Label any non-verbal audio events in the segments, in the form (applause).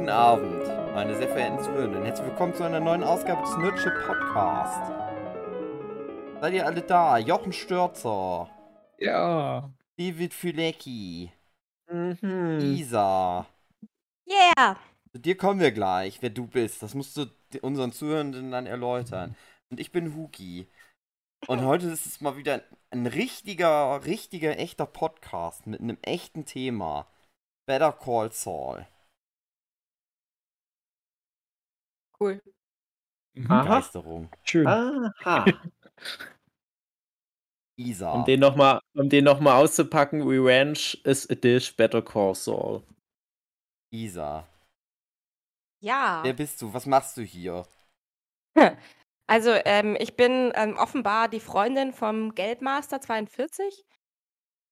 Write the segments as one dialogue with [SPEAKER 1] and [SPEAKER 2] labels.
[SPEAKER 1] guten Abend, meine sehr verehrten Zuhörenden. Herzlich willkommen zu einer neuen Ausgabe des Nerdship Podcast. Seid ihr alle da? Jochen Störzer.
[SPEAKER 2] Ja.
[SPEAKER 1] David Fülecki.
[SPEAKER 2] Mhm.
[SPEAKER 1] Isa.
[SPEAKER 3] Yeah!
[SPEAKER 1] Zu dir kommen wir gleich, wer du bist. Das musst du unseren Zuhörenden dann erläutern. Und ich bin Huki. Und heute ist es mal wieder ein richtiger, richtiger, echter Podcast mit einem echten Thema. Better Call Saul.
[SPEAKER 3] Cool.
[SPEAKER 2] Aha.
[SPEAKER 1] Begeisterung.
[SPEAKER 2] Schön.
[SPEAKER 4] Aha.
[SPEAKER 1] Isa.
[SPEAKER 4] Um den nochmal um den noch mal auszupacken, Revenge is a dish, Better Call Saul.
[SPEAKER 1] Isa.
[SPEAKER 3] Ja.
[SPEAKER 1] Wer bist du? Was machst du hier? (laughs)
[SPEAKER 3] Also, ähm, ich bin ähm, offenbar die Freundin vom Geldmaster 42,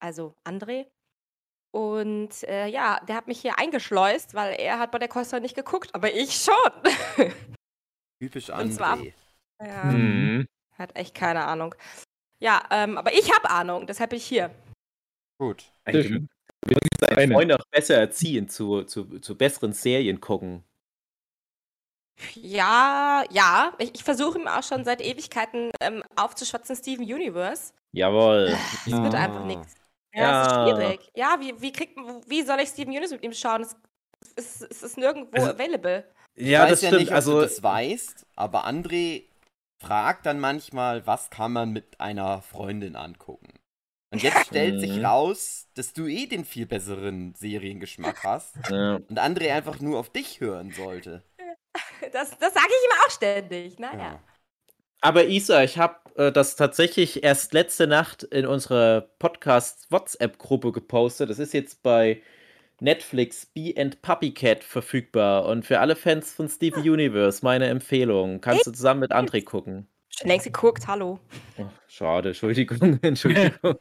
[SPEAKER 3] also André. Und äh, ja, der hat mich hier eingeschleust, weil er hat bei der Costa nicht geguckt, aber ich schon. (laughs)
[SPEAKER 1] Typisch
[SPEAKER 3] Und zwar-
[SPEAKER 1] André.
[SPEAKER 3] ja,
[SPEAKER 4] Mhm.
[SPEAKER 3] hat echt keine Ahnung. Ja, ähm, aber ich habe Ahnung, deshalb bin ich hier.
[SPEAKER 1] Gut.
[SPEAKER 2] Schön.
[SPEAKER 4] Deinen
[SPEAKER 2] Eine.
[SPEAKER 4] Freund auch besser erziehen, zu, zu, zu besseren Serien gucken.
[SPEAKER 3] Ja, ja, ich, ich versuche ihm auch schon seit Ewigkeiten ähm, aufzuschwatzen, Steven Universe.
[SPEAKER 4] Jawohl.
[SPEAKER 3] Es wird
[SPEAKER 2] Ah.
[SPEAKER 3] einfach nichts. Ja, es ist
[SPEAKER 4] Ja.
[SPEAKER 3] schwierig. Ja, wie, wie, kriegt, man- wie soll ich Steven Universe mit ihm schauen? Es, es, es ist nirgendwo
[SPEAKER 4] Also-
[SPEAKER 3] available.
[SPEAKER 4] Ja,
[SPEAKER 1] ich weiß
[SPEAKER 4] das
[SPEAKER 1] ja
[SPEAKER 4] stimmt.
[SPEAKER 1] nicht, ob
[SPEAKER 4] also,
[SPEAKER 1] du das weißt, aber André fragt dann manchmal, was kann man mit einer Freundin angucken? Und jetzt (laughs) stellt sich
[SPEAKER 4] Mhm.
[SPEAKER 1] raus, dass du eh den viel besseren Seriengeschmack hast (laughs)
[SPEAKER 4] ja.
[SPEAKER 1] und André einfach nur auf dich hören sollte. (laughs)
[SPEAKER 3] Das, das sage ich ihm auch ständig. Naja.
[SPEAKER 1] Ja.
[SPEAKER 4] Aber Isa, ich habe das tatsächlich erst letzte Nacht in unserer Podcast-WhatsApp-Gruppe gepostet. Das ist jetzt bei Netflix Bee and Puppycat verfügbar. Und für alle Fans von Steven Universe meine Empfehlung. Kannst du zusammen mit André gucken.
[SPEAKER 3] Schon längst geguckt, hallo.
[SPEAKER 4] Oh, schade, Entschuldigung, (laughs) Entschuldigung. (laughs)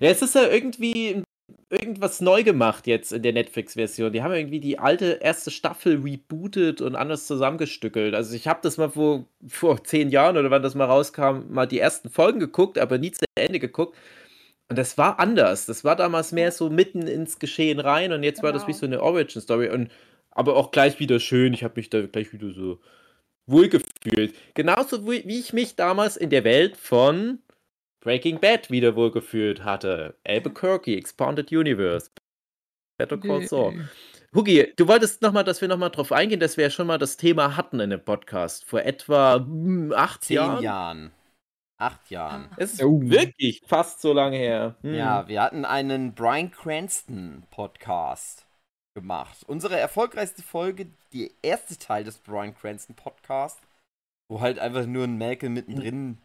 [SPEAKER 4] ja, es ist ja irgendwie irgendwas neu gemacht jetzt in der Netflix-Version. Die haben irgendwie die alte erste Staffel rebootet und anders zusammengestückelt. Also ich habe das mal vor, vor zehn Jahren oder wann das mal rauskam, mal die ersten Folgen geguckt, aber nie zu Ende geguckt. Und das war anders. Das war damals mehr so mitten ins Geschehen rein und jetzt war das wie
[SPEAKER 3] Genau.
[SPEAKER 4] so eine Origin-Story. Und aber auch gleich wieder schön. Ich habe mich da gleich wieder so wohlgefühlt. Genauso wie ich mich damals in der Welt von Breaking Bad wieder wohlgefühlt hatte. Albuquerque, Expanded Universe. Better Call Saul. Hugi, du wolltest nochmal, dass wir nochmal drauf eingehen, dass wir ja schon mal das Thema hatten in dem Podcast. Vor etwa hm, acht
[SPEAKER 1] Zehn
[SPEAKER 4] Jahren.
[SPEAKER 1] Jahren. Acht Jahren.
[SPEAKER 4] Es ist
[SPEAKER 2] Oh.
[SPEAKER 4] wirklich fast so lange her. Hm.
[SPEAKER 1] Ja, wir hatten einen Brian Cranston Podcast gemacht. Unsere erfolgreichste Folge, die erste Teil des Brian Cranston Podcast, wo halt einfach nur ein Malcolm mittendrin.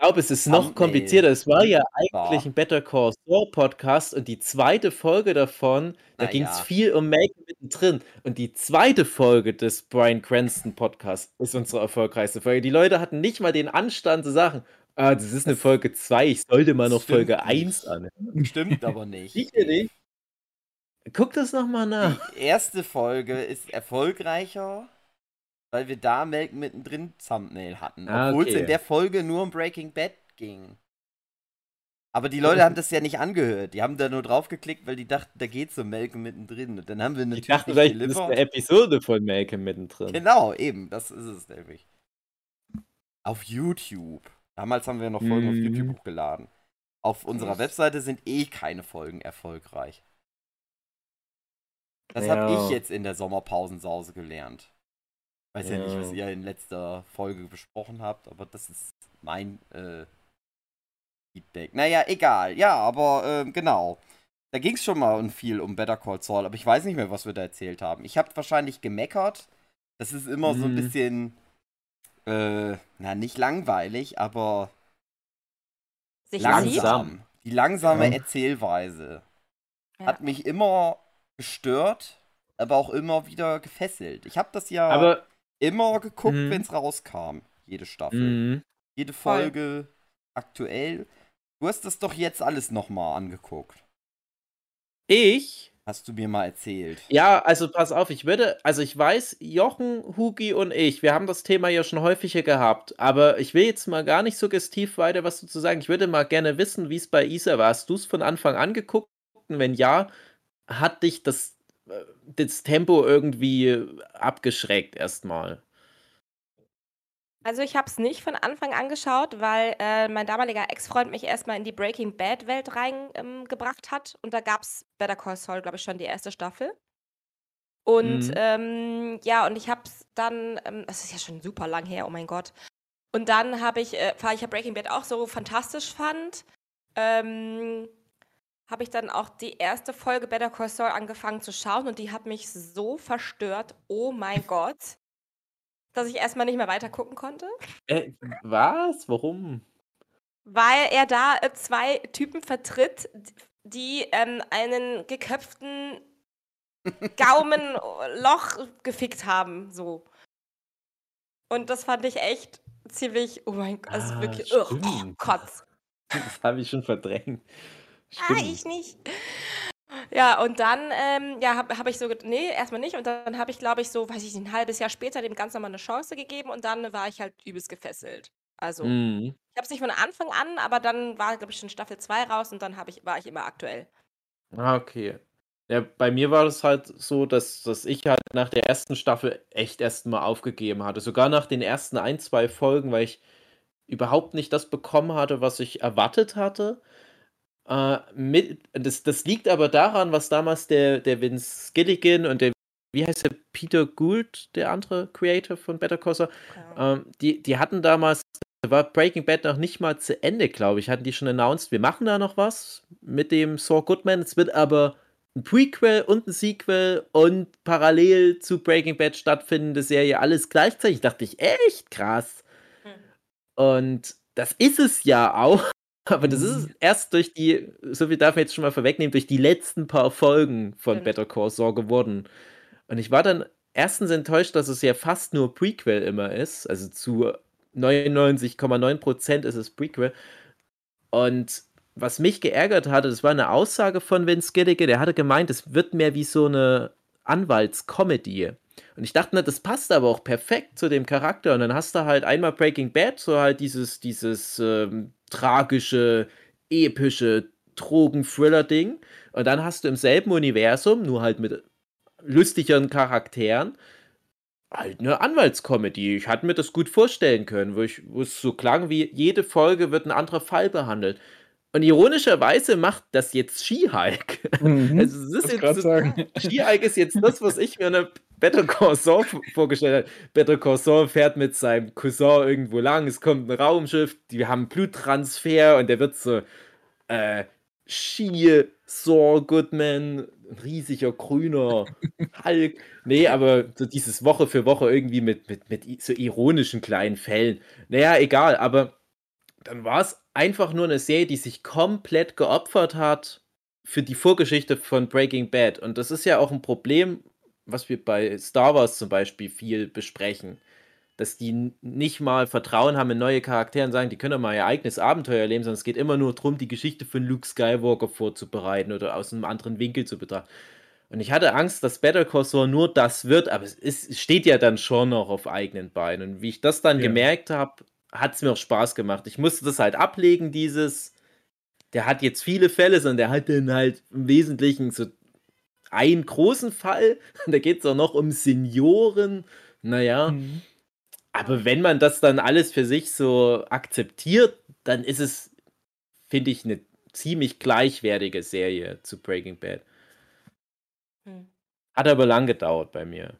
[SPEAKER 4] Ich glaube, es ist noch
[SPEAKER 1] Thumbnail
[SPEAKER 4] komplizierter. Es war ja eigentlich ein Better Call Saul Podcast und die zweite Folge davon, da ging es
[SPEAKER 1] ja.
[SPEAKER 4] viel um Malcolm mittendrin. Und die zweite Folge des Brian Cranston Podcasts ist unsere erfolgreichste Folge. Die Leute hatten nicht mal den Anstand zu sagen, ah, das ist eine Folge 2, ich sollte mal noch Folge
[SPEAKER 1] nicht.
[SPEAKER 4] 1 an.
[SPEAKER 1] Stimmt aber nicht.
[SPEAKER 4] Sicher nicht. Guck das nochmal nach.
[SPEAKER 1] Die erste Folge ist erfolgreicher, weil wir da Malcolm mittendrin Thumbnail hatten.
[SPEAKER 4] Ah,
[SPEAKER 1] Obwohl es
[SPEAKER 4] okay.
[SPEAKER 1] in der Folge nur um Breaking Bad ging. Aber die Leute (laughs) haben das ja nicht angehört. Die haben da nur draufgeklickt, weil die dachten, da geht's um Malcolm mittendrin. Und dann haben wir
[SPEAKER 4] Ich
[SPEAKER 1] natürlich
[SPEAKER 4] dachte
[SPEAKER 1] nicht
[SPEAKER 4] vielleicht, das ist eine Episode von Malcolm mittendrin.
[SPEAKER 1] Genau, eben, das ist es nämlich. Auf YouTube. Damals haben wir noch Folgen auf
[SPEAKER 4] Mhm.
[SPEAKER 1] YouTube hochgeladen. Auf unserer Webseite sind eh keine Folgen erfolgreich. Das habe
[SPEAKER 4] Ja.
[SPEAKER 1] ich jetzt in der Sommerpausensause gelernt. Weiß ja. nicht,
[SPEAKER 4] Ja.
[SPEAKER 1] was ihr in letzter Folge besprochen habt, aber das ist mein äh, Feedback. Naja, egal. Ja, aber ähm, genau. Da ging es schon mal um viel um Better Call Saul, aber ich weiß nicht mehr, was wir da erzählt haben. Ich habe wahrscheinlich gemeckert. Das ist immer so ein
[SPEAKER 4] Mhm.
[SPEAKER 1] bisschen, äh, na, nicht langweilig, aber
[SPEAKER 3] Sich
[SPEAKER 4] Langsam.
[SPEAKER 3] sieht.
[SPEAKER 1] Die langsame
[SPEAKER 2] Ja.
[SPEAKER 1] Erzählweise
[SPEAKER 3] Ja.
[SPEAKER 1] hat mich immer gestört, aber auch immer wieder gefesselt. Ich habe das ja
[SPEAKER 4] Aber
[SPEAKER 1] immer geguckt,
[SPEAKER 4] Mhm.
[SPEAKER 1] wenn es rauskam. Jede Staffel.
[SPEAKER 4] Mhm.
[SPEAKER 1] Jede
[SPEAKER 3] Voll.
[SPEAKER 1] Folge aktuell. Du hast das doch jetzt alles nochmal angeguckt.
[SPEAKER 4] ich
[SPEAKER 1] Hast du mir mal erzählt.
[SPEAKER 4] Ja, also pass auf, ich würde, also ich weiß, Jochen, Hugi und ich, wir haben das Thema ja schon häufiger gehabt, aber ich will jetzt mal gar nicht suggestiv weiter was dazu sagen. Ich würde mal gerne wissen, wie es bei Isa war. Hast du es von Anfang an geguckt? Und wenn ja, hat dich das das Tempo irgendwie abgeschreckt erstmal?
[SPEAKER 3] Also, ich habe es nicht von Anfang an geschaut, weil, äh, mein damaliger Ex-Freund mich erst mal in die Breaking Bad-Welt reingebracht ähm, hat und da gab's Better Call Saul, glaube ich, schon die erste Staffel. Und,
[SPEAKER 4] Mhm.
[SPEAKER 3] ähm, ja, und ich habe es dann ähm, es ist ja schon super lang her, oh mein Gott. Und dann habe ich äh, weil ich ja Breaking Bad auch so fantastisch fand, ähm, habe ich dann auch die erste Folge Better Call Saul angefangen zu schauen und die hat mich so verstört, oh mein Gott, dass ich erst mal nicht mehr weiter gucken konnte.
[SPEAKER 4] Äh, was? Warum?
[SPEAKER 3] Weil er da, äh, 2 Typen vertritt, die, ähm, einen geköpften (laughs) Gaumenloch gefickt haben, so. Und das fand ich echt ziemlich oh mein Gott, also
[SPEAKER 4] Ah,
[SPEAKER 3] wirklich, oh
[SPEAKER 4] stimmt.
[SPEAKER 3] Kotz. (laughs)
[SPEAKER 4] Das habe ich schon verdrängt.
[SPEAKER 3] Ah,
[SPEAKER 4] Stimmt.
[SPEAKER 3] ich nicht. Ja, und dann, ähm, ja, habe habe ich so ged ne, erst mal nicht und dann habe ich, glaube ich, so, weiß ich nicht, 'n halbes Jahr später dem Ganzen noch mal 'ne Chance gegeben und dann war ich halt übelst gefesselt. Also,
[SPEAKER 4] Mhm.
[SPEAKER 3] ich habe es nicht von Anfang an, aber dann war, glaube ich, schon Staffel 2 raus und dann ich war ich immer aktuell.
[SPEAKER 4] Ah, okay. Ja, bei mir war das halt so, dass dass ich halt nach der ersten Staffel echt erst mal aufgegeben hatte. Sogar nach den ersten 1, 2 Folgen, weil ich überhaupt nicht das bekommen hatte, was ich erwartet hatte. Äh, mit das das liegt aber daran, was damals der der Vince Gilligan und der wie heißt der, Peter Gould, der andere Creator von Better Call Saul,
[SPEAKER 3] Keine Ahnung.
[SPEAKER 4] ähm, die die hatten damals da war Breaking Bad noch nicht mal zu Ende, glaube ich, hatten die schon announced, wir machen da noch was mit dem Saul Goodman. Es wird aber 'n Prequel und 'n Sequel und parallel zu Breaking Bad stattfindende Serie, alles gleichzeitig. Dachte ich: „Echt krass.“
[SPEAKER 3] Mhm.
[SPEAKER 4] Und das ist es ja auch, aber das ist
[SPEAKER 2] Mhm.
[SPEAKER 4] erst durch die so viel darf man jetzt schon mal vorwegnehmen, durch die letzten paar Folgen von
[SPEAKER 3] Stimmt.
[SPEAKER 4] Better Call Saul geworden. Und ich war dann erstens enttäuscht, dass es ja fast nur Prequel immer ist, also zu 99,9% ist es Prequel. Und was mich geärgert hatte, das war 'ne Aussage von Vince Gilligan, der hatte gemeint, es wird mehr wie so 'ne Anwaltscomedy. Und ich dachte mir, das passt aber auch perfekt zu dem Charakter. Und dann hast du halt einmal Breaking Bad, so halt dieses dieses, ähm, tragische, epische Drogen-Thriller-Ding. Und dann hast du im selben Universum, nur halt mit lustigeren Charakteren, halt 'ne Anwaltscomedy. Ich hatte mir das gut vorstellen können, wo ich wo es so klang wie jede Folge wird 'n anderer Fall behandelt. Und ironischerweise macht das jetzt She-Hulk.
[SPEAKER 2] Mhm.
[SPEAKER 4] Also, es ist jetzt das
[SPEAKER 2] sagen.
[SPEAKER 4] She-Hulk ist jetzt das, was ich mir unter Better Call Saul v vorgestellt habe. Better Call Saul fährt mit seinem Cousin irgendwo lang, es kommt 'n Raumschiff, die haben Bluttransfer und der wird so, äh, She Saul Goodman, 'n riesiger grüner Hulk. Ne, aber so dieses Woche für Woche irgendwie mit mit mit so ironischen kleinen Fällen. Na ja, egal, aber dann war's einfach nur 'ne Serie, die sich komplett geopfert hat für die Vorgeschichte von Breaking Bad. Und das ist ja auch 'n Problem, was wir bei Star Wars zum Beispiel viel besprechen, dass die nicht mal Vertrauen haben in neue Charaktere und sagen, die können doch mal ihr eigenes Abenteuer erleben, sondern es geht immer nur drum, die Geschichte von Luke Skywalker vorzubereiten oder aus 'nem anderen Winkel zu betrachten. Und ich hatte Angst, dass Better Call Saul nur das wird, aber es ist es steht ja dann schon noch auf eigenen Beinen. Und wie ich das dann
[SPEAKER 2] Ja.
[SPEAKER 4] gemerkt habe, hat's mir auch Spaß gemacht. Ich musste das halt ablegen, dieses der hat jetzt viele Fälle, sondern der hat dann halt im Wesentlichen so einen großen Fall. (laughs) Da geht's auch noch um Senioren. Na ja,
[SPEAKER 2] Mhm.
[SPEAKER 4] aber wenn man das dann alles für sich so akzeptiert, dann ist es, finde ich, 'ne ziemlich gleichwertige Serie zu Breaking Bad.
[SPEAKER 3] Mhm.
[SPEAKER 4] Hat aber lang gedauert bei mir,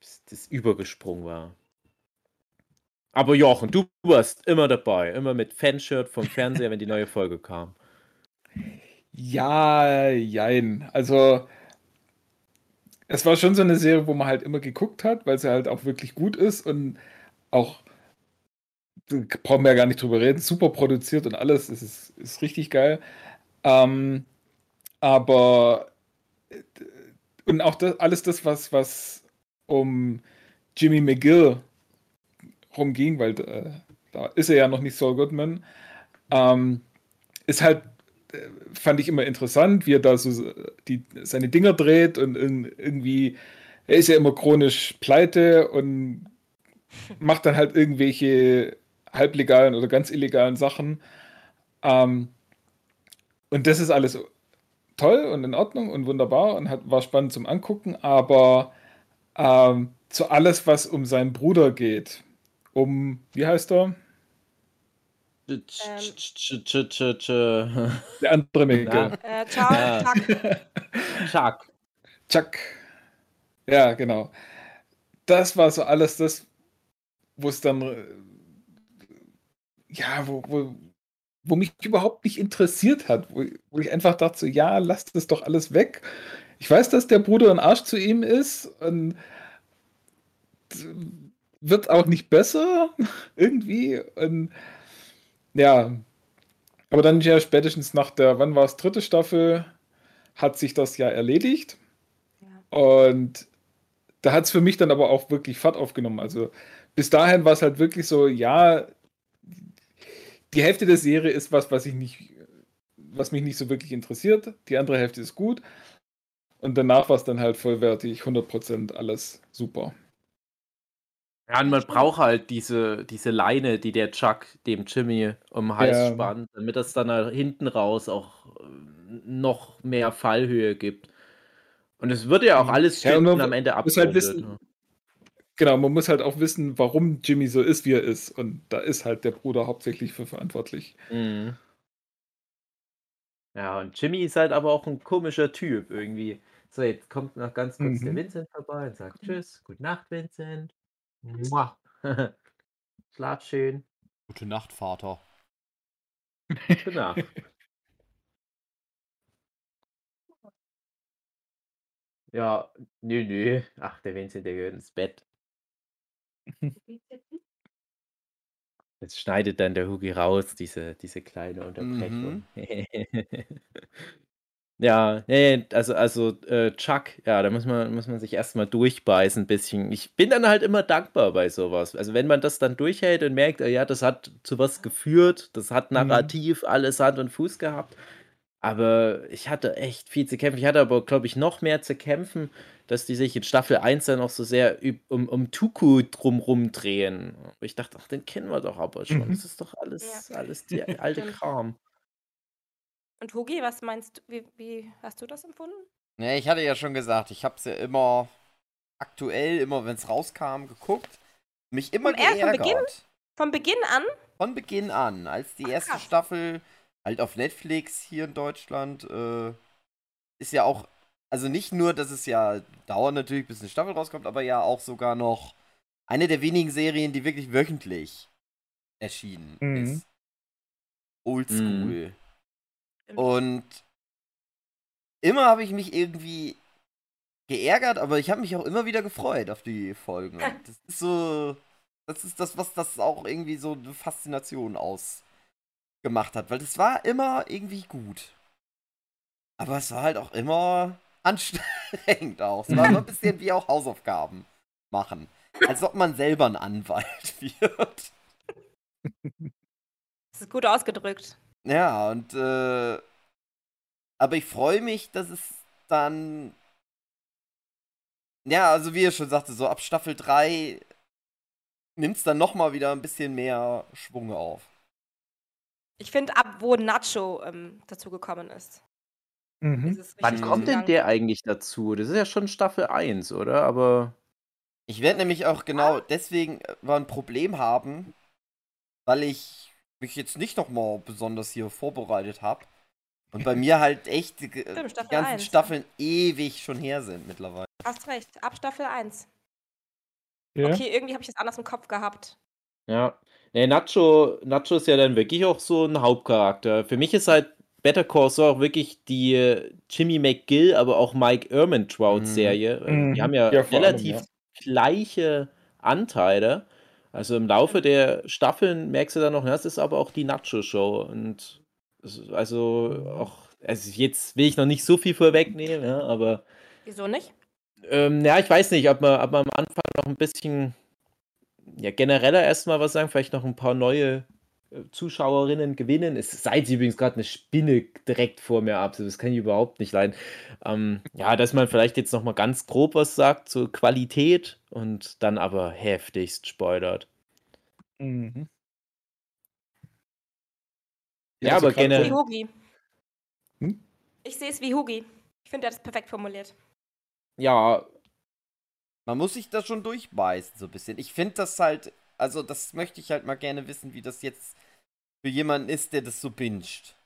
[SPEAKER 4] bis das übergesprungen war. Aber Jochen, du warst immer dabei, immer mit Fanshirt vom Fernseher, wenn die neue Folge kam.
[SPEAKER 2] Ja, jein. Also es war schon so 'ne Serie, wo man halt immer geguckt hat, weil sie halt auch wirklich gut ist und auch brauchen wir ja gar nicht drüber reden, super produziert und alles. Es ist ist richtig geil. Ähm, aber, äh, und auch da alles das, was was um Jimmy McGill rumging, weil äh, da ist er ja noch nicht Saul Goodman, ähm, ist halt äh, fand ich immer interessant, wie er da so die seine Dinger dreht und in irgendwie er ist ja immer chronisch pleite und macht dann halt irgendwelche halblegalen oder ganz illegalen Sachen. Ähm, und das ist alles toll und in Ordnung und wunderbar und hat, war spannend zum Angucken, aber ähm, zu alles, was um seinen Bruder geht, um, wie heißt er?
[SPEAKER 3] Ähm.
[SPEAKER 2] Der andere.
[SPEAKER 4] Ja.
[SPEAKER 3] Äh, ciao,
[SPEAKER 4] Ja.
[SPEAKER 3] Chuck. (laughs)
[SPEAKER 4] Chuck.
[SPEAKER 2] Chuck. Ja, genau. Das war so alles das, wo es dann, äh, ja, wo, wo, wo mich überhaupt nicht interessiert hat, wo, wo ich einfach dachte, so, ja, lasst das doch alles weg. Ich weiß, dass der Bruder ein Arsch zu ihm ist und wird auch nicht besser (laughs) irgendwie. Und ja, aber dann ja spätestens nach der, wann war es, dritte Staffel, hat sich das ja erledigt.
[SPEAKER 3] Ja.
[SPEAKER 2] Und da hat es für mich dann aber auch wirklich Fahrt aufgenommen. Also bis dahin war es halt wirklich so, ja, die Hälfte der Serie ist was, was ich nicht, was mich nicht so wirklich interessiert. Die andere Hälfte ist gut. Und danach war es dann halt vollwertig, 100% alles super.
[SPEAKER 4] Ja, und man braucht halt diese, diese Leine, die der Chuck dem Jimmy um den Hals
[SPEAKER 2] Ja.
[SPEAKER 4] spannt, damit das dann nach hinten raus auch äh, noch mehr Fallhöhe gibt. Und es wird ja auch alles
[SPEAKER 2] Ja, man
[SPEAKER 4] am Ende
[SPEAKER 2] halt
[SPEAKER 4] abgerundet,
[SPEAKER 2] wissen-
[SPEAKER 4] ne?
[SPEAKER 2] Genau, man muss halt auch wissen, warum Jimmy so ist, wie er ist. Und da ist halt der Bruder hauptsächlich für verantwortlich.
[SPEAKER 4] Mhm. Ja, und Jimmy ist halt aber auch ein komischer Typ irgendwie. So, jetzt kommt noch ganz kurz der
[SPEAKER 2] Mhm.
[SPEAKER 4] Vincent vorbei und sagt Tschüss, gute Nacht, Vincent. Mua. (laughs) Schlaf schön.
[SPEAKER 1] Gute Nacht, Vater.
[SPEAKER 4] Gute (laughs) Nacht. Ja, nö, nö. Ach, der Vincent, der gehört ins Bett. Jetzt schneidet dann der Hugi raus, diese, diese kleine Unterbrechung. (laughs) Ja, nee, also, also äh, Chuck, ja, da muss man, muss man sich erstmal durchbeißen ein bisschen. Ich bin dann halt immer dankbar bei sowas. Also wenn man das dann durchhält und merkt, äh, ja, das hat zu was geführt, das hat
[SPEAKER 2] Mhm.
[SPEAKER 4] narrativ alles Hand und Fuß gehabt. Aber ich hatte echt viel zu kämpfen. Ich hatte aber, glaube ich, noch mehr zu kämpfen, dass die sich in Staffel 1 dann auch so sehr um, um Tuku drumrum drehen. Ich dachte, ach, den kennen wir doch aber schon.
[SPEAKER 2] Mhm.
[SPEAKER 4] Das ist doch alles, alles die alte. Kram.
[SPEAKER 3] Und Hugi, was meinst du, wie, wie hast du das empfunden?
[SPEAKER 1] Ne, ich hatte ja schon gesagt, ich hab's ja immer aktuell, immer wenn es rauskam, geguckt. Mich immer
[SPEAKER 3] er- von Beginn?
[SPEAKER 1] geärgert.
[SPEAKER 3] Von Beginn an?
[SPEAKER 1] Von Beginn an, als die
[SPEAKER 3] Ach,
[SPEAKER 1] erste
[SPEAKER 3] krass.
[SPEAKER 1] Staffel halt auf Netflix hier in Deutschland äh, ist ja auch, also nicht nur, dass es ja dauert natürlich, bis eine Staffel rauskommt, aber ja auch sogar noch eine der wenigen Serien, die wirklich wöchentlich erschienen
[SPEAKER 2] Mhm.
[SPEAKER 1] ist. Oldschool.
[SPEAKER 3] Stimmt.
[SPEAKER 1] Und immer habe ich mich irgendwie geärgert, aber ich habe mich auch immer wieder gefreut auf die Folgen. (laughs) Das ist so, das ist das, was das auch irgendwie so eine Faszination ausgemacht hat, weil das war immer irgendwie gut. Aber es war halt auch immer (laughs) anstrengend auch. Es war immer ein bisschen wie auch Hausaufgaben machen. Als ob man selber ein Anwalt (laughs) wird.
[SPEAKER 3] Das ist gut ausgedrückt.
[SPEAKER 1] Ja, und äh, aber ich freue mich, dass es dann ja, also wie ihr schon sagte, so ab Staffel 3 nimmt es dann nochmal wieder ein bisschen mehr Schwung auf.
[SPEAKER 3] Ich finde, ab wo Nacho ähm, dazugekommen ist.
[SPEAKER 2] Mhm.
[SPEAKER 3] ist es
[SPEAKER 4] Wann kommt denn der eigentlich dazu? Das ist ja schon Staffel 1, oder? Aber.
[SPEAKER 1] Ich werde nämlich auch genau deswegen äh, mal ein Problem haben, weil ich mich jetzt nicht nochmal besonders hier vorbereitet habe. Und (laughs) bei mir halt echt die, die
[SPEAKER 3] Stimmt, Staffel
[SPEAKER 1] ganzen
[SPEAKER 3] 1.
[SPEAKER 1] Staffeln ewig schon her sind mittlerweile.
[SPEAKER 3] Hast recht, ab Staffel 1.
[SPEAKER 2] Ja.
[SPEAKER 3] Okay, irgendwie habe ich das anders im Kopf gehabt.
[SPEAKER 4] Ja. Nee, Nacho, Nacho ist ja dann wirklich auch so ein Hauptcharakter. Für mich ist halt Better Call Saul auch wirklich die äh, Jimmy McGill, aber auch Mike Ehrmantraut-Serie. Äh,
[SPEAKER 2] Mhm.
[SPEAKER 4] Die haben ja,
[SPEAKER 2] Ja, vor allem,
[SPEAKER 4] relativ
[SPEAKER 2] ja.
[SPEAKER 4] gleiche Anteile. Also im Laufe der Staffeln merkst du dann noch, ja, es ist aber auch die Nacho-Show. Und also auch, also jetzt will ich noch nicht so viel vorwegnehmen, ja, aber
[SPEAKER 3] Wieso nicht?
[SPEAKER 4] ähm, ja, ich weiß nicht, ob man, ob man am Anfang noch ein bisschen ja, genereller erstmal was sagen, vielleicht noch ein paar neue Zuschauerinnen gewinnen. Es seid übrigens gerade eine Spinne direkt vor mir ab, so, das kann ich überhaupt nicht leiden. Ähm, ja, dass man vielleicht jetzt noch mal ganz grob was sagt zur Qualität und dann aber heftigst spoilert.
[SPEAKER 2] Mhm.
[SPEAKER 4] Ja,
[SPEAKER 2] also
[SPEAKER 4] aber generell-
[SPEAKER 3] Wie Hugi. Ich sehe es wie Hugi. Ich finde, er hat es perfekt formuliert.
[SPEAKER 4] Ja,
[SPEAKER 1] Man muss sich da schon durchbeißen, so ein bisschen. Ich finde das halt, also das möchte ich halt mal gerne wissen, wie das jetzt für jemanden ist, der das so binscht.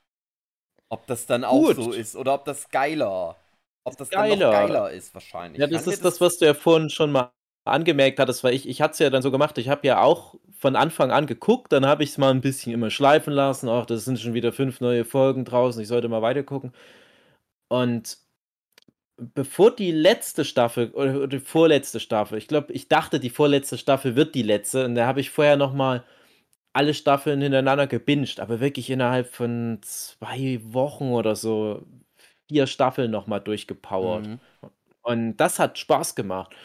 [SPEAKER 1] Ob das dann auch
[SPEAKER 4] Gut.
[SPEAKER 1] so ist oder ob das geiler, ob das dann
[SPEAKER 4] Geiler.
[SPEAKER 1] noch geiler ist wahrscheinlich.
[SPEAKER 4] Ja,
[SPEAKER 1] Kann
[SPEAKER 4] das
[SPEAKER 1] mir
[SPEAKER 4] ist das, was du ja vorhin schon mal angemerkt hattest, weil ich, ich hatte es ja dann so gemacht, ich habe ja auch von Anfang an geguckt, dann habe ich es mal ein bisschen immer schleifen lassen, ach, das sind schon wieder fünf neue Folgen draußen, ich sollte mal weitergucken. Und bevor die letzte Staffel, oder die vorletzte Staffel, ich glaube, ich dachte, die vorletzte Staffel wird die letzte, und da habe ich vorher noch mal alle Staffeln hintereinander gebinged, aber wirklich innerhalb von zwei Wochen oder so vier Staffeln noch mal durchgepowert.
[SPEAKER 1] Mhm.
[SPEAKER 4] Und das hat Spaß gemacht.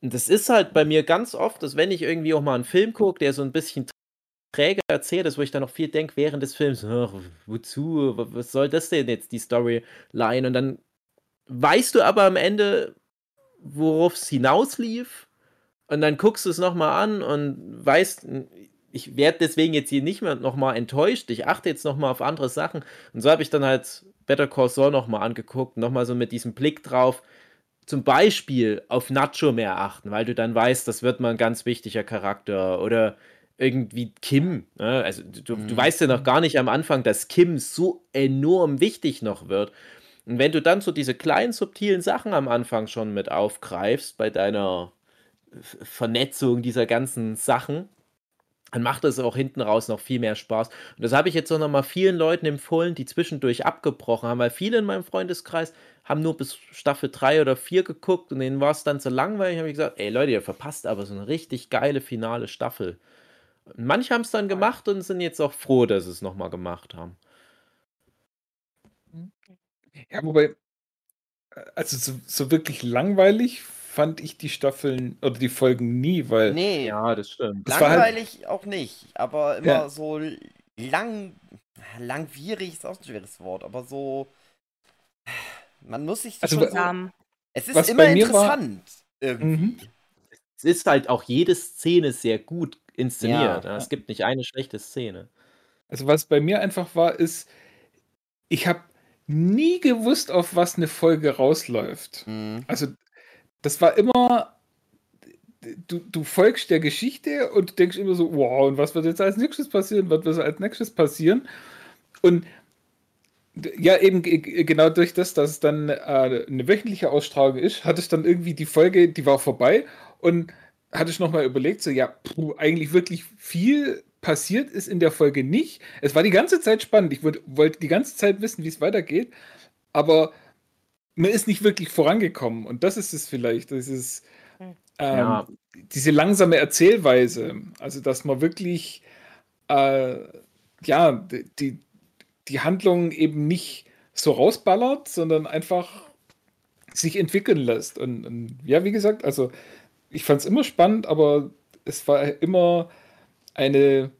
[SPEAKER 4] Und das ist halt bei mir ganz oft, dass wenn ich irgendwie auch mal einen Film gucke, der so ein bisschen träge erzählt ist, wo ich dann noch viel denke während des Films, wozu, Wa- was soll das denn jetzt, die Storyline? Und dann weißt du aber am Ende, worauf es hinauslief. Und dann guckst du es nochmal an und weißt, ich werde deswegen jetzt hier nicht mehr nochmal enttäuscht. Ich achte jetzt nochmal auf andere Sachen. Und so habe ich dann halt Better Call Saul nochmal angeguckt, nochmal so mit diesem Blick drauf. Zum Beispiel auf Nacho mehr achten, weil du dann weißt, das wird mal ein ganz wichtiger Charakter. Oder irgendwie Kim. Ne? Also du, du
[SPEAKER 1] Mhm.
[SPEAKER 4] weißt ja noch gar nicht am Anfang, dass Kim so enorm wichtig noch wird. Und wenn du dann so diese kleinen, subtilen Sachen am Anfang schon mit aufgreifst bei deiner F- Vernetzung dieser ganzen Sachen, dann macht es auch hinten raus noch viel mehr Spaß. Und das habe ich jetzt auch noch mal vielen Leuten empfohlen, die zwischendurch abgebrochen haben, weil viele in meinem Freundeskreis haben nur bis Staffel 3 oder 4 geguckt und denen war es dann zu langweilig. habe ich gesagt, ey Leute, ihr verpasst aber so eine richtig geile finale Staffel. Manche haben es dann gemacht und sind jetzt auch froh, dass sie es nochmal gemacht haben.
[SPEAKER 2] Ja, wobei, äh, also so, so wirklich langweilig fand ich die Staffeln oder die Folgen nie, weil
[SPEAKER 1] Nee,
[SPEAKER 4] Ja, das stimmt.
[SPEAKER 2] Das war halt-
[SPEAKER 1] langweilig auch nicht, aber immer
[SPEAKER 2] Ja.
[SPEAKER 1] so lang, langwierig ist auch ein schweres Wort, aber so, man muss sich
[SPEAKER 2] Also,
[SPEAKER 1] schon
[SPEAKER 3] Ähm,
[SPEAKER 1] es ist immer
[SPEAKER 2] war-
[SPEAKER 1] interessant irgendwie.
[SPEAKER 2] Mhm.
[SPEAKER 4] Es ist halt auch jede Szene sehr gut inszeniert.
[SPEAKER 1] Ja,
[SPEAKER 4] Es gibt nicht eine schlechte Szene.
[SPEAKER 2] Also was bei mir einfach war, ist, ich habe nie gewusst, auf was eine Folge rausläuft.
[SPEAKER 1] Mhm.
[SPEAKER 2] Also das war immer, du, du folgst der Geschichte und du denkst immer so, wow, und was wird jetzt als nächstes passieren? Was wird als nächstes passieren? Und ja, eben ge- ge- genau durch das, dass es dann äh, eine wöchentliche Ausstrahlung ist, hatte ich dann irgendwie die Folge, die war vorbei und hatte ich nochmal überlegt, so ja, puh, eigentlich wirklich viel passiert ist in der Folge nicht. Es war die ganze Zeit spannend. Ich wollte die ganze Zeit wissen, wie es weitergeht, aber man ist nicht wirklich vorangekommen. Und das ist es vielleicht. Das ist
[SPEAKER 3] Hm.
[SPEAKER 2] ähm,
[SPEAKER 4] Ja.
[SPEAKER 2] diese langsame Erzählweise. Also, dass man wirklich äh, ja, die, die Handlung eben nicht so rausballert, sondern einfach sich entwickeln lässt. Und, und ja, wie gesagt, also ich fand es immer spannend, aber es war immer eine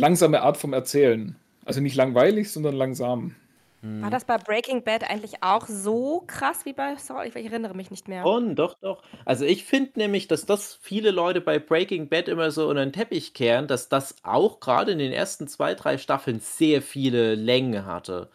[SPEAKER 2] langsame Art vom Erzählen. Also nicht langweilig, sondern langsam.
[SPEAKER 1] Mhm.
[SPEAKER 3] war das bei Breaking Bad eigentlich auch so krass wie bei Saul? Ich, erinnere mich nicht mehr.
[SPEAKER 4] Schon, doch, doch. Also ich finde nämlich, dass das viele Leute bei Breaking Bad immer so unter den Teppich kehren, dass das auch gerade in den ersten zwei, drei Staffeln sehr viele Längen hatte.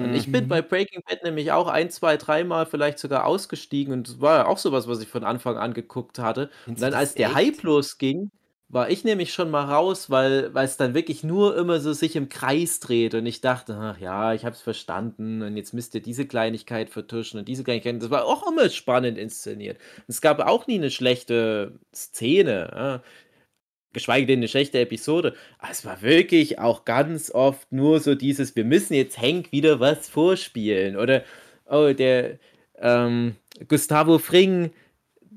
[SPEAKER 4] Und ich bin
[SPEAKER 2] Mhm.
[SPEAKER 4] bei Breaking Bad nämlich auch ein, zwei, dreimal vielleicht sogar ausgestiegen und das war ja auch sowas, was ich von Anfang an geguckt hatte. Und dann, als der
[SPEAKER 1] echt?
[SPEAKER 4] Hype losging, war ich nämlich schon mal raus, weil es dann wirklich nur immer so sich im Kreis dreht und ich dachte, ach ja, ich habe es verstanden und jetzt müsst ihr diese Kleinigkeit vertuschen und diese Kleinigkeit. Das war auch immer spannend inszeniert. Es gab auch nie eine schlechte Szene. Ja geschweige denn eine schlechte Episode. Aber es war wirklich auch ganz oft nur so dieses, wir müssen jetzt Hank wieder was vorspielen. Oder, oh, der ähm, Gustavo Fring,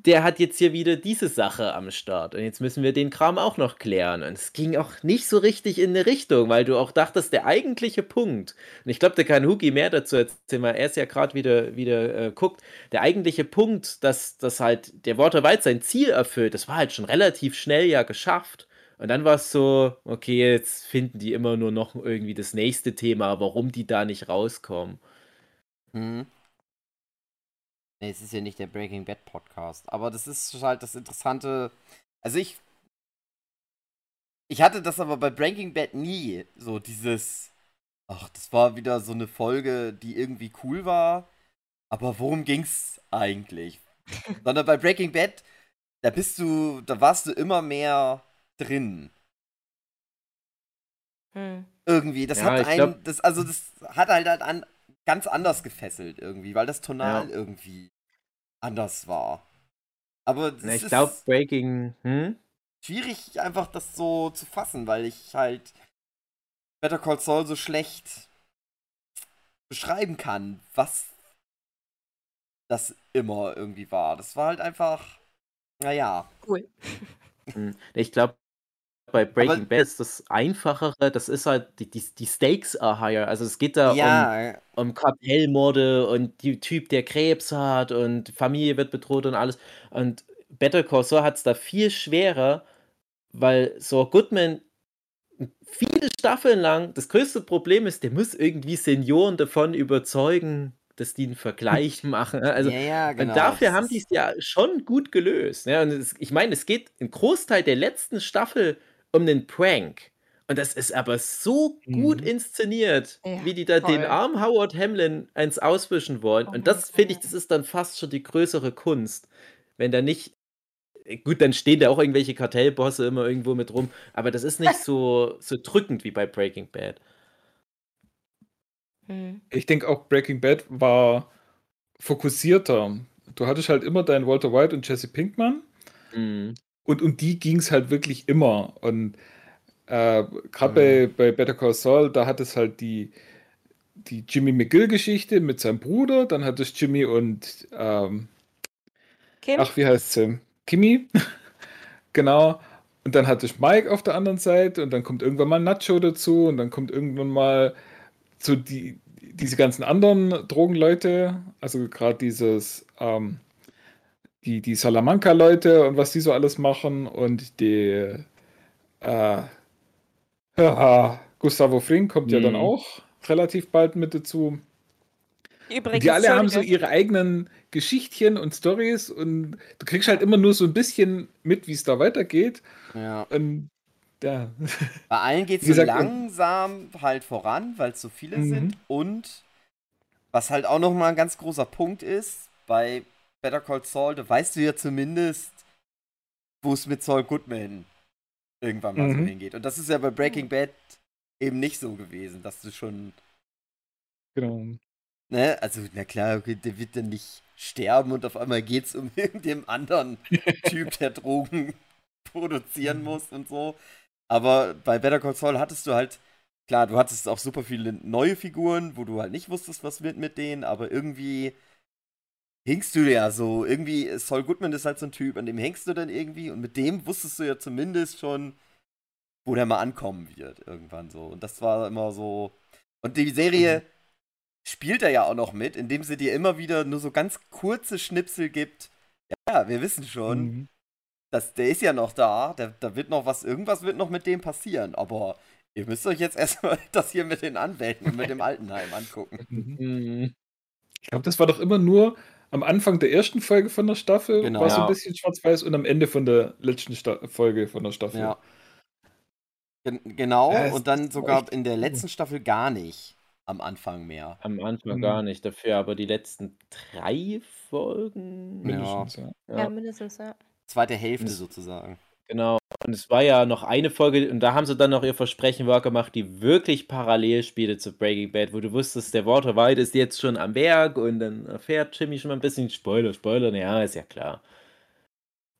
[SPEAKER 4] der hat jetzt hier wieder diese Sache am Start. Und jetzt müssen wir den Kram auch noch klären. Und es ging auch nicht so richtig in eine Richtung, weil du auch dachtest, der eigentliche Punkt, und ich glaube, da kann Hugi mehr dazu erzählen, weil er es ja gerade wieder, wieder äh, guckt, der eigentliche Punkt, dass, dass halt der Walter White sein Ziel erfüllt, das war halt schon relativ schnell ja geschafft. Und dann war es so, okay, jetzt finden die immer nur noch irgendwie das nächste Thema, warum die da nicht rauskommen.
[SPEAKER 1] Mhm. Nee, es ist ja nicht der Breaking Bad Podcast. Aber das ist halt das Interessante. Also ich. Ich hatte das aber bei Breaking Bad nie. So dieses. ach, das war wieder so eine Folge, die irgendwie cool war. Aber worum ging's eigentlich? (laughs) Sondern bei Breaking Bad, da bist du, da warst du immer mehr drin.
[SPEAKER 3] Hm.
[SPEAKER 1] Irgendwie. Das
[SPEAKER 4] Ja,
[SPEAKER 1] hat einen,
[SPEAKER 4] glaub-
[SPEAKER 1] das, also das hat halt, halt an, ganz anders gefesselt irgendwie, weil das tonal
[SPEAKER 4] Ja.
[SPEAKER 1] irgendwie anders war. Aber
[SPEAKER 4] Na,
[SPEAKER 1] es
[SPEAKER 4] ich glaube,
[SPEAKER 1] ist
[SPEAKER 4] Breaking. Hm?
[SPEAKER 1] schwierig, einfach das so zu fassen, weil ich halt Better Call Saul so schlecht beschreiben kann, was das immer irgendwie war. Das war halt einfach, naja.
[SPEAKER 3] Cool.
[SPEAKER 4] Hm. Ich glaube, bei Breaking Bad ist das Einfachere, das ist halt, die, die, die Stakes are higher. Also es geht da um,
[SPEAKER 1] Ja,
[SPEAKER 4] um Kartellmorde und die Typ, der Krebs hat und Familie wird bedroht und alles. Und Better Call Saul hat es da viel schwerer, weil Saul Goodman viele Staffeln lang, das größte Problem ist, der muss irgendwie Senioren davon überzeugen, dass die einen Vergleich (laughs) machen. Also,
[SPEAKER 1] ja, ja, genau.
[SPEAKER 4] und dafür haben die es ja schon gut gelöst. Ja, und es, ich meine, es geht ein Großteil der letzten Staffel um den Prank. Und das ist aber so gut
[SPEAKER 2] Mhm.
[SPEAKER 4] inszeniert,
[SPEAKER 3] Ja,
[SPEAKER 4] wie die da den
[SPEAKER 3] voll.
[SPEAKER 4] armen Howard Hamlin eins auswischen wollen.
[SPEAKER 3] Oh
[SPEAKER 4] und das finde ich, das ist dann fast schon die größere Kunst. Wenn da nicht. Gut, dann stehen da auch irgendwelche Kartellbosse immer irgendwo mit rum, aber das ist nicht (laughs) so, so drückend wie bei Breaking Bad.
[SPEAKER 3] Hm.
[SPEAKER 2] Ich denke auch Breaking Bad war fokussierter. Du hattest halt immer deinen Walter White und Jesse Pinkman
[SPEAKER 4] Mhm.
[SPEAKER 2] Und um die ging es halt wirklich immer. Und äh, gerade
[SPEAKER 1] Mhm.
[SPEAKER 2] bei, bei Better Call Saul, da hat es halt die, die Jimmy McGill-Geschichte mit seinem Bruder, dann hat es Jimmy und ähm,
[SPEAKER 3] Kim?
[SPEAKER 2] ach, wie heißt sie? Kimi? (laughs) genau. Und dann hatte ich Mike auf der anderen Seite und dann kommt irgendwann mal Nacho dazu und dann kommt irgendwann mal so die, diese ganzen anderen Drogenleute, also gerade dieses, ähm, die, die Salamanca-Leute und was die so alles machen und die, äh, ja, Gustavo Fring kommt ja dann
[SPEAKER 4] Mhm.
[SPEAKER 2] auch relativ bald mit dazu.
[SPEAKER 3] Übrigens,
[SPEAKER 2] die alle haben so ihre eigenen Geschichtchen und Stories und du kriegst halt immer nur so ein bisschen mit, wie es da weitergeht.
[SPEAKER 1] ja.
[SPEAKER 2] Und ja,
[SPEAKER 1] Bei allen geht es so langsam halt voran, weil es so viele
[SPEAKER 2] Mhm.
[SPEAKER 1] sind. Und was halt auch nochmal ein ganz großer Punkt ist, bei Better Call Saul, da weißt du ja zumindest, wo es mit Saul Goodman irgendwann mal so
[SPEAKER 2] Mhm.
[SPEAKER 1] hingeht. Und das ist ja bei Breaking Bad eben nicht so gewesen, dass du schon,
[SPEAKER 2] genau.
[SPEAKER 1] ne, also na klar, okay, der wird dann nicht sterben und auf einmal geht es um (laughs) irgendeinen anderen Typ, der Drogen (laughs) produzieren muss und so. Aber bei Better Call Saul hattest du halt, klar, du hattest auch super viele neue Figuren, wo du halt nicht wusstest, was wird mit denen, aber irgendwie hingst du ja so, irgendwie, Saul Goodman ist halt so ein Typ, an dem hängst du dann irgendwie und mit dem wusstest du ja zumindest schon, wo der mal ankommen wird, irgendwann so. Und das war immer so. Und die Serie spielt er ja auch noch mit, indem sie dir immer wieder nur so ganz kurze Schnipsel gibt. Ja, wir wissen schon,
[SPEAKER 2] Mhm.
[SPEAKER 1] das, der ist ja noch da, der, da wird noch was, irgendwas wird noch mit dem passieren, aber ihr müsst euch jetzt (laughs) erstmal das hier mit den Anwälten und mit dem Altenheim angucken.
[SPEAKER 2] Mhm. (laughs)
[SPEAKER 4] Mhm.
[SPEAKER 2] Ich glaube, das war doch immer nur am Anfang der ersten Folge von der Staffel,
[SPEAKER 1] Genau.
[SPEAKER 2] war so ein bisschen schwarz-weiß und am Ende von der letzten Sta Folge von der Staffel.
[SPEAKER 1] Ja. Gen genau,
[SPEAKER 2] Ja,
[SPEAKER 1] und dann sogar
[SPEAKER 2] echt
[SPEAKER 1] in der letzten Staffel gar nicht am Anfang mehr.
[SPEAKER 4] Am Anfang
[SPEAKER 2] Mhm.
[SPEAKER 4] gar nicht, dafür aber die letzten drei Folgen.
[SPEAKER 2] Mindestens, ja.
[SPEAKER 3] Ja,
[SPEAKER 4] Ja,
[SPEAKER 3] mindestens, ja.
[SPEAKER 1] Zweite Hälfte
[SPEAKER 4] Das-
[SPEAKER 1] sozusagen.
[SPEAKER 4] Genau. Und es war ja noch eine Folge, und da haben sie dann noch ihr Versprechen wahr gemacht, die wirklich parallel spielte zu Breaking Bad, wo du wusstest, der Walter White ist jetzt schon am Berg und dann erfährt Jimmy schon mal ein bisschen Spoiler, Spoiler, ja, ist ja klar.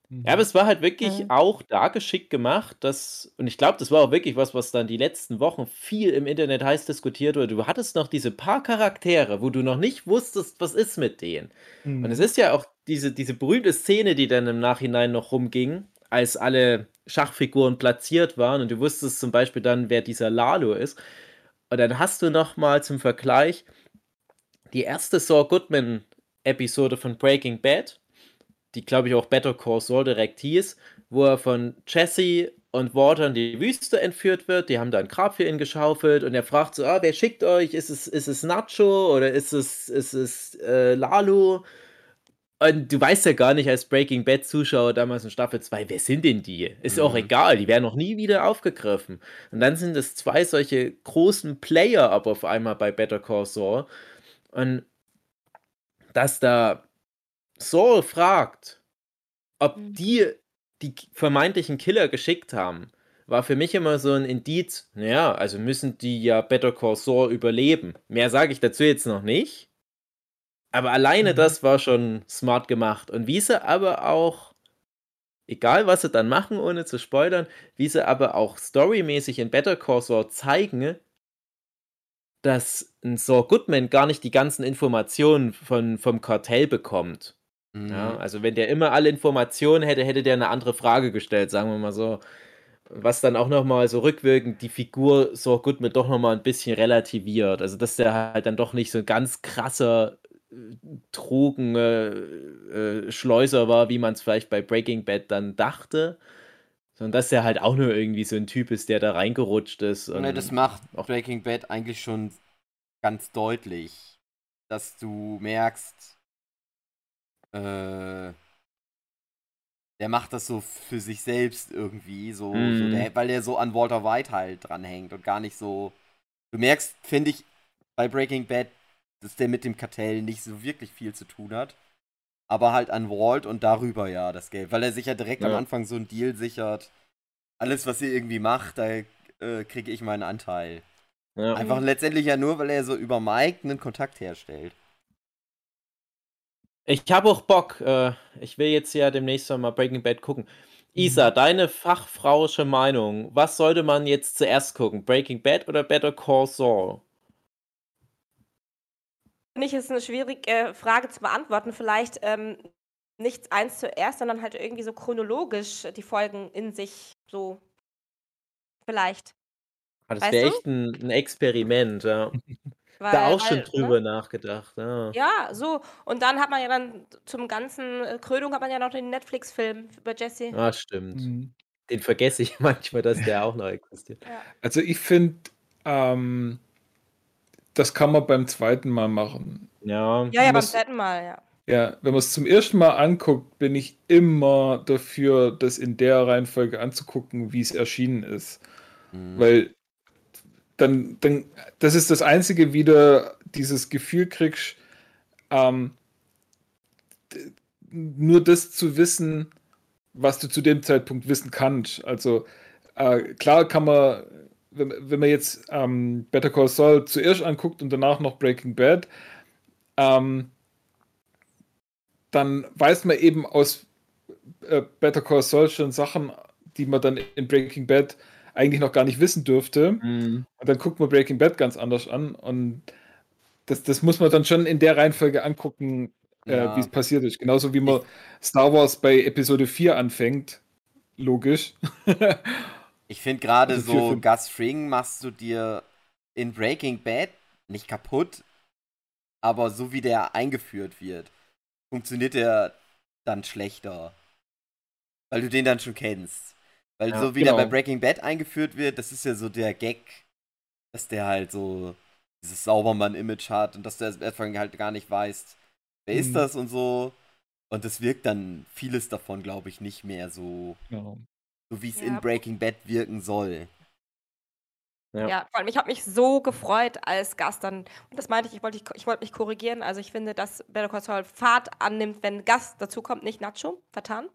[SPEAKER 2] Mhm.
[SPEAKER 4] Ja, aber es war halt wirklich
[SPEAKER 3] Mhm.
[SPEAKER 4] auch da geschickt gemacht, dass, und ich glaube, das war auch wirklich was, was dann die letzten Wochen viel im Internet heiß diskutiert wurde. Du hattest noch diese paar Charaktere, wo du noch nicht wusstest, was ist mit denen.
[SPEAKER 2] Mhm.
[SPEAKER 4] Und es ist ja auch diese, diese berühmte Szene, die dann im Nachhinein noch rumging, als alle Schachfiguren platziert waren und du wusstest zum Beispiel dann, wer dieser Lalo ist. Und dann hast du noch mal zum Vergleich die erste Saul Goodman-Episode von Breaking Bad, die glaube ich auch Better Call Saul direkt hieß, wo er von Jesse und Walter in die Wüste entführt wird. Die haben da ein Grab für ihn geschaufelt und er fragt so, ah, wer schickt euch? Ist es, ist es Nacho oder ist es, ist es äh, Lalo? Und du weißt ja gar nicht als Breaking Bad Zuschauer damals in Staffel 2, wer sind denn die? Ist auch
[SPEAKER 1] Mhm.
[SPEAKER 4] egal, die werden noch nie wieder aufgegriffen. Und dann sind es zwei solche großen Player aber auf einmal bei Better Call Saul. Und dass da Saul fragt, ob
[SPEAKER 3] Mhm.
[SPEAKER 4] die die vermeintlichen Killer geschickt haben, war für mich immer so ein Indiz, naja, also müssen die ja Better Call Saul überleben. Mehr sage ich dazu jetzt noch nicht. Aber alleine
[SPEAKER 2] Mhm.
[SPEAKER 4] das war schon smart gemacht. Und wie sie aber auch, egal was sie dann machen, ohne zu spoilern, wie sie aber auch storymäßig in Better Call Saul zeigen, dass ein Saul Goodman gar nicht die ganzen Informationen von, vom Kartell bekommt. Ja,
[SPEAKER 1] Mhm.
[SPEAKER 4] also wenn der immer alle Informationen hätte, hätte der eine andere Frage gestellt, sagen wir mal so. Was dann auch nochmal so rückwirkend die Figur Saul Goodman doch nochmal ein bisschen relativiert. Also dass der halt dann doch nicht so ein ganz krasser äh, Drogenschleuser äh, Schleuser war, wie man es vielleicht bei Breaking Bad dann dachte. Sondern dass der halt auch nur irgendwie so ein Typ ist, der da reingerutscht ist. Und
[SPEAKER 1] Ne, das macht
[SPEAKER 4] auch-
[SPEAKER 1] Breaking Bad eigentlich schon ganz deutlich, dass du merkst, äh, der macht das so für sich selbst irgendwie, so, so
[SPEAKER 4] Mhm.
[SPEAKER 1] der, weil der so an Walter White halt dranhängt und gar nicht so. Du merkst, finde ich, bei Breaking Bad, dass der mit dem Kartell nicht so wirklich viel zu tun hat. Aber halt an Walt und darüber ja das Geld, weil er sich ja direkt am
[SPEAKER 4] Ja.
[SPEAKER 1] Anfang so einen Deal sichert. Alles, was ihr irgendwie macht, da äh, kriege ich meinen Anteil.
[SPEAKER 4] ja.
[SPEAKER 1] Einfach letztendlich ja nur, weil er so über Mike einen Kontakt herstellt.
[SPEAKER 4] Ich habe auch Bock. Äh, ich will jetzt ja demnächst mal Breaking Bad gucken. Isa, deine fachfrauische Meinung. Was sollte man jetzt zuerst gucken? Breaking Bad oder Better Call Saul?
[SPEAKER 3] Ich, ist eine schwierige Frage zu beantworten. Vielleicht ähm, nicht eins zuerst, sondern halt irgendwie so chronologisch die Folgen in sich so. Vielleicht.
[SPEAKER 4] Ah, Das
[SPEAKER 3] Weißt
[SPEAKER 4] wäre
[SPEAKER 3] du?
[SPEAKER 4] echt ein, ein Experiment, ja.
[SPEAKER 3] Weil, (laughs)
[SPEAKER 4] Da auch schon
[SPEAKER 3] weil,
[SPEAKER 4] drüber
[SPEAKER 3] Ne?
[SPEAKER 4] nachgedacht, ja.
[SPEAKER 3] Ja, so. Und dann hat man ja dann zum ganzen äh, Krönung hat man ja noch den Netflix-Film über Jesse.
[SPEAKER 4] Ah, stimmt.
[SPEAKER 2] Mhm.
[SPEAKER 4] Den vergesse ich (laughs) manchmal, dass der auch noch existiert.
[SPEAKER 3] Ja.
[SPEAKER 2] Also ich finde, ähm, das kann man beim zweiten Mal machen.
[SPEAKER 4] Ja.
[SPEAKER 3] Ja, ja, beim zweiten Mal, ja.
[SPEAKER 2] Ja, wenn man es zum ersten Mal anguckt, bin ich immer dafür, das in der Reihenfolge anzugucken, wie es erschienen ist.
[SPEAKER 1] Mhm.
[SPEAKER 2] Weil dann, dann, das ist das Einzige, wie du dieses Gefühl kriegst, ähm, nur das zu wissen, was du zu dem Zeitpunkt wissen kannst. Also äh, klar kann man, wenn, wenn man jetzt ähm, Better Call Saul zuerst anguckt und danach noch Breaking Bad, ähm, dann weiß man eben aus äh, Better Call Saul schon Sachen, die man dann in Breaking Bad eigentlich noch gar nicht wissen dürfte.
[SPEAKER 4] Mhm.
[SPEAKER 2] Und dann guckt man Breaking Bad ganz anders an. Und das, das muss man dann schon in der Reihenfolge angucken, äh,
[SPEAKER 1] Ja.
[SPEAKER 2] wie es passiert ist. Genauso wie man Star Wars bei Episode 4 anfängt. Logisch. (laughs)
[SPEAKER 1] Ich finde gerade
[SPEAKER 2] Also
[SPEAKER 1] so, Gus Fring machst du dir in Breaking Bad nicht kaputt, aber so wie der eingeführt wird, funktioniert der dann schlechter. Weil du den dann schon kennst. Weil
[SPEAKER 4] Ja,
[SPEAKER 1] so wie der bei
[SPEAKER 2] genau.
[SPEAKER 1] Breaking Bad eingeführt wird, das ist ja so der Gag, dass der halt so dieses Saubermann-Image hat und dass du erst Anfang halt gar nicht weißt, wer ist
[SPEAKER 2] Mhm.
[SPEAKER 1] das und so. Und das wirkt dann vieles davon, glaube ich, nicht mehr so,
[SPEAKER 2] Ja.
[SPEAKER 1] So wie es
[SPEAKER 3] Ja.
[SPEAKER 1] in Breaking Bad wirken soll.
[SPEAKER 4] Ja.
[SPEAKER 3] Ja, vor allem, ich habe mich so gefreut als Gast dann. Und das meinte ich, ich wollte ich wollte mich korrigieren. Also ich finde, dass Better Call Saul Fahrt annimmt, wenn Gast dazukommt, nicht Nacho, vertan.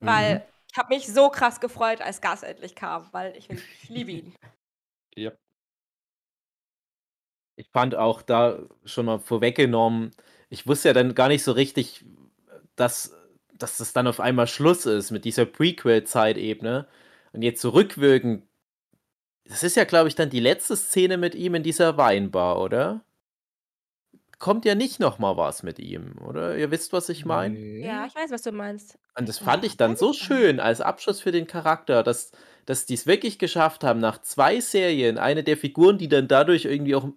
[SPEAKER 3] Weil
[SPEAKER 1] Mhm.
[SPEAKER 3] ich habe mich so krass gefreut, als Gast endlich kam, weil ich, ich liebe ihn. (laughs)
[SPEAKER 2] Ja.
[SPEAKER 4] Ich fand auch da schon mal vorweggenommen, ich wusste ja dann gar nicht so richtig, dass, dass das dann auf einmal Schluss ist mit dieser Prequel-Zeitebene. Und jetzt zurückwirkend, das ist ja, glaube ich, dann die letzte Szene mit ihm in dieser Weinbar, oder? Kommt ja nicht noch mal was mit ihm, oder? Ihr wisst, was ich meine?
[SPEAKER 3] Ja, ich weiß, was du meinst.
[SPEAKER 4] Und das fand
[SPEAKER 3] Ja,
[SPEAKER 4] ich dann so schön als Abschluss für den Charakter, dass, dass die es wirklich geschafft haben, nach zwei Serien, eine der Figuren, die dann dadurch irgendwie auch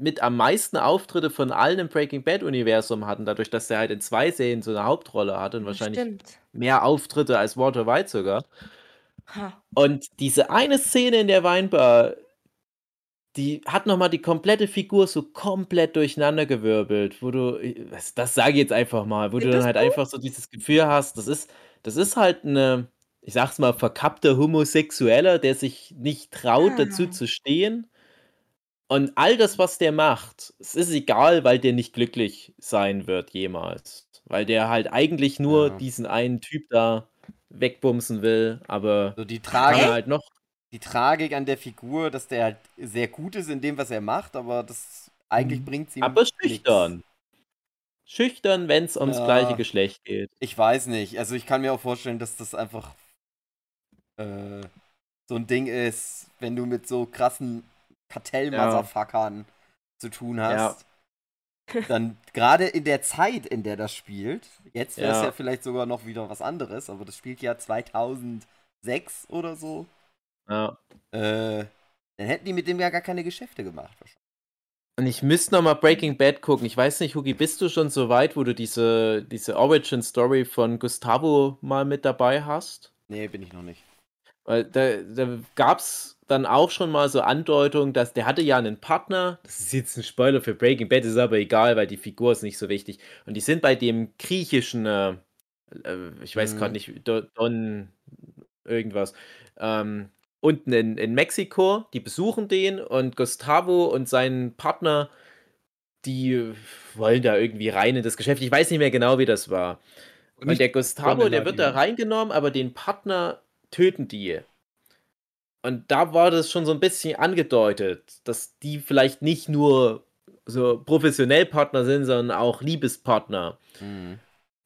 [SPEAKER 4] mit am meisten Auftritte von allen im Breaking Bad-Universum hatten, dadurch, dass er halt in zwei Serien so eine Hauptrolle hatte und wahrscheinlich
[SPEAKER 3] Stimmt.
[SPEAKER 4] mehr Auftritte als Walter White sogar.
[SPEAKER 3] Ha.
[SPEAKER 4] Und diese eine Szene in der Weinbar, die hat nochmal die komplette Figur so komplett durcheinandergewirbelt, wo du, äh, das, sage ich jetzt einfach mal, wo du dann halt
[SPEAKER 3] du?
[SPEAKER 4] einfach so dieses Gefühl hast, das ist, das ist halt eine, ich sag's mal, verkappter Homosexueller, der sich nicht traut, dazu
[SPEAKER 3] Ah.
[SPEAKER 4] zu stehen. Und all das, was der macht, es ist egal, weil der nicht glücklich sein wird jemals. Weil der halt eigentlich nur
[SPEAKER 1] Ja.
[SPEAKER 4] diesen einen Typ da wegbumsen will, aber
[SPEAKER 1] So die Tragik,
[SPEAKER 4] halt noch.
[SPEAKER 1] die Tragik an der Figur, dass der halt sehr gut ist in dem, was er macht, aber das eigentlich
[SPEAKER 2] Mhm.
[SPEAKER 1] bringt ihm
[SPEAKER 4] Aber
[SPEAKER 1] nix.
[SPEAKER 4] schüchtern. Schüchtern, wenn es ums
[SPEAKER 1] Ja.
[SPEAKER 4] gleiche Geschlecht geht.
[SPEAKER 1] Ich weiß nicht. Also ich kann mir auch vorstellen, dass das einfach äh, so ein Ding ist, wenn du mit so krassen Kartell-Motherfuckern zu tun hast. (laughs) Dann gerade in der Zeit, in der das spielt, jetzt wäre es
[SPEAKER 4] Ja.
[SPEAKER 1] vielleicht sogar noch wieder was anderes, aber das spielt ja 2006 oder so.
[SPEAKER 4] Ja.
[SPEAKER 1] Äh, dann hätten die mit dem ja gar keine Geschäfte gemacht.
[SPEAKER 4] Und ich müsste noch mal Breaking Bad gucken. Ich weiß nicht, Hugi, bist du schon so weit, wo du diese, diese Origin-Story von Gustavo mal mit dabei hast?
[SPEAKER 1] Nee, bin ich noch nicht.
[SPEAKER 4] Weil da, da gab es dann auch schon mal so Andeutungen, dass der hatte ja einen Partner. Das ist jetzt ein Spoiler für Breaking Bad, ist aber egal, weil die Figur ist nicht so wichtig. Und die sind bei dem griechischen, äh, äh, ich weiß
[SPEAKER 1] Mhm.
[SPEAKER 4] gerade nicht, Do- Don irgendwas, ähm, unten in, in Mexiko. Die besuchen den und Gustavo und sein Partner, die wollen da irgendwie rein in das Geschäft. Ich weiß nicht mehr genau, wie das war.
[SPEAKER 2] Und
[SPEAKER 4] Und der Gustavo, der wird da reingenommen, aber den Partner töten die. Und da war das schon so ein bisschen angedeutet, dass die vielleicht nicht nur so professionell Partner sind, sondern auch Liebespartner.
[SPEAKER 1] Mhm.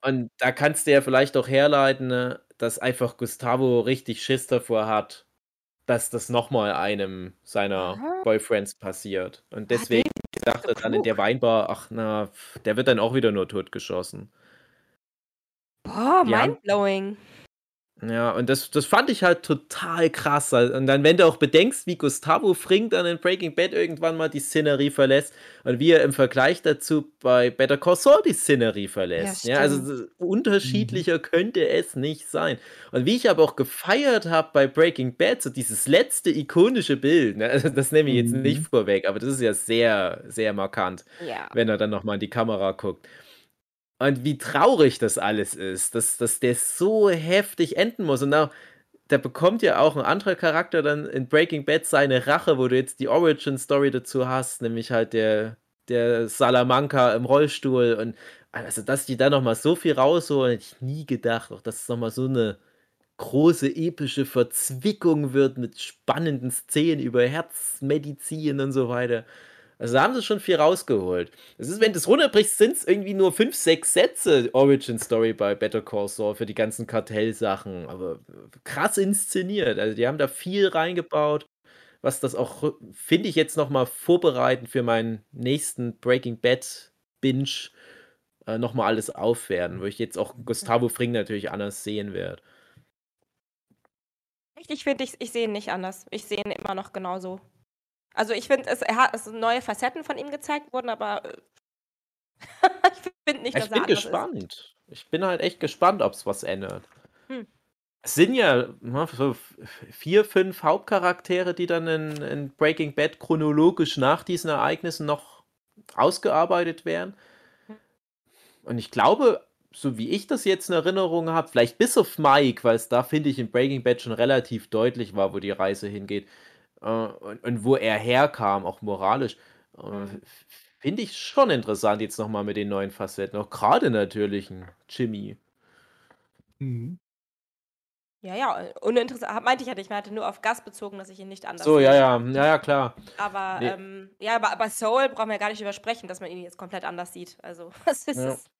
[SPEAKER 4] Und da kannst du ja vielleicht auch herleiten, ne, dass einfach Gustavo richtig Schiss davor hat, dass das nochmal einem seiner
[SPEAKER 3] Ah.
[SPEAKER 4] Boyfriends passiert. Und
[SPEAKER 3] Ah,
[SPEAKER 4] deswegen sagt
[SPEAKER 3] so
[SPEAKER 4] er dann in der. Weinbar, ach na, der wird dann auch wieder nur totgeschossen.
[SPEAKER 3] Boah,
[SPEAKER 4] Die haben-
[SPEAKER 3] mindblowing.
[SPEAKER 4] Ja, und das, das fand ich halt total krass. Und dann, wenn du auch bedenkst, wie Gustavo Fring dann in Breaking Bad irgendwann mal die Szenerie verlässt und wie er im Vergleich dazu bei Better Call Saul die Szenerie verlässt. Ja, also
[SPEAKER 3] stimmt.
[SPEAKER 4] s- unterschiedlicher könnte es nicht sein. Und wie ich aber auch gefeiert habe bei Breaking Bad, so dieses letzte ikonische Bild, ne, also das nehme ich jetzt
[SPEAKER 2] Mhm.
[SPEAKER 4] nicht vorweg, aber das ist ja sehr, sehr markant
[SPEAKER 3] Ja.
[SPEAKER 4] wenn er dann nochmal in die Kamera guckt. Und wie traurig das alles ist, dass, dass der so heftig enden muss. Und auch, da bekommt ja auch ein anderer Charakter dann in Breaking Bad seine Rache, wo du jetzt die Origin-Story dazu hast, nämlich halt der, der Salamanca im Rollstuhl. Und also, dass die da nochmal so viel rausholen, hätte ich nie gedacht. Auch dass es nochmal so eine große epische Verzwickung wird mit spannenden Szenen über Herzmedizin und so weiter. Also da haben sie schon viel rausgeholt. Es ist, wenn du es runterbrichst, sind es irgendwie nur fünf, sechs Sätze Origin Story bei Better Call Saul für die ganzen Kartellsachen. Aber krass inszeniert. Also die haben da viel reingebaut, was das auch, finde ich, jetzt nochmal vorbereiten für meinen nächsten Breaking Bad Binge äh, nochmal alles aufwerten, wo ich jetzt auch Gustavo Fring natürlich anders sehen werde.
[SPEAKER 3] Ich finde, ich, ich sehe ihn nicht anders. Ich sehe ihn immer noch genauso. Also ich finde, es, hat, es sind neue Facetten von ihm gezeigt worden, aber äh, (laughs) ich finde nicht, dass
[SPEAKER 4] Ich
[SPEAKER 3] er
[SPEAKER 4] bin
[SPEAKER 3] anders ist.
[SPEAKER 4] gespannt. Ich bin halt echt gespannt, ob es was ändert.
[SPEAKER 3] Hm.
[SPEAKER 4] Es sind ja na, so vier, fünf Hauptcharaktere, die dann in, in Breaking Bad chronologisch nach diesen Ereignissen noch ausgearbeitet werden.
[SPEAKER 3] Hm.
[SPEAKER 4] Und ich glaube, so wie ich das jetzt in Erinnerung habe, vielleicht bis auf Mike, weil es da, finde ich, in Breaking Bad schon relativ deutlich war, wo die Reise hingeht äh, und, und wo er herkam, auch moralisch. Äh,
[SPEAKER 3] Mhm.
[SPEAKER 4] Finde ich schon interessant jetzt nochmal mit den neuen Facetten. Auch gerade natürlich ein Jimmy.
[SPEAKER 2] Mhm.
[SPEAKER 3] Ja, ja, uninteressant. Meinte ich ja nicht, man hatte nur auf Gas bezogen, dass ich ihn nicht anders
[SPEAKER 4] So,
[SPEAKER 3] sehe.
[SPEAKER 4] ja, ja, ja, ja, klar.
[SPEAKER 3] Aber,
[SPEAKER 4] Nee.
[SPEAKER 3] ähm, ja, aber, aber Soul brauchen wir gar nicht übersprechen, dass man ihn jetzt komplett anders sieht. Also, (laughs) was ist
[SPEAKER 4] Ja.
[SPEAKER 3] es?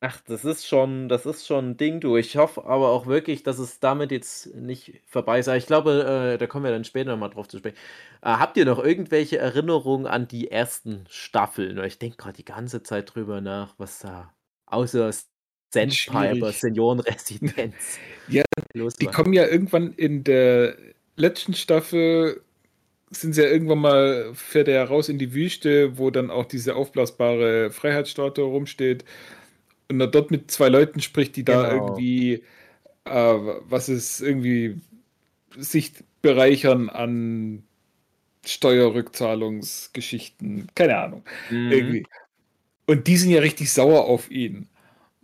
[SPEAKER 4] Ach, das ist schon, das ist schon ein Ding, du. Ich hoffe aber auch wirklich, dass es damit jetzt nicht vorbei ist. Aber Ich glaube, äh, da kommen wir dann später nochmal drauf zu sprechen. Äh, habt ihr noch irgendwelche Erinnerungen an die ersten Staffeln? Ich denke gerade die ganze Zeit drüber nach, was da außer Sandpiper. Seniorenresidenz (laughs)
[SPEAKER 2] Ja,
[SPEAKER 4] los
[SPEAKER 2] Die
[SPEAKER 4] war.
[SPEAKER 2] kommen ja irgendwann in der letzten Staffel, sind sie ja irgendwann mal, fährt er raus in die Wüste, wo dann auch diese aufblasbare Freiheitsstatue rumsteht. Und er dort mit zwei Leuten spricht, die da
[SPEAKER 4] Genau.
[SPEAKER 2] irgendwie, äh, was ist irgendwie sich bereichern an Steuerrückzahlungsgeschichten, keine Ahnung.
[SPEAKER 4] Mhm.
[SPEAKER 2] Irgendwie. Und die sind ja richtig sauer auf ihn,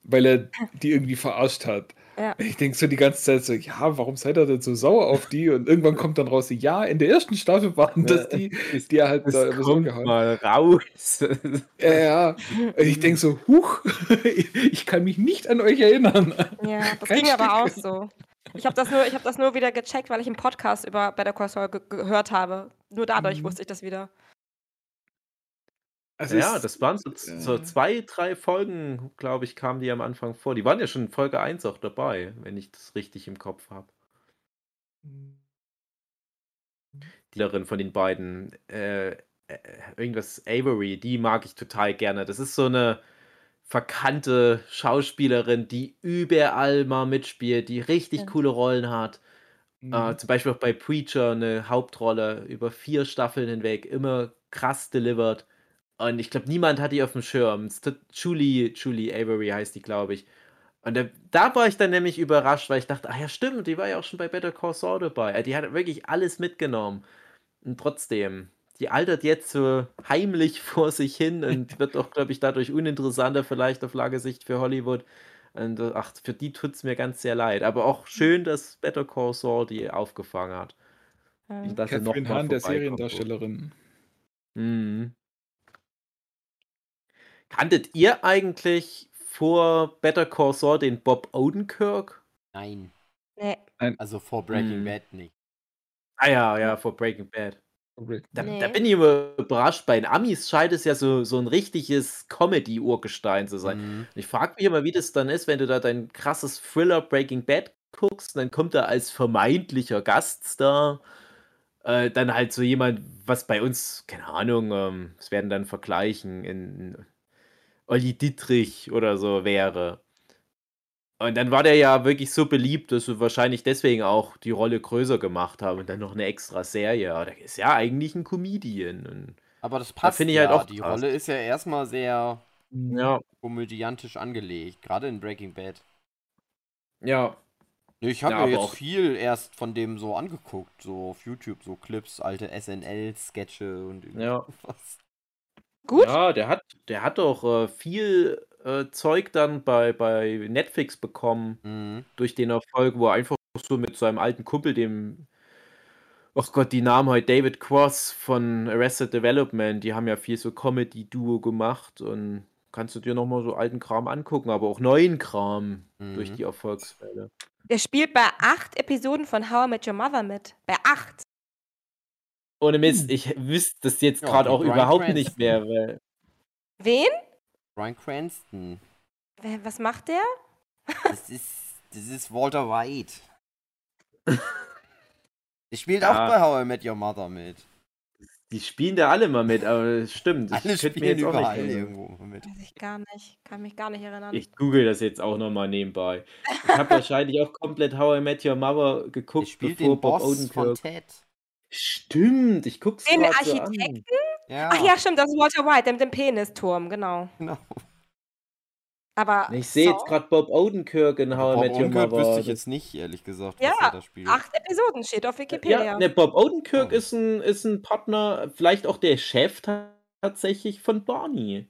[SPEAKER 2] weil er die irgendwie verarscht hat.
[SPEAKER 3] Ja.
[SPEAKER 2] Ich denke so die ganze Zeit so, ja, warum seid ihr denn so sauer auf die? Und irgendwann kommt dann raus, ja, in der ersten Staffel waren das die, die er halt
[SPEAKER 4] Das
[SPEAKER 2] da so
[SPEAKER 4] kommt
[SPEAKER 2] gehauen.
[SPEAKER 4] mal raus.
[SPEAKER 2] Ja, ja. Und ich denke so, huch, (laughs) ich kann mich nicht an euch erinnern.
[SPEAKER 3] Ja, das
[SPEAKER 2] Kein
[SPEAKER 3] ging aber auch
[SPEAKER 2] Stück.
[SPEAKER 3] so. Ich habe das, nur- ich hab das nur wieder gecheckt, weil ich einen Podcast über Better Call Saul ge gehört habe. Nur dadurch
[SPEAKER 2] Mhm.
[SPEAKER 3] wusste ich das wieder.
[SPEAKER 2] Also
[SPEAKER 4] ja,
[SPEAKER 2] es-
[SPEAKER 4] das waren so, so
[SPEAKER 2] äh,
[SPEAKER 4] zwei, drei Folgen, glaube ich, kamen die am Anfang vor. Die waren ja schon in Folge 1 auch dabei, wenn ich das richtig im Kopf habe. Die Lerin von den beiden, äh, äh, irgendwas Avery, die mag ich total gerne. Das ist so eine verkannte Schauspielerin, die überall mal mitspielt, die richtig
[SPEAKER 3] Ja.
[SPEAKER 4] coole Rollen hat.
[SPEAKER 2] Mhm.
[SPEAKER 4] Äh, zum Beispiel auch bei Preacher eine Hauptrolle über vier Staffeln hinweg, immer krass delivered. Und ich glaube, niemand hat die auf dem Schirm. Julie, Julie Avery heißt die, glaube ich. Und da, da war ich dann nämlich überrascht, weil ich dachte, ah ja, stimmt, die war ja auch schon bei Better Call Saul dabei. Die hat wirklich alles mitgenommen. Und trotzdem, die altert jetzt so heimlich (laughs) vor sich hin und wird auch, glaube ich, dadurch uninteressanter vielleicht auf lange Sicht für Hollywood. Und äh, ach, für die tut es mir ganz sehr leid. Aber auch schön, dass Better Call Saul die aufgefangen hat.
[SPEAKER 3] Ja.
[SPEAKER 4] Und dass sie noch
[SPEAKER 2] Catherine Hahn, der. Seriendarstellerin.
[SPEAKER 4] Mhm. Kanntet ihr eigentlich vor Better Call Saul den Bob Odenkirk?
[SPEAKER 1] Nein.
[SPEAKER 3] Nee.
[SPEAKER 1] Also vor Breaking
[SPEAKER 4] Hm.
[SPEAKER 1] Bad nicht.
[SPEAKER 4] Ah ja, ja, vor Breaking Bad. Da,
[SPEAKER 3] Nee.
[SPEAKER 4] da bin ich immer überrascht. Bei den Amis scheint es ja so, so ein richtiges Comedy-Urgestein zu sein.
[SPEAKER 1] Mhm.
[SPEAKER 4] Ich frage mich immer, wie das dann ist, wenn du da dein krasses Thriller Breaking Bad guckst, dann kommt er als vermeintlicher Gaststar. Äh, dann halt so jemand, was bei uns, keine Ahnung, ähm, es werden dann vergleichen, in Olli Dittrich oder so wäre. Und dann war der ja wirklich so beliebt, dass wir wahrscheinlich deswegen auch die Rolle größer gemacht haben und dann noch eine extra Serie. Aber der ist ja eigentlich ein Comedian. Und
[SPEAKER 1] Aber das passt
[SPEAKER 4] finde ich
[SPEAKER 1] ja.
[SPEAKER 4] halt auch
[SPEAKER 1] Die
[SPEAKER 4] krass.
[SPEAKER 1] Rolle ist ja erstmal sehr
[SPEAKER 4] ja,
[SPEAKER 1] komödiantisch angelegt, gerade in Breaking Bad.
[SPEAKER 4] ja,
[SPEAKER 1] Ich habe
[SPEAKER 4] Ja,
[SPEAKER 1] mir jetzt
[SPEAKER 4] auch-
[SPEAKER 1] viel erst von dem so angeguckt, so auf YouTube, so Clips, alte SNL-Sketche und
[SPEAKER 4] Ja. (laughs)
[SPEAKER 3] Gut?
[SPEAKER 4] Ja, der hat, der hat doch äh, viel äh, Zeug dann bei, bei Netflix bekommen
[SPEAKER 1] Mhm.
[SPEAKER 4] durch den Erfolg, wo er einfach so mit seinem alten Kumpel, dem, ach Gott, die Namen heute, David Cross von Arrested Development, die haben ja viel so Comedy-Duo gemacht und kannst du dir nochmal so alten Kram angucken, aber auch neuen Kram durch
[SPEAKER 1] Mhm.
[SPEAKER 4] die Erfolgsfälle.
[SPEAKER 3] Der spielt bei acht Episoden von How I Met Your Mother mit. Bei acht.
[SPEAKER 4] Ohne Mist, ich wüsste das jetzt
[SPEAKER 1] Ja,
[SPEAKER 4] gerade auch
[SPEAKER 1] Bryan
[SPEAKER 4] überhaupt
[SPEAKER 1] Cranston.
[SPEAKER 4] nicht mehr, weil
[SPEAKER 3] Wen?
[SPEAKER 1] Brian Cranston.
[SPEAKER 3] Was macht der?
[SPEAKER 1] Das ist, das ist Walter White. (laughs) Der spielt
[SPEAKER 4] Ja.
[SPEAKER 1] auch bei How I Met Your Mother mit.
[SPEAKER 4] die spielen da alle mal mit, aber es stimmt.
[SPEAKER 1] Alle
[SPEAKER 4] könnte
[SPEAKER 1] spielen
[SPEAKER 4] auch
[SPEAKER 1] überall
[SPEAKER 4] erinnern.
[SPEAKER 1] irgendwo mit.
[SPEAKER 3] Weiß ich gar nicht. Kann mich gar nicht erinnern.
[SPEAKER 4] Ich google das jetzt auch nochmal nebenbei. Ich habe (laughs) wahrscheinlich auch komplett How I Met Your Mother
[SPEAKER 1] Der
[SPEAKER 4] geguckt,
[SPEAKER 1] spielt
[SPEAKER 4] bevor
[SPEAKER 1] den
[SPEAKER 4] Bob
[SPEAKER 1] Boss von
[SPEAKER 4] Odenkirk.
[SPEAKER 1] Ted.
[SPEAKER 4] Stimmt, ich guck's
[SPEAKER 3] Den
[SPEAKER 4] gerade so an.
[SPEAKER 3] Architekten?
[SPEAKER 1] Ja,
[SPEAKER 3] Ach ja, stimmt, das ist Walter White, der mit dem Penisturm, genau.
[SPEAKER 1] genau.
[SPEAKER 3] Aber
[SPEAKER 4] Ich sehe jetzt
[SPEAKER 3] Saul?
[SPEAKER 4] gerade Bob Odenkirk in How I Met Your Mother.
[SPEAKER 1] wüsste ich jetzt nicht, ehrlich gesagt,
[SPEAKER 3] Ja,
[SPEAKER 1] was er da spielt.
[SPEAKER 3] acht Episoden steht auf Wikipedia.
[SPEAKER 4] Ja, ne, Bob Odenkirk
[SPEAKER 1] Oh.
[SPEAKER 4] ist, ein, ist ein Partner, vielleicht auch der Chef ta- tatsächlich von Barney,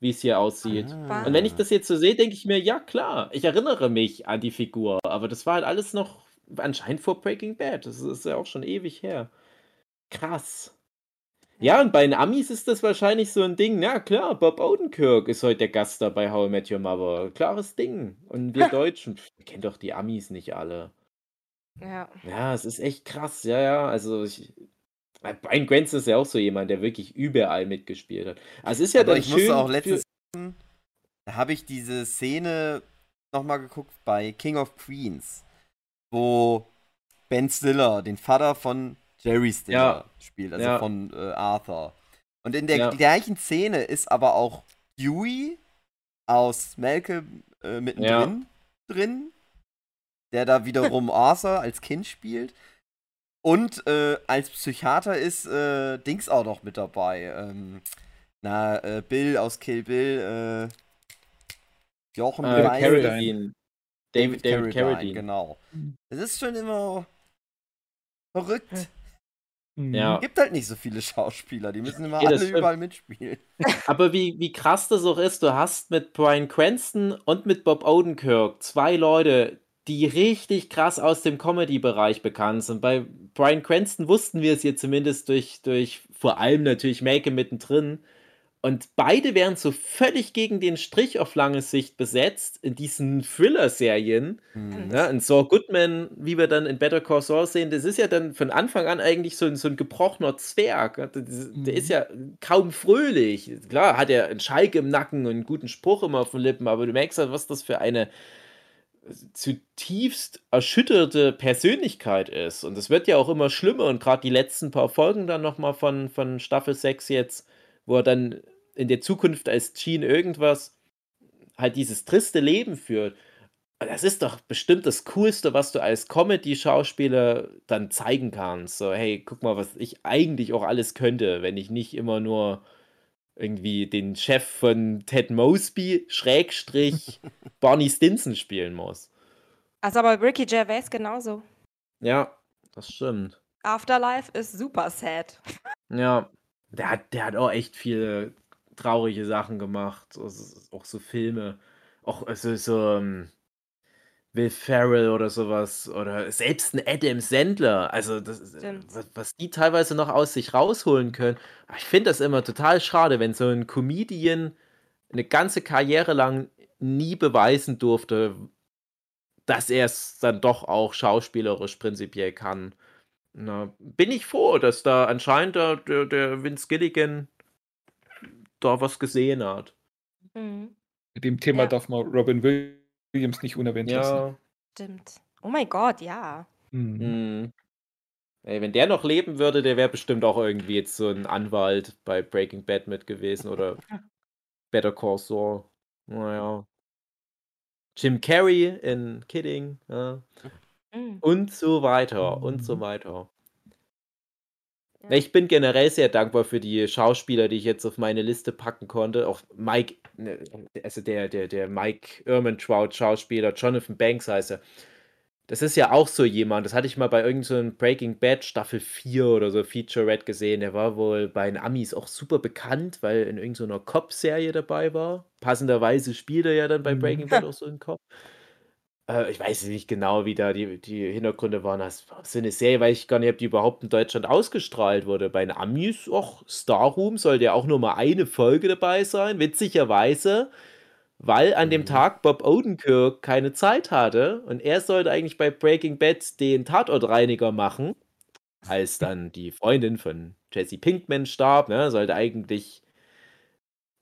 [SPEAKER 4] wie es hier aussieht.
[SPEAKER 1] Ah.
[SPEAKER 4] Und wenn ich das jetzt so sehe, denke ich mir, ja klar, ich erinnere mich an die Figur, aber das war halt alles noch anscheinend vor Breaking Bad. Das ist ja auch schon ewig her. Krass. Ja, und bei den Amis ist das wahrscheinlich so ein Ding. Ja, klar, Bob Odenkirk ist heute der Gast da bei How I Met Your Mother. Klares Ding. Und wir (laughs) Deutschen, wir kennen doch die Amis nicht alle.
[SPEAKER 3] Ja.
[SPEAKER 4] Ja, es ist echt krass. Ja, ja, also ich. Brian Cranston ist ja auch so jemand, der wirklich überall mitgespielt hat. Also es ist ja
[SPEAKER 1] Aber
[SPEAKER 4] dann
[SPEAKER 1] ich
[SPEAKER 4] schön.
[SPEAKER 1] musste auch
[SPEAKER 4] für-
[SPEAKER 1] letztens, da habe ich diese Szene nochmal geguckt bei King of Queens, wo Ben Stiller, den Vater von Jerry Stiller,
[SPEAKER 4] Ja.
[SPEAKER 1] spielt, also
[SPEAKER 4] Ja.
[SPEAKER 1] von äh, Arthur. Und in der
[SPEAKER 4] Ja.
[SPEAKER 1] gleichen Szene ist aber auch Dewey aus Malcolm äh, mittendrin drin, der da wiederum (laughs) Arthur als Kind spielt. Und äh, als Psychiater ist äh, Dings auch noch mit dabei. Ähm, na, äh, Bill aus Kill Bill, äh, Jochen
[SPEAKER 4] äh,
[SPEAKER 2] Carradine.
[SPEAKER 4] Carradine. David, David Carradine.
[SPEAKER 1] genau. Es ist schon immer Verrückt.
[SPEAKER 2] Mhm.
[SPEAKER 4] Ja.
[SPEAKER 1] Gibt halt nicht so viele Schauspieler, die müssen immer
[SPEAKER 4] Ja,
[SPEAKER 1] alle
[SPEAKER 4] stimmt.
[SPEAKER 1] überall mitspielen. (laughs)
[SPEAKER 4] Aber wie, wie krass das auch ist, du hast mit Brian Cranston und mit Bob Odenkirk zwei Leute, die richtig krass aus dem Comedy-Bereich bekannt sind. Bei Brian Cranston wussten wir es hier zumindest durch, durch vor allem natürlich Make mittendrin. Und beide werden so völlig gegen den Strich auf lange Sicht besetzt in diesen Thriller-Serien.
[SPEAKER 1] Hm.
[SPEAKER 4] Ja, und Saul Goodman, wie wir dann in Better Call Saul sehen, das ist ja dann von Anfang an eigentlich so ein, so ein gebrochener Zwerg. Ja, Der, der ist ja kaum fröhlich. Klar, hat er einen Schalk im Nacken und einen guten Spruch immer auf den Lippen, aber du merkst halt, was das für eine zutiefst erschütterte Persönlichkeit ist. Und es wird ja auch immer schlimmer. Und gerade die letzten paar Folgen dann nochmal von, von Staffel 6 jetzt, wo er dann in der Zukunft als Gene irgendwas halt dieses triste Leben führt. Das ist doch bestimmt das Coolste, was du als Comedy-Schauspieler dann zeigen kannst. So, hey, guck mal, was ich eigentlich auch alles könnte, wenn ich nicht immer nur irgendwie den Chef von Ted Mosby, Schrägstrich, (laughs) Barney Stinson spielen muss.
[SPEAKER 3] Also aber Ricky Gervais genauso.
[SPEAKER 4] Ja, das stimmt.
[SPEAKER 3] Afterlife ist super sad.
[SPEAKER 4] Ja, der hat, der hat auch echt viele traurige Sachen gemacht. Also, auch so Filme. Auch also, so ähm, Will Ferrell oder sowas. Oder selbst ein Adam Sandler. Also, das,
[SPEAKER 3] Stimmt.
[SPEAKER 4] was, was die teilweise noch aus sich rausholen können. Ich finde das immer total schade, wenn so ein Comedian eine ganze Karriere lang nie beweisen durfte, dass er es dann doch auch schauspielerisch prinzipiell kann. Na, bin ich froh, dass da anscheinend der, der, der Vince Gilligan da was gesehen hat.
[SPEAKER 3] Mhm.
[SPEAKER 2] Mit dem Thema
[SPEAKER 3] Ja.
[SPEAKER 2] darf man Robin Williams nicht unerwähnt lassen.
[SPEAKER 4] Ja.
[SPEAKER 3] Stimmt. Oh mein Gott, ja.
[SPEAKER 2] Mhm.
[SPEAKER 4] Hm. Ey, wenn der noch leben würde, der wäre bestimmt auch irgendwie jetzt so ein Anwalt bei Breaking Bad mit gewesen oder (laughs) Better Call Saul. Naja. Jim Carrey in Kidding. Ja.
[SPEAKER 3] Mhm.
[SPEAKER 4] Und so weiter und so
[SPEAKER 2] Mhm.
[SPEAKER 4] weiter.
[SPEAKER 3] Ja.
[SPEAKER 4] Ich bin generell sehr dankbar für die Schauspieler, die ich jetzt auf meine Liste packen konnte. Auch Mike, ne, also der, der, der Mike Ehrmantraut Schauspieler, Jonathan Banks heißt er. Das ist ja auch so jemand, das hatte ich mal bei irgendeinem so Breaking Bad Staffel 4 oder so Featurette gesehen. Der war wohl bei den Amis auch super bekannt, weil in irgendeiner Cop-Serie dabei war. Passenderweise spielt er ja dann bei
[SPEAKER 2] Mhm.
[SPEAKER 4] Breaking Bad auch so einen Cop. Äh, ich weiß nicht genau, wie da die, die Hintergründe waren. Das war so eine Serie, weiß ich gar nicht, ob die überhaupt in Deutschland ausgestrahlt wurde. Bei den Amis, auch Star Room sollte ja auch nur mal eine Folge dabei sein, witzigerweise, weil an dem
[SPEAKER 1] Mhm.
[SPEAKER 4] Tag Bob Odenkirk keine Zeit hatte und er sollte eigentlich bei Breaking Bad den Tatortreiniger machen, als dann die Freundin von Jesse Pinkman starb, ne, sollte eigentlich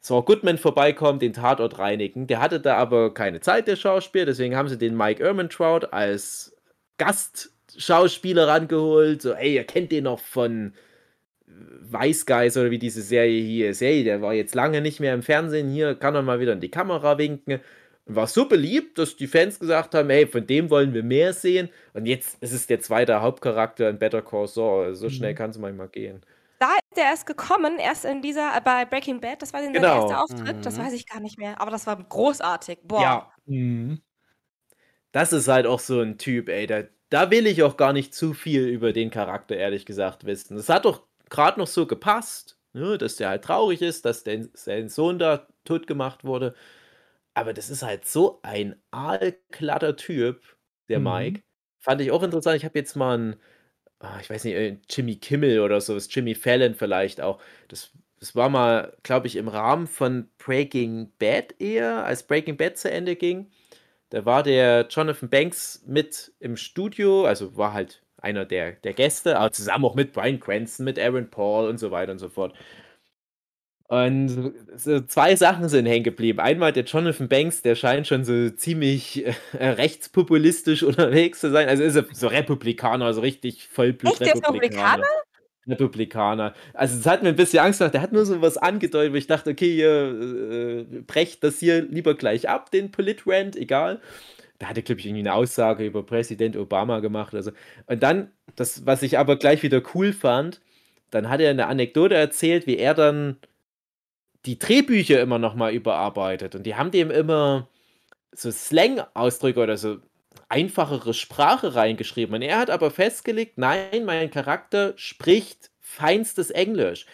[SPEAKER 4] Saul Goodman vorbeikommen, den Tatort reinigen. Der hatte da aber keine Zeit, der Schauspieler, deswegen haben sie den Mike Ehrmantraut als Gastschauspieler rangeholt. So, ey, ihr kennt den noch von Weiß Guys oder wie diese Serie hier ist. Hey, der war jetzt lange nicht mehr im Fernsehen, hier kann er mal wieder in die Kamera winken. Und war so beliebt, dass die Fans gesagt haben, hey, von dem wollen wir mehr sehen. Und jetzt ist es der zweite Hauptcharakter in Better Call Saul. Also so
[SPEAKER 2] Mhm.
[SPEAKER 4] schnell kann es manchmal gehen.
[SPEAKER 3] Da ist er erst gekommen, erst in dieser, äh, bei Breaking Bad, das war sein
[SPEAKER 4] Genau.
[SPEAKER 3] erster Auftritt, das
[SPEAKER 1] Mhm.
[SPEAKER 3] weiß ich gar nicht mehr, aber das war großartig. Boah.
[SPEAKER 4] Ja,
[SPEAKER 2] Mhm.
[SPEAKER 4] Das ist halt auch so ein Typ, ey. Da, da will ich auch gar nicht zu viel über den Charakter, ehrlich gesagt, wissen. Es hat doch gerade noch so gepasst, ne, dass der halt traurig ist, dass der, sein Sohn da tot gemacht wurde. Aber das ist halt so ein aalglatter Typ, der
[SPEAKER 2] Mhm.
[SPEAKER 4] Mike. Fand ich auch interessant. Ich habe jetzt mal einen, ah, ich weiß nicht, äh, Jimmy Kimmel oder so, das Jimmy Fallon vielleicht auch. Das, das war mal, glaube ich, im Rahmen von Breaking Bad eher, als Breaking Bad zu Ende ging. Da war der Jonathan Banks mit im Studio, also war halt einer der, der Gäste, aber zusammen auch mit Brian Cranston, mit Aaron Paul und so weiter und so fort. Und so zwei Sachen sind hängen geblieben. Einmal der Jonathan Banks, der scheint schon so ziemlich äh, rechtspopulistisch (laughs) unterwegs zu sein. Also ist er so Republikaner, so richtig
[SPEAKER 3] Echt, der ist
[SPEAKER 4] Vollblut-Republikaner. Republikaner. Also es hat mir ein bisschen Angst gemacht. Der hat nur so was angedeutet, wo ich dachte, okay, ihr äh, brecht das hier lieber gleich ab, den Politrand, egal. Da hat er, glaube ich, irgendwie eine Aussage über Präsident Obama gemacht. Also. Und dann, das, was ich aber gleich wieder cool fand, dann hat er eine Anekdote erzählt, wie er dann die Drehbücher immer noch mal überarbeitet. Und die haben dem immer so Slang-Ausdrücke oder so einfachere Sprache reingeschrieben. Und er hat aber festgelegt, nein, mein Charakter spricht feinstes Englisch.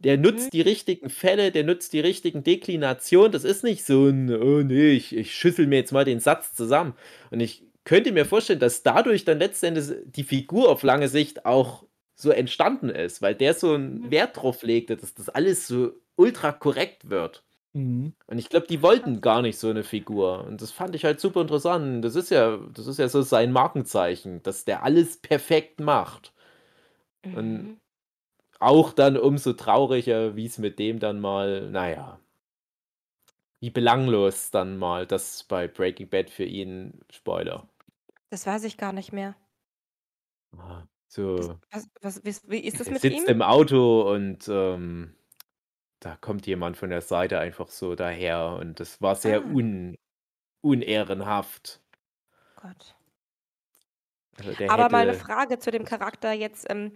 [SPEAKER 4] Der nutzt
[SPEAKER 3] Mhm.
[SPEAKER 4] die richtigen Fälle, der nutzt die richtigen Deklinationen. Das ist nicht so ein, oh nee, ich, ich schüssel mir jetzt mal den Satz zusammen. Und ich könnte mir vorstellen, dass dadurch dann letztendlich die Figur auf lange Sicht auch so entstanden ist, weil der so einen
[SPEAKER 3] Mhm.
[SPEAKER 4] Wert drauf legte, dass das alles so ultra korrekt wird.
[SPEAKER 2] Mhm.
[SPEAKER 4] Und ich glaube, die wollten gar nicht so eine Figur. Und das fand ich halt super interessant. Das ist ja, das ist ja so sein Markenzeichen, dass der alles perfekt macht. Und
[SPEAKER 3] Mhm.
[SPEAKER 4] auch dann umso trauriger, wie es mit dem dann mal, naja, wie belanglos dann mal das bei Breaking Bad für ihn, Spoiler.
[SPEAKER 3] Das weiß ich gar nicht mehr.
[SPEAKER 4] Ah,
[SPEAKER 3] Das,
[SPEAKER 4] So,
[SPEAKER 3] was, was, wie, wie ist das
[SPEAKER 4] er
[SPEAKER 3] mit
[SPEAKER 4] sitzt
[SPEAKER 3] ihm?
[SPEAKER 4] im Auto und ähm, da kommt jemand von der Seite einfach so daher und das war sehr
[SPEAKER 3] Ah,
[SPEAKER 4] un, unehrenhaft.
[SPEAKER 3] Gott.
[SPEAKER 4] Also der
[SPEAKER 3] Aber mal eine
[SPEAKER 4] hätte,
[SPEAKER 3] Frage zu dem Charakter jetzt. Ähm,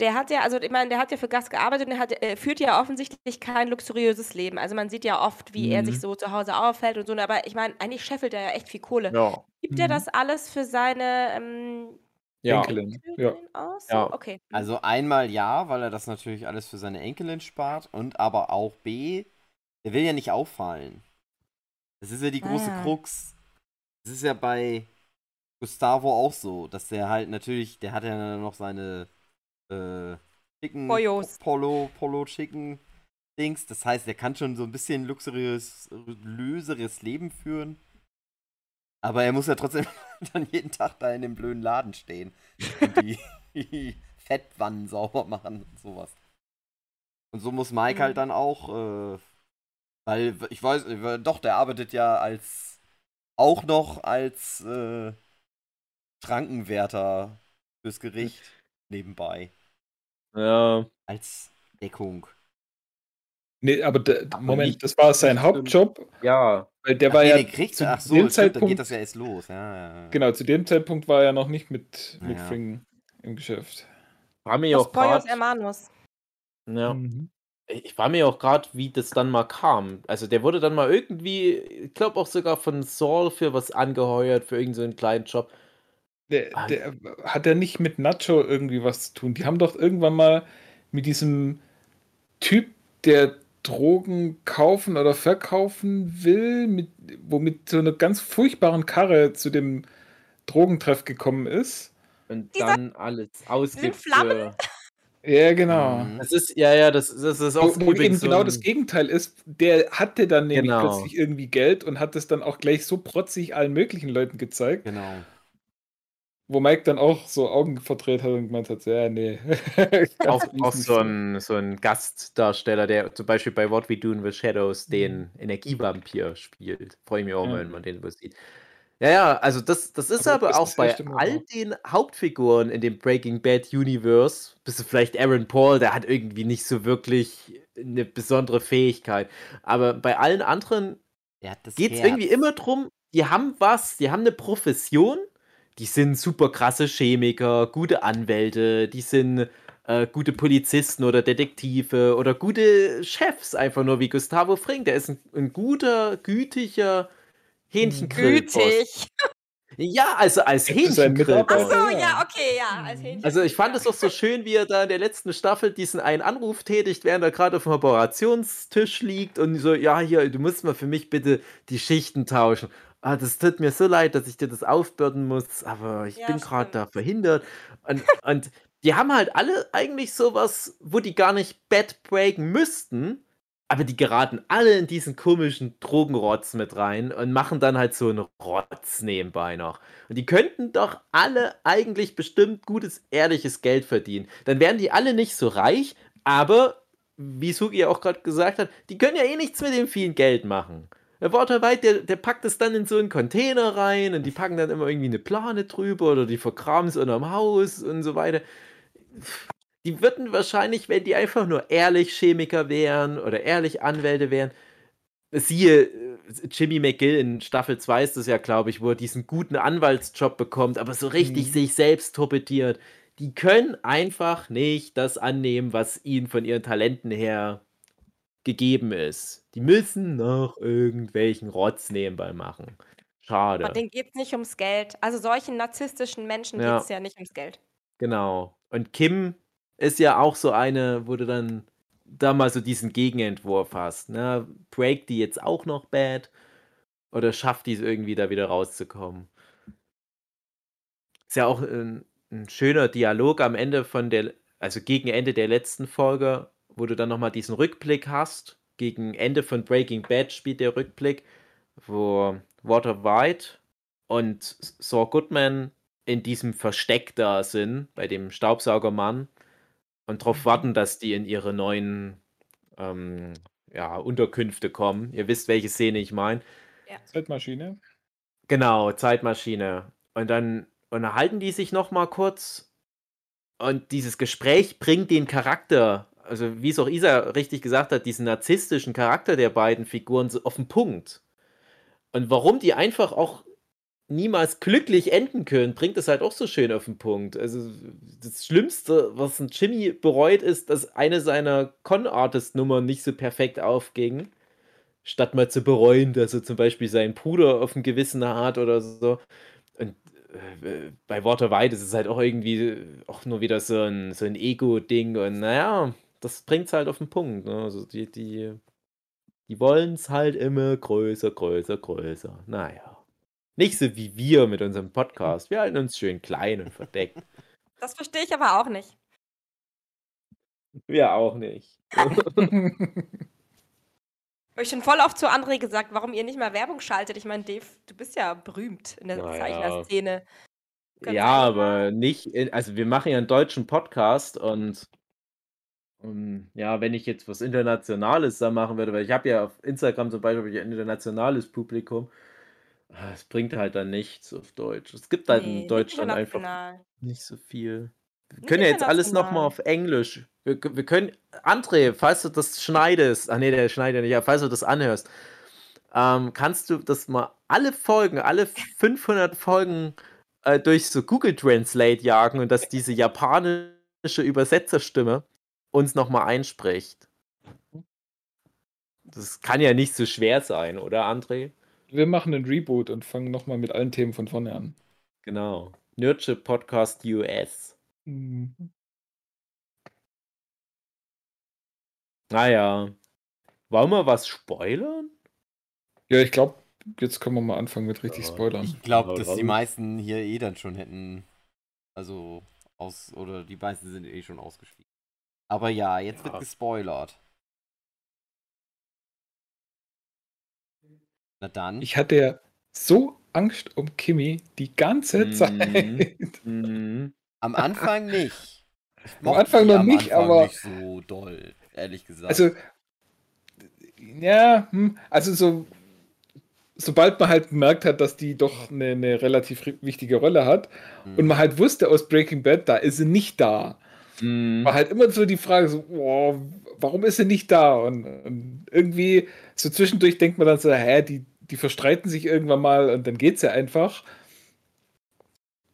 [SPEAKER 3] der hat ja, also ich meine, der hat ja für Gas gearbeitet und er hat, äh, führt ja offensichtlich kein luxuriöses Leben. Also man sieht ja oft, wie er sich
[SPEAKER 2] Mhm.
[SPEAKER 3] so zu Hause aufhält und so. Aber ich meine, eigentlich scheffelt er ja echt viel Kohle.
[SPEAKER 4] ja,
[SPEAKER 3] Gibt er
[SPEAKER 2] Mhm.
[SPEAKER 3] das alles für seine ähm,
[SPEAKER 4] ja,
[SPEAKER 2] Enkelin. Ja.
[SPEAKER 3] Aus?
[SPEAKER 4] Ja.
[SPEAKER 3] okay. Mhm.
[SPEAKER 1] Also einmal ja, weil er das natürlich alles für seine Enkelin spart und aber auch B, er will ja nicht auffallen. Das ist ja die große
[SPEAKER 3] Ah.
[SPEAKER 1] Krux. Das ist ja bei Gustavo auch so, dass der halt natürlich, der hat ja noch seine äh, Chicken
[SPEAKER 3] Pollos.
[SPEAKER 1] Polo, Polo Chicken Dings. Das heißt, er kann schon so ein bisschen luxuriös, löseres Leben führen. Aber er muss ja trotzdem (laughs) dann jeden Tag da in dem blöden Laden stehen und die (laughs) Fettwannen sauber machen und sowas. Und so muss Mike halt
[SPEAKER 3] Mhm.
[SPEAKER 1] dann auch, äh, weil ich weiß, doch, der arbeitet ja als auch noch als äh, Schrankenwärter fürs Gericht nebenbei.
[SPEAKER 4] ja.
[SPEAKER 1] Als Deckung.
[SPEAKER 2] Nee, aber der,
[SPEAKER 4] Aber
[SPEAKER 2] Moment,
[SPEAKER 4] nicht-
[SPEAKER 2] das war sein Hauptjob,
[SPEAKER 4] ja.
[SPEAKER 2] weil der
[SPEAKER 1] Ach,
[SPEAKER 2] war
[SPEAKER 1] nee,
[SPEAKER 2] ja
[SPEAKER 1] den kriegt
[SPEAKER 2] zu.
[SPEAKER 1] Ach so,
[SPEAKER 2] dem
[SPEAKER 1] stimmt, dann geht
[SPEAKER 2] Zeitpunkt,
[SPEAKER 1] das ja erst los. Ja, ja, ja.
[SPEAKER 2] genau, zu dem Zeitpunkt war er noch nicht mit, mit
[SPEAKER 1] Naja.
[SPEAKER 2] Fring im Geschäft.
[SPEAKER 4] War mir
[SPEAKER 3] Los
[SPEAKER 4] auch
[SPEAKER 3] Pollos
[SPEAKER 4] gerade,
[SPEAKER 3] Hermanos.
[SPEAKER 4] ja.
[SPEAKER 2] Mhm.
[SPEAKER 4] Ich war mir auch gerade, wie das dann mal kam. Also der wurde dann mal irgendwie, ich glaube auch sogar von Saul für was angeheuert, für irgendeinen so einen kleinen Job.
[SPEAKER 2] Der,
[SPEAKER 4] Ah,
[SPEAKER 2] der, hat er nicht mit Nacho irgendwie was zu tun? Die haben doch irgendwann mal mit diesem Typ, der Drogen kaufen oder verkaufen will, mit, womit so eine ganz furchtbaren Karre zu dem Drogentreff gekommen ist.
[SPEAKER 4] Und
[SPEAKER 3] Dieser-
[SPEAKER 4] dann alles ausgibt
[SPEAKER 3] Flammen?
[SPEAKER 4] für.
[SPEAKER 2] Ja, genau.
[SPEAKER 1] Mhm.
[SPEAKER 4] Das ist, ja, ja, das, das ist auch
[SPEAKER 2] Wo, eben
[SPEAKER 4] so
[SPEAKER 2] genau das Gegenteil ist, der hatte dann nämlich
[SPEAKER 4] Genau.
[SPEAKER 2] plötzlich irgendwie Geld und hat es dann auch gleich so protzig allen möglichen Leuten gezeigt,
[SPEAKER 1] Genau.
[SPEAKER 2] Wo Mike dann auch so Augen verdreht hat und gemeint hat, ja, nee. (laughs)
[SPEAKER 4] auch, auch so ein, so ein Gastdarsteller, der zum Beispiel bei What We Do in the Shadows den Energievampir spielt. Freue ich mich auch
[SPEAKER 2] Ja.
[SPEAKER 4] mal, wenn man den so sieht. Ja, ja, also das, das ist
[SPEAKER 2] Aber
[SPEAKER 4] aber,
[SPEAKER 2] das
[SPEAKER 4] auch
[SPEAKER 2] ist
[SPEAKER 4] bei all
[SPEAKER 2] wahr.
[SPEAKER 4] den Hauptfiguren in dem Breaking Bad Universe, bis vielleicht Aaron Paul, der hat irgendwie nicht so wirklich eine besondere Fähigkeit. Aber bei allen anderen
[SPEAKER 1] Er
[SPEAKER 4] geht es irgendwie immer drum, die haben was, die haben eine Profession, die sind super krasse Chemiker, gute Anwälte, die sind äh, gute Polizisten oder Detektive oder gute Chefs, einfach nur wie Gustavo Fring. Der ist ein, ein guter, gütiger Hähnchengrill.
[SPEAKER 3] Gütig. (laughs)
[SPEAKER 4] Ja, also als Hähnchengrill.
[SPEAKER 3] Ach so, Ja. okay, ja. Als Hähnchen.
[SPEAKER 4] Also ich fand es doch so schön, wie er da in der letzten Staffel diesen einen Anruf tätigt, während er gerade auf dem Operationstisch liegt und so, ja, hier, du musst mal für mich bitte die Schichten tauschen. Ah, das tut mir so leid, dass ich dir das aufbürden muss, aber ich
[SPEAKER 3] Ja,
[SPEAKER 4] bin gerade da verhindert. Und, und die haben halt alle eigentlich sowas, wo die gar nicht Bad breaken müssten, aber die geraten alle in diesen komischen Drogenrotz mit rein und machen dann halt so einen Rotz nebenbei noch. Und die könnten doch alle eigentlich bestimmt gutes, ehrliches Geld verdienen. Dann wären die alle nicht so reich, aber, wie Suki ja auch gerade gesagt hat, die können ja eh nichts mit dem vielen Geld machen. Der Walter White, der, der packt es dann in so einen Container rein und die packen dann immer irgendwie eine Plane drüber oder die vergraben es unterm Haus und so weiter. Die würden wahrscheinlich, wenn die einfach nur ehrlich Chemiker wären oder ehrlich Anwälte wären, siehe äh, Jimmy McGill in Staffel 2 ist das ja, glaube ich, wo er diesen guten Anwaltsjob bekommt, aber so richtig
[SPEAKER 2] Mhm.
[SPEAKER 4] sich selbst torpediert. Die können einfach nicht das annehmen, was ihnen von ihren Talenten her gegeben ist. Die müssen noch irgendwelchen Rotz nebenbei machen. schade.
[SPEAKER 3] Aber denen geht es nicht ums Geld. Also solchen narzisstischen Menschen
[SPEAKER 4] Ja.
[SPEAKER 3] geht es ja nicht ums Geld.
[SPEAKER 4] Genau. Und Kim ist ja auch so eine, wo du dann da mal so diesen Gegenentwurf hast. Ne? Break die jetzt auch noch bad? Oder schafft die es irgendwie da wieder rauszukommen? Ist ja auch ein, ein schöner Dialog am Ende von der, also gegen Ende der letzten Folge, wo du dann nochmal diesen Rückblick hast. Gegen Ende von Breaking Bad spielt der Rückblick, wo Walter White und Saul Goodman in diesem Versteck da sind, bei dem Staubsaugermann, und darauf warten, dass die in ihre neuen ähm, ja, Unterkünfte kommen. Ihr wisst, welche Szene ich meine.
[SPEAKER 2] Zeitmaschine.
[SPEAKER 4] Genau, Zeitmaschine. Und dann unterhalten die sich noch mal kurz und dieses Gespräch bringt den Charakter, also wie es auch Isa richtig gesagt hat, diesen narzisstischen Charakter der beiden Figuren so auf den Punkt. Und warum die einfach auch niemals glücklich enden können, bringt es halt auch so schön auf den Punkt. Also das Schlimmste, was ein Jimmy bereut, ist, dass eine seiner Con-Artist-Nummern nicht so perfekt aufging. Statt mal zu bereuen, dass er zum Beispiel seinen Bruder auf ein Gewissen hat oder so. Und äh, bei Walter White ist es halt auch irgendwie auch nur wieder so ein, so ein Ego-Ding. Und naja, das bringt es halt auf den Punkt. Ne? Also die, die, die wollen es halt immer größer, größer, größer. Naja. Nicht so wie wir mit unserem Podcast. Wir halten uns schön klein und verdeckt. (laughs)
[SPEAKER 3] Das verstehe ich aber auch nicht.
[SPEAKER 4] Wir auch nicht. (laughs)
[SPEAKER 3] Habe ich schon voll oft zu André gesagt, warum ihr nicht mal Werbung schaltet. Ich meine, Dave, du bist ja berühmt in der
[SPEAKER 4] Na ja.
[SPEAKER 3] Zeichnerszene.
[SPEAKER 4] Ja, aber nicht, in, also wir machen ja einen deutschen Podcast und ähm, ja, wenn ich jetzt was Internationales da machen würde, weil ich habe ja auf Instagram zum Beispiel ich ein internationales Publikum, ah, es bringt halt dann nichts auf Deutsch. Es gibt halt
[SPEAKER 3] Nee,
[SPEAKER 4] in Deutschland einfach nicht so viel. Wir können ja jetzt alles nochmal auf Englisch. Wir, wir können, André, falls du das schneidest, ach nee, der schneidet nicht, aber falls du das anhörst, ähm, kannst du das mal alle Folgen, alle 500 Folgen äh, durch so Google Translate jagen und dass diese japanische Übersetzerstimme uns nochmal einspricht. Das kann ja nicht so schwer sein, oder André?
[SPEAKER 2] Wir machen einen Reboot und fangen nochmal mit allen Themen von vorne an.
[SPEAKER 4] Genau. Nerdship Podcast US.
[SPEAKER 2] Mhm.
[SPEAKER 4] Naja. Wollen wir was spoilern?
[SPEAKER 2] Ja, ich glaube, jetzt können wir mal anfangen mit richtig
[SPEAKER 4] Ja,
[SPEAKER 2] Spoilern.
[SPEAKER 1] Ich glaube, dass die meisten hier eh dann schon hätten. Also aus. Oder die meisten sind eh schon ausgestiegen. Aber ja, jetzt
[SPEAKER 4] Ja.
[SPEAKER 1] wird gespoilert. Na dann.
[SPEAKER 2] Ich hatte ja so Angst um Kimi die ganze
[SPEAKER 4] Mhm.
[SPEAKER 2] Zeit. (laughs)
[SPEAKER 4] Mhm.
[SPEAKER 1] Am Anfang nicht. Ich
[SPEAKER 2] Am Anfang noch
[SPEAKER 1] am
[SPEAKER 2] nicht,
[SPEAKER 1] Anfang
[SPEAKER 2] aber-
[SPEAKER 1] nicht so doll, ehrlich gesagt.
[SPEAKER 2] Also, ja, hm, also so, sobald man halt gemerkt hat, dass die doch eine, eine relativ wichtige Rolle hat
[SPEAKER 1] Hm.
[SPEAKER 2] und man halt wusste aus Breaking Bad, da ist sie nicht da,
[SPEAKER 4] Mhm.
[SPEAKER 2] war halt immer so die Frage so, boah, warum ist sie nicht da? Und, und irgendwie so zwischendurch denkt man dann so, hä, die, die verstreiten sich irgendwann mal und dann geht's ja einfach.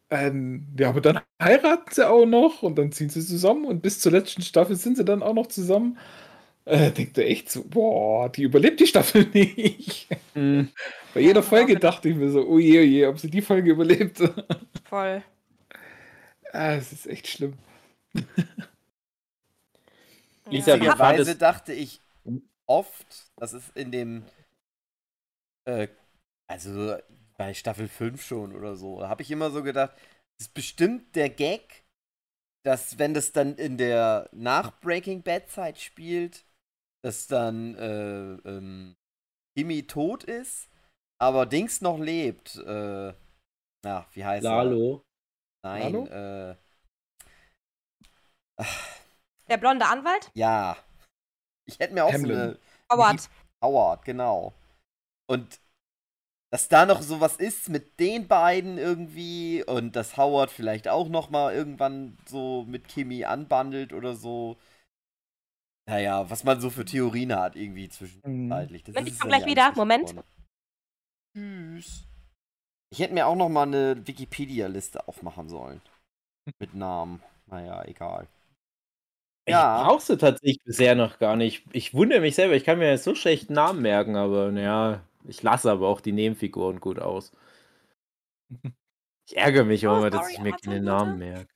[SPEAKER 2] Ähm, ja, aber dann heiraten sie auch noch und dann ziehen sie zusammen und bis zur letzten Staffel sind sie dann auch noch zusammen. Äh, denkt er echt so, boah, die überlebt die Staffel (laughs) nicht.
[SPEAKER 4] Mhm.
[SPEAKER 2] Bei jeder
[SPEAKER 3] Ja,
[SPEAKER 2] Folge
[SPEAKER 3] aber-
[SPEAKER 2] dachte ich mir so, oh je, oh je, ob sie die Folge überlebt. (laughs)
[SPEAKER 3] Voll.
[SPEAKER 2] ah, es ist echt schlimm. (laughs)
[SPEAKER 4] Lisa,
[SPEAKER 3] Ja.
[SPEAKER 4] wie
[SPEAKER 3] Hab-
[SPEAKER 1] Weise
[SPEAKER 4] fandest-
[SPEAKER 1] dachte ich oft, das ist in dem, äh, also bei Staffel 5 schon oder so, da habe ich immer so gedacht, das ist bestimmt der Gag, dass wenn das dann in der nach Breaking Bad Zeit spielt, dass dann äh, ähm, Timmy tot ist, aber Dings noch lebt. Äh, na, wie heißt
[SPEAKER 4] Lalo.
[SPEAKER 1] er? Nein,
[SPEAKER 2] Lalo?
[SPEAKER 1] äh,
[SPEAKER 3] Der blonde Anwalt?
[SPEAKER 1] ja. Ich hätte mir auch
[SPEAKER 2] Hamlin.
[SPEAKER 1] so eine
[SPEAKER 3] Howard.
[SPEAKER 1] Howard, genau. Und dass da noch sowas ist mit den beiden irgendwie und dass Howard vielleicht auch noch mal irgendwann so mit Kimi anbandelt oder so. Naja, was man so für Theorien hat irgendwie zwischenzeitlich. Das
[SPEAKER 3] Moment, ich
[SPEAKER 1] ist
[SPEAKER 3] komm
[SPEAKER 1] ja
[SPEAKER 3] gleich wieder. Moment.
[SPEAKER 1] Tschüss. Ich hätte mir auch noch mal eine Wikipedia-Liste aufmachen sollen. Mit Namen. Naja, egal. Ja.
[SPEAKER 4] Ich brauchst du tatsächlich bisher noch gar nicht. Ich wundere mich selber, ich kann mir jetzt so schlecht Namen merken, aber naja, Ich lasse aber auch die Nebenfiguren gut aus. Ich ärgere mich auch
[SPEAKER 3] Oh,
[SPEAKER 4] immer, dass ich mir keine. Namen merke.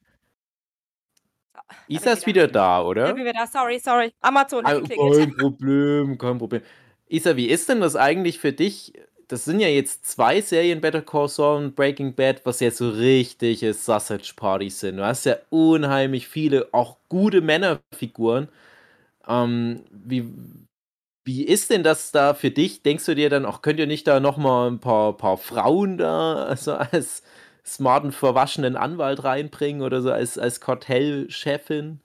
[SPEAKER 4] Isa ist wieder da, oder?
[SPEAKER 3] bin wir da. Sorry, sorry. Amazon
[SPEAKER 4] Ah, kein Problem, kein Problem. Isa, wie ist denn das eigentlich für dich? Das sind ja jetzt zwei Serien, Better Call Saul und Breaking Bad, was jetzt so richtige Sausage-Partys sind. Du hast ja unheimlich viele, auch gute Männerfiguren. Ähm, wie, wie ist denn das da für dich? Denkst du dir dann auch, könnt ihr nicht da nochmal ein paar, paar Frauen da, also als smarten, verwaschenen Anwalt reinbringen oder so als, als Kartellchefin?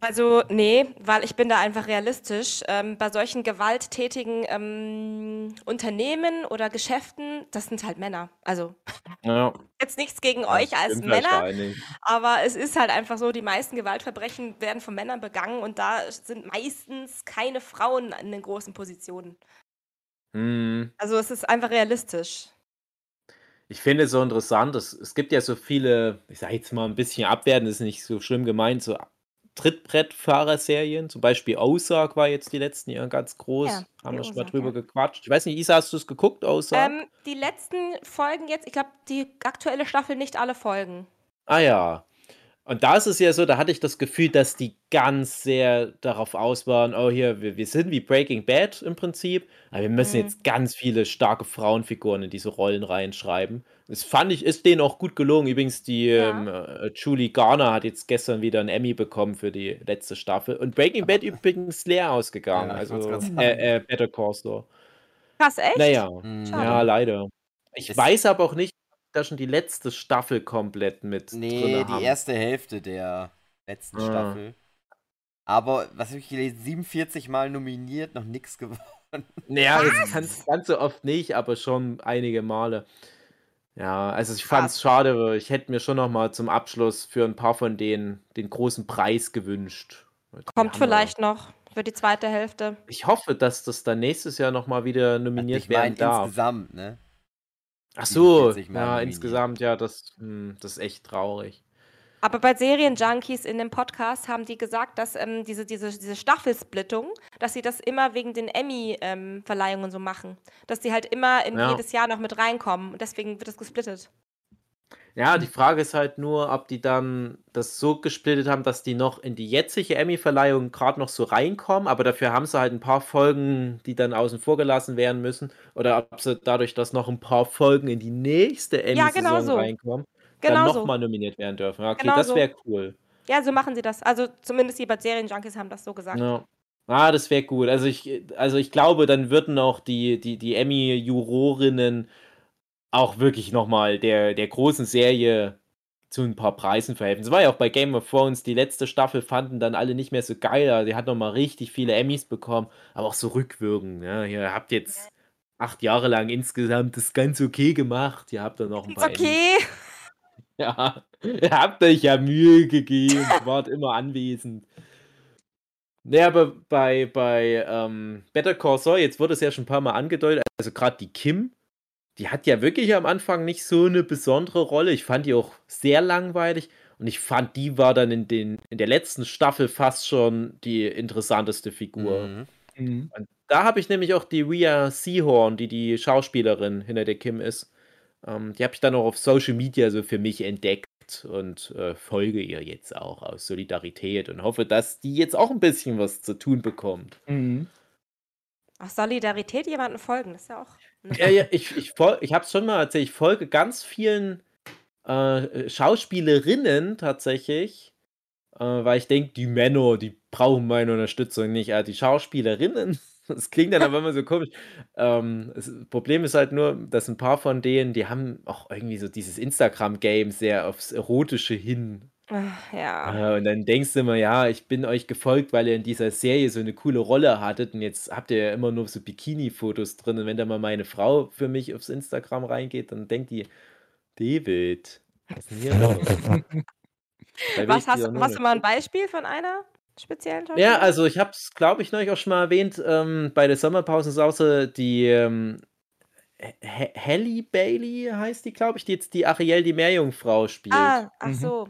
[SPEAKER 3] Also, nee, weil ich bin da einfach realistisch. Ähm, bei solchen gewalttätigen ähm, Unternehmen oder Geschäften, das sind halt Männer. Also,
[SPEAKER 4] Ja, (laughs)
[SPEAKER 3] jetzt nichts gegen
[SPEAKER 4] das
[SPEAKER 3] euch als
[SPEAKER 4] stimmt
[SPEAKER 3] Männer, aber es ist halt einfach so, die meisten Gewaltverbrechen werden von Männern begangen und da sind meistens keine Frauen in den großen Positionen.
[SPEAKER 4] Hm.
[SPEAKER 3] Also, es ist einfach realistisch.
[SPEAKER 4] Ich finde es so interessant, es, es gibt ja so viele, ich sage jetzt mal ein bisschen abwertend, ist nicht so schlimm gemeint, so Trittbrettfahrerserien, zum Beispiel Ozark war jetzt die letzten Jahre ganz groß,
[SPEAKER 3] Ja,
[SPEAKER 4] haben wir schon mal drüber
[SPEAKER 3] ja.
[SPEAKER 4] gequatscht. Ich weiß nicht, Isa, hast du es geguckt, Ozark?
[SPEAKER 3] Ähm, die letzten Folgen jetzt, ich glaube, die aktuelle Staffel nicht alle Folgen.
[SPEAKER 4] Ah ja. Und da ist es ja so, da hatte ich das Gefühl, dass die ganz sehr darauf aus waren, oh hier, wir, wir sind wie Breaking Bad im Prinzip, aber wir müssen
[SPEAKER 3] Mhm.
[SPEAKER 4] jetzt ganz viele starke Frauenfiguren in diese Rollen reinschreiben. Das fand ich, ist denen auch gut gelungen. Übrigens, die
[SPEAKER 3] Ja.
[SPEAKER 4] ähm, äh, Julie Garner hat jetzt gestern wieder einen Emmy bekommen für die letzte Staffel. Und Breaking Bad (laughs) übrigens leer ausgegangen.
[SPEAKER 1] Ja,
[SPEAKER 4] also äh, äh, Better Call Saul.
[SPEAKER 3] Krass, echt?
[SPEAKER 4] Naja,
[SPEAKER 1] Hm,
[SPEAKER 3] Schade.
[SPEAKER 4] ja, leider. Ich
[SPEAKER 1] Es-
[SPEAKER 4] weiß aber auch nicht, ob da schon die letzte Staffel komplett mit
[SPEAKER 1] Nee,
[SPEAKER 4] drin
[SPEAKER 1] die
[SPEAKER 4] haben.
[SPEAKER 1] erste Hälfte der letzten
[SPEAKER 4] Ah.
[SPEAKER 1] Staffel. Aber, was habe ich gelesen, 47 Mal nominiert, noch nichts gewonnen.
[SPEAKER 4] Naja, das kannst ganz so oft nicht, aber schon einige Male. Ja, also ich fand es schade, ich hätte mir schon noch mal zum Abschluss für ein paar von denen den großen Preis gewünscht. Die
[SPEAKER 3] Kommt
[SPEAKER 4] wir-
[SPEAKER 3] vielleicht noch für die zweite Hälfte.
[SPEAKER 4] Ich hoffe, dass das dann nächstes Jahr noch mal wieder nominiert
[SPEAKER 1] ich meine,
[SPEAKER 4] werden darf.
[SPEAKER 1] insgesamt, ne?
[SPEAKER 4] Ach so,
[SPEAKER 1] 47 Mal
[SPEAKER 4] ja,
[SPEAKER 1] nominiert.
[SPEAKER 4] insgesamt, ja, das, hm, das ist echt traurig.
[SPEAKER 3] Aber bei Serienjunkies in dem Podcast haben die gesagt, dass ähm, diese, diese, diese Staffelsplittung, dass sie das immer wegen den Emmy-Verleihungen so machen. Dass die halt immer in
[SPEAKER 4] Ja.
[SPEAKER 3] jedes Jahr noch mit reinkommen. Und deswegen wird das gesplittet.
[SPEAKER 4] Ja, die Frage ist halt nur, ob die dann das so gesplittet haben, dass die noch in die jetzige Emmy-Verleihung gerade noch so reinkommen, aber dafür haben sie halt ein paar Folgen, die dann außen vor gelassen werden müssen, oder ob sie dadurch, dass noch ein paar Folgen in die nächste
[SPEAKER 3] Ja, genau
[SPEAKER 4] Emmy-Saison
[SPEAKER 3] so.
[SPEAKER 4] reinkommen, dann
[SPEAKER 3] Genau so.
[SPEAKER 4] nochmal nominiert werden dürfen. Okay,
[SPEAKER 3] Genau
[SPEAKER 4] das
[SPEAKER 3] so.
[SPEAKER 4] wäre cool.
[SPEAKER 3] Ja, so machen sie das. Also zumindest die bei Serienjunkies haben das so gesagt.
[SPEAKER 4] Ja. Ah, das wäre gut. Also ich, also ich glaube, dann würden auch die, die, die Emmy-Jurorinnen auch wirklich nochmal der, der großen Serie zu ein paar Preisen verhelfen. Es war ja auch bei Game of Thrones, die letzte Staffel fanden dann alle nicht mehr so geil. Also die hat nochmal richtig viele Emmys bekommen, aber auch so rückwirkend. Ja, ihr habt jetzt acht Jahre lang insgesamt das ganz okay gemacht. Ihr habt dann noch ein paar Emmys. (laughs) Ja, ihr habt euch ja Mühe gegeben, wart immer anwesend. Nee, aber bei, bei ähm, Better Call Saul, jetzt wurde es ja schon ein paar Mal angedeutet, also gerade die Kim, die hat ja wirklich am Anfang nicht so eine besondere Rolle. Ich fand die auch sehr langweilig und ich fand, die war dann in, den, in der letzten Staffel fast schon die interessanteste Figur.
[SPEAKER 1] Mhm.
[SPEAKER 2] Mhm.
[SPEAKER 4] Und da habe ich nämlich auch die Rhea Seahorn, die die Schauspielerin hinter der Kim ist. Ähm, die habe ich dann auch auf Social Media so für mich entdeckt und äh, folge ihr jetzt auch aus Solidarität und hoffe, dass die jetzt auch ein bisschen was zu tun bekommt.
[SPEAKER 2] Mhm.
[SPEAKER 3] Aus Solidarität jemanden folgen, das ist ja auch. eine
[SPEAKER 4] Ja, ja, ich, ich, fol- ich habe es schon mal erzählt, ich folge ganz vielen äh, Schauspielerinnen tatsächlich, äh, weil ich denke, die Männer, die brauchen meine Unterstützung nicht, aber die Schauspielerinnen, das klingt dann aber immer so komisch. Ähm, das Problem ist halt nur, dass ein paar von denen, die haben auch irgendwie so dieses Instagram-Game sehr aufs Erotische hin
[SPEAKER 3] Ach, Ja.
[SPEAKER 4] äh, und dann denkst du immer, ja, ich bin euch gefolgt, weil ihr in dieser Serie so eine coole Rolle hattet und jetzt habt ihr ja immer nur so Bikini-Fotos drin und wenn da mal meine Frau für mich aufs Instagram reingeht, dann denkt die, David, was ist denn hier (laughs) los? Will
[SPEAKER 3] Was hast, hast du mal ein Beispiel von einer speziellen
[SPEAKER 4] Ja,
[SPEAKER 3] Schauspielerin?
[SPEAKER 4] also ich habe es, glaube ich, neulich auch schon mal erwähnt, ähm, bei der Sommerpausensause, die ähm, H- Halle Bailey heißt die, glaube ich, die jetzt die Ariel, die Meerjungfrau spielt.
[SPEAKER 3] Ah, ach
[SPEAKER 2] Mhm.
[SPEAKER 3] so.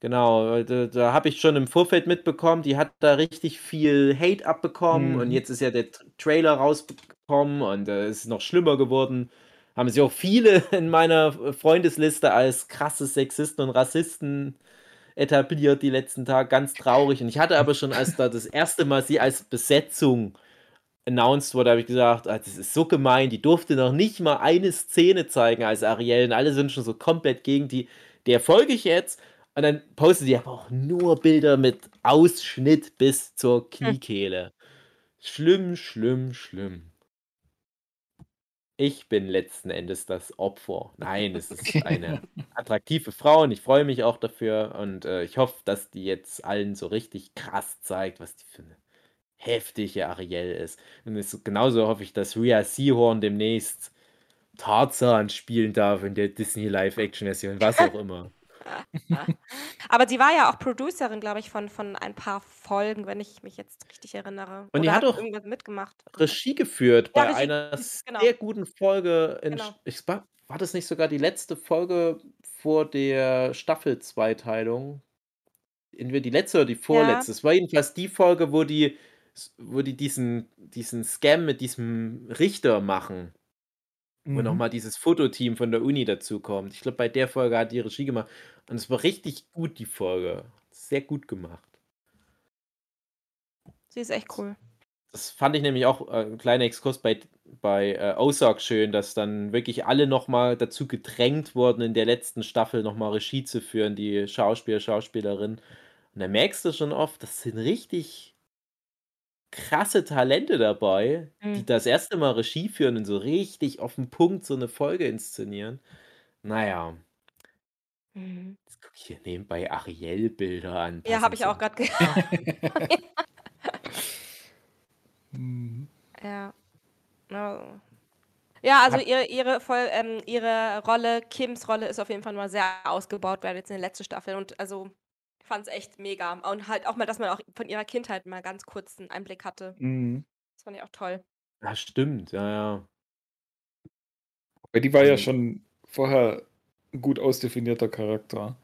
[SPEAKER 4] Genau, da, da habe ich schon im Vorfeld mitbekommen, die hat da richtig viel Hate abbekommen und
[SPEAKER 2] Mhm.
[SPEAKER 4] jetzt ist ja der Trailer rausgekommen und äh, es ist noch schlimmer geworden. Haben sich auch viele (laughs) in meiner Freundesliste als krasse Sexisten und Rassisten etabliert die letzten Tage, ganz traurig. Und ich hatte aber schon, als da das erste Mal sie als Besetzung announced wurde, habe ich gesagt: „Ah, das ist so gemein, die durfte noch nicht mal eine Szene zeigen als Ariel und alle sind schon so komplett gegen die. Der folge ich jetzt.“ Und dann postet die aber auch nur Bilder mit Ausschnitt bis zur. Kniekehle. Schlimm, schlimm, schlimm. Ich bin letzten Endes das Opfer. Nein, es ist eine attraktive Frau und ich freue mich auch dafür und, äh, ich hoffe, dass die jetzt allen so richtig krass zeigt, was die für 'ne heftige Ariel ist. Und es genauso hoffe ich, dass Rhea Seehorn demnächst Tarzan spielen darf in der Disney Live-Action-Version, was auch immer. (laughs)
[SPEAKER 3] Aber sie war ja auch Producerin, glaube ich, von von ein paar Folgen, wenn ich mich jetzt richtig erinnere.
[SPEAKER 4] Und die
[SPEAKER 3] Oder
[SPEAKER 4] hat
[SPEAKER 3] hat
[SPEAKER 4] auch
[SPEAKER 3] irgendwas mitgemacht.
[SPEAKER 4] Regie geführt
[SPEAKER 3] Ja,
[SPEAKER 4] bei
[SPEAKER 3] Regie,
[SPEAKER 4] einer
[SPEAKER 3] genau.
[SPEAKER 4] sehr guten Folge in
[SPEAKER 3] Genau.
[SPEAKER 4] Ich war war das nicht sogar die letzte Folge vor der Staffel-Zweiteilung? Entweder die letzte oder die
[SPEAKER 3] Ja.
[SPEAKER 4] vorletzte. Es war jedenfalls die Folge, wo die wo die diesen diesen Scam mit diesem Richter machen, wo noch
[SPEAKER 2] Mhm.
[SPEAKER 4] mal dieses Fototeam von der Uni dazukommt. Ich glaube, bei der Folge hat die Regie gemacht und es war richtig gut, die Folge. Sehr gut gemacht.
[SPEAKER 3] Sie ist echt cool.
[SPEAKER 4] Das fand ich nämlich auch, äh, 'n kleiner Exkurs bei bei, äh, Ozark schön, dass dann wirklich alle noch mal dazu gedrängt wurden, in der letzten Staffel noch mal Regie zu führen, die Schauspieler, Schauspielerinnen. Und da merkst du schon oft, das sind richtig krasse Talente dabei, die
[SPEAKER 3] Mhm.
[SPEAKER 4] das erste Mal Regie führen und so richtig auf 'n Punkt so 'ne Folge inszenieren. Na ja.
[SPEAKER 3] Mhm.
[SPEAKER 4] Jetzt gucke ich hier nebenbei Ariel-Bilder an,
[SPEAKER 3] Ja, habe
[SPEAKER 4] passend
[SPEAKER 3] ich auch
[SPEAKER 4] zum
[SPEAKER 3] grad (laughs) ge
[SPEAKER 2] Mhm.
[SPEAKER 3] Ja. Oh. Ja, also
[SPEAKER 4] Hat
[SPEAKER 3] ihre ihre voll ähm, ihre Rolle, Kims Rolle ist auf jeden Fall mal sehr ausgebaut werden jetzt in der letzten Staffel und also, ich fand's echt mega. Und halt auch mal, dass man auch von ihrer Kindheit mal ganz kurz 'n Einblick hatte.
[SPEAKER 2] Mhm.
[SPEAKER 3] Das fand ich auch toll.
[SPEAKER 4] Ja, stimmt, ja, ja.
[SPEAKER 2] Weil die war ja
[SPEAKER 4] Also
[SPEAKER 2] schon vorher 'n gut ausdefinierter Charakter.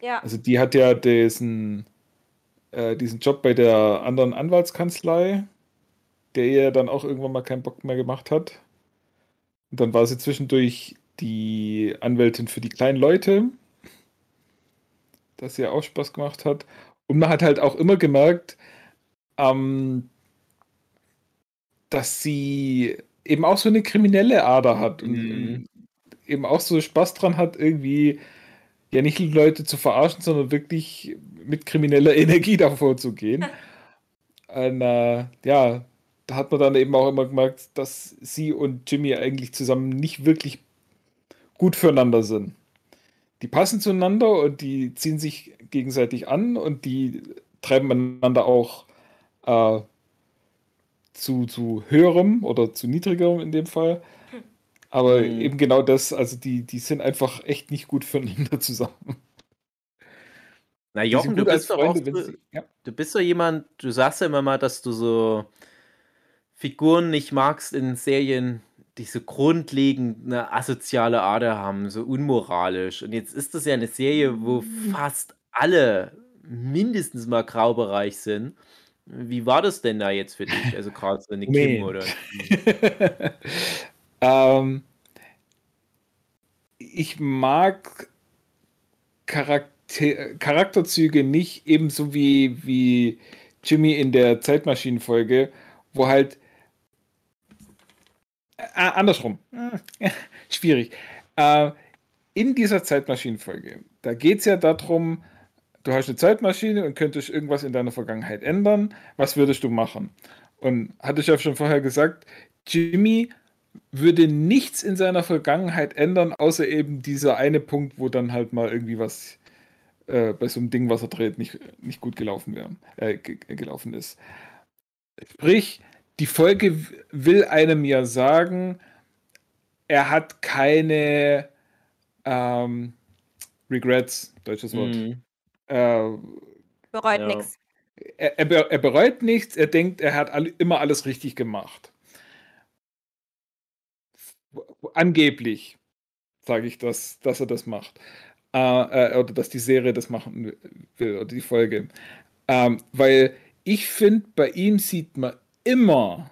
[SPEAKER 3] Ja.
[SPEAKER 2] Also, die hat ja diesen äh, diesen Job bei der anderen Anwaltskanzlei, der ihr dann auch irgendwann mal keinen Bock mehr gemacht hat. Und dann war sie zwischendurch die Anwältin für die kleinen Leute. Das ihr auch Spaß gemacht hat. Und man hat halt auch immer gemerkt, ähm dass sie eben auch so 'ne kriminelle Ader hat und
[SPEAKER 4] Mhm.
[SPEAKER 2] und eben auch so Spaß dran hat, irgendwie ja nicht Leute zu verarschen, sondern wirklich mit krimineller (laughs) Energie da vorzugehen. (laughs) Und, äh, ja, da hat man dann eben auch immer gemerkt, dass sie und Jimmy eigentlich zusammen nicht wirklich gut füreinander sind. Die passen zueinander und die ziehen sich gegenseitig an und die treiben einander auch, äh zu zu Höherem oder zu Niedrigerem in dem Fall. Aber
[SPEAKER 4] Mhm.
[SPEAKER 2] eben genau das also, die die sind einfach echt nicht gut (laughs) füreinander zusammen.
[SPEAKER 4] Na, Jochen, du bist doch auch
[SPEAKER 2] Freunde, wenn
[SPEAKER 4] so
[SPEAKER 2] sie ja?
[SPEAKER 4] du bist doch jemand du sagst ja immer mal, dass du so Figuren nicht magst in Serien, die so grundlegend 'ne asoziale Ader haben, so unmoralisch. Und jetzt ist das ja 'ne Serie, wo fast alle mindestens mal graubereich sind. Wie war das denn da jetzt für dich? Also, grad so 'ne Kim oder 'n (laughs)
[SPEAKER 2] Ähm ich mag Charakte Charakterzüge nicht ebenso wie wie Jimmy in der Zeitmaschinen-Folge, wo halt äh, andersrum. Hm, (laughs) schwierig. Äh, in dieser Zeitmaschinen-Folge, da geht's ja da drum, du hast 'ne Zeitmaschine und könntest irgendwas in deiner Vergangenheit ändern. Was würdest du machen? Und hatte ich ja schon vorher gesagt, Jimmy würde nichts in seiner Vergangenheit ändern, außer eben dieser eine Punkt, wo dann halt mal irgendwie was, äh, bei so 'nem Ding, was er dreht, nicht nicht gut gelaufen wäre äh, ge gelaufen ist. Sprich, die Folge will einem ja sagen, er hat keine, ähm, Regrets, deutsches Wort.
[SPEAKER 4] Mhm.
[SPEAKER 2] Äh
[SPEAKER 3] Bereut
[SPEAKER 4] Ja.
[SPEAKER 3] nix.
[SPEAKER 2] er er er bereut nichts, er denkt, er hat all immer alles richtig gemacht. Angeblich sage ich das, dass er das macht. Äh, äh, oder dass die Serie das machen will oder die Folge. Ähm, weil ich finde, bei ihm sieht man immer,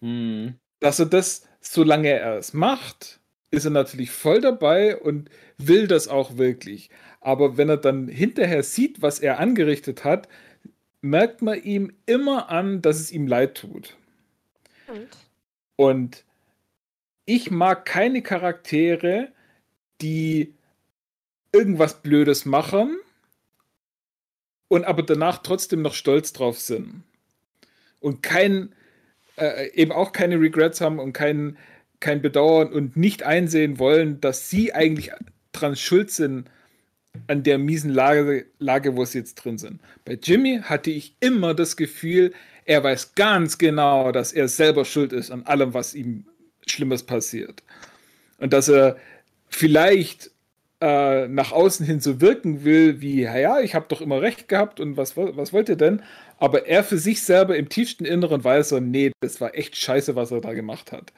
[SPEAKER 4] Mhm.
[SPEAKER 2] dass er das, solange er es macht, ist er natürlich voll dabei und will das auch wirklich. Aber wenn er dann hinterher sieht, was er angerichtet hat, merkt man ihm immer an, dass es ihm leid tut.
[SPEAKER 3] Und?
[SPEAKER 2] Und ich mag keine Charaktere, die irgendwas Blödes machen und aber danach trotzdem noch stolz drauf sind. Und kein, äh, eben auch keine Regrets haben und kein, kein Bedauern und nicht einsehen wollen, dass sie eigentlich dran schuld sind an der miesen Lage, Lage, wo sie jetzt drin sind. Bei Jimmy hatte ich immer das Gefühl, er weiß ganz genau, dass er selber schuld ist an allem, was ihm Schlimmes passiert. Und dass er vielleicht äh, nach außen hin so wirken will, wie, ja, ich habe doch immer recht gehabt und was, was wollt ihr denn? Aber er für sich selber im tiefsten Inneren weiß so, nee, das war echt scheiße, was er da gemacht hat.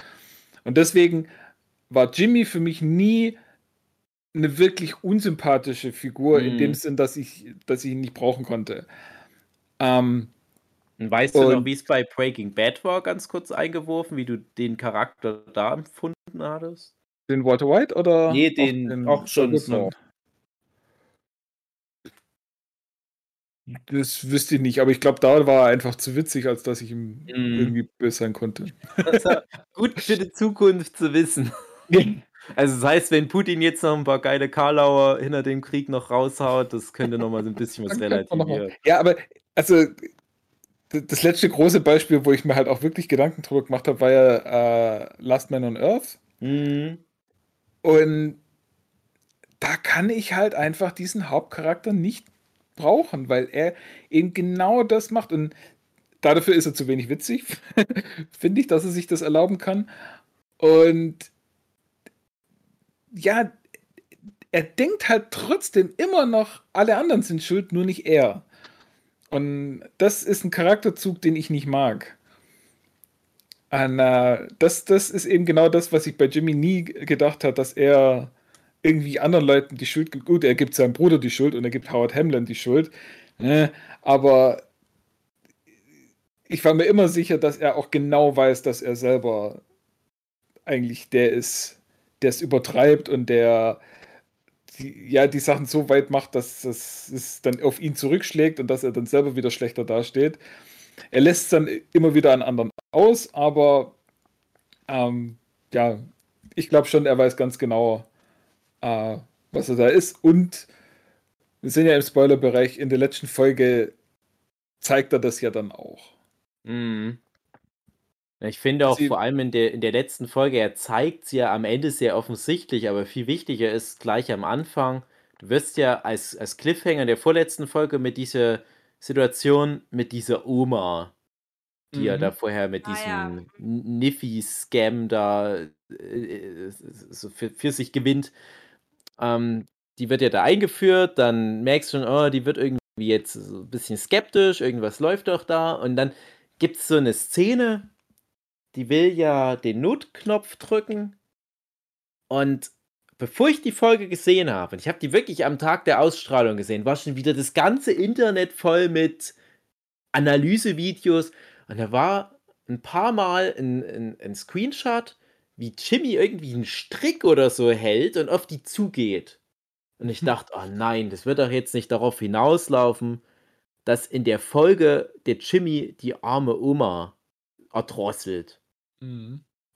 [SPEAKER 2] Und deswegen war Jimmy für mich nie eine wirklich unsympathische Figur, in
[SPEAKER 4] Mhm.
[SPEAKER 2] dem Sinn, dass ich, dass ich ihn nicht brauchen konnte. Ähm,
[SPEAKER 4] Und weißt du noch,
[SPEAKER 2] Und-
[SPEAKER 4] wie es bei Breaking Bad war, ganz kurz eingeworfen, wie du den Charakter da empfunden hattest?
[SPEAKER 2] den Walter White oder?
[SPEAKER 4] Nee, den auch schon
[SPEAKER 2] Das wüsste ich nicht, aber ich glaube, da war er einfach zu witzig, als dass ich ihm
[SPEAKER 4] Mhm.
[SPEAKER 2] irgendwie böse sein konnte.
[SPEAKER 4] Gut für die Zukunft zu wissen. (laughs) Also das heißt, wenn Putin jetzt noch ein paar geile Karlauer hinter dem Krieg noch raushaut, das könnte noch mal so ein bisschen was relativieren.
[SPEAKER 2] Ja, aber also das letzte große Beispiel, wo ich mir halt auch wirklich Gedanken drüber gemacht habe, war ja äh, Last Man on Earth.
[SPEAKER 4] Mhm.
[SPEAKER 2] Und da kann ich halt einfach diesen Hauptcharakter nicht brauchen, weil er eben genau das macht. Und dafür ist er zu wenig witzig, (laughs) finde ich, dass er sich das erlauben kann. Und ja, er denkt halt trotzdem immer noch, alle anderen sind schuld, nur nicht er. Und das ist ein Charakterzug, den ich nicht mag. Und, äh, das, das ist eben genau das, was ich bei Jimmy nie gedacht habe, dass er irgendwie anderen Leuten die Schuld gibt. Gut, er gibt seinem Bruder die Schuld und er gibt Howard Hamlin die Schuld. Ne? Aber ich war mir immer sicher, dass er auch genau weiß, dass er selber eigentlich der ist, der es übertreibt und der die, ja die Sachen so weit macht, dass das es dann auf ihn zurückschlägt und dass er dann selber wieder schlechter dasteht. Er lässt es dann immer wieder an anderen aus, aber ähm, ja, ich glaube schon, er weiß ganz genau, äh, was er da ist. Und wir sind ja im Spoilerbereich, in der letzten Folge zeigt er das ja dann auch.
[SPEAKER 4] Mhm. Ja, Ich finde auch
[SPEAKER 2] Sie-
[SPEAKER 4] vor allem in der, in der letzten Folge, er zeigt es ja am Ende sehr offensichtlich, aber viel wichtiger ist gleich am Anfang, du wirst ja als, als Cliffhanger der vorletzten Folge mit dieser Situation mit dieser Oma, die ja
[SPEAKER 2] Mhm.
[SPEAKER 4] da vorher mit
[SPEAKER 3] Ah, ja.
[SPEAKER 4] diesem Niffy-Scam da äh, so für, für sich gewinnt, ähm, die wird ja da eingeführt, dann merkst du schon, oh, die wird irgendwie jetzt so ein bisschen skeptisch, irgendwas läuft doch da. Und dann gibt es so eine Szene, die will ja den Notknopf drücken. Und bevor ich die Folge gesehen habe, und ich habe die wirklich am Tag der Ausstrahlung gesehen, war schon wieder das ganze Internet voll mit Analysevideos. Und da war ein paar Mal ein, ein, ein Screenshot, wie Jimmy irgendwie einen Strick oder so hält und auf die zugeht. Und ich
[SPEAKER 2] Hm.
[SPEAKER 4] dachte, oh nein, das wird doch jetzt nicht darauf hinauslaufen, dass in der Folge der Jimmy die arme Oma erdrosselt.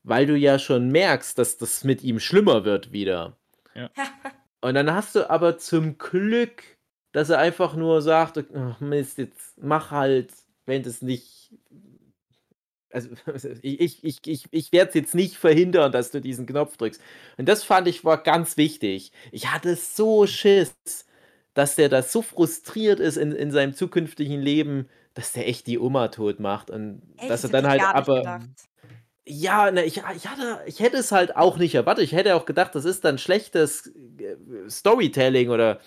[SPEAKER 4] Weil du ja schon merkst, dass das mit ihm schlimmer wird wieder. (laughs) Und dann hast du aber zum Glück, dass er einfach nur sagt, ach Mist, jetzt mach halt, wenn das nicht. Also (laughs) ich, ich, ich, ich, werde es jetzt nicht verhindern, dass du diesen Knopf drückst. Und das fand ich war ganz wichtig. Ich hatte so Schiss, dass der da so frustriert ist in, in seinem zukünftigen Leben, dass der echt die Oma tot macht. Und
[SPEAKER 3] Echt?
[SPEAKER 4] dass er dann halt aber.
[SPEAKER 3] gedacht.
[SPEAKER 4] Ja, ne, ich, ich, hatte, ich hätte es halt auch nicht erwartet. Ich hätte auch gedacht, das ist dann schlechtes äh, Storytelling oder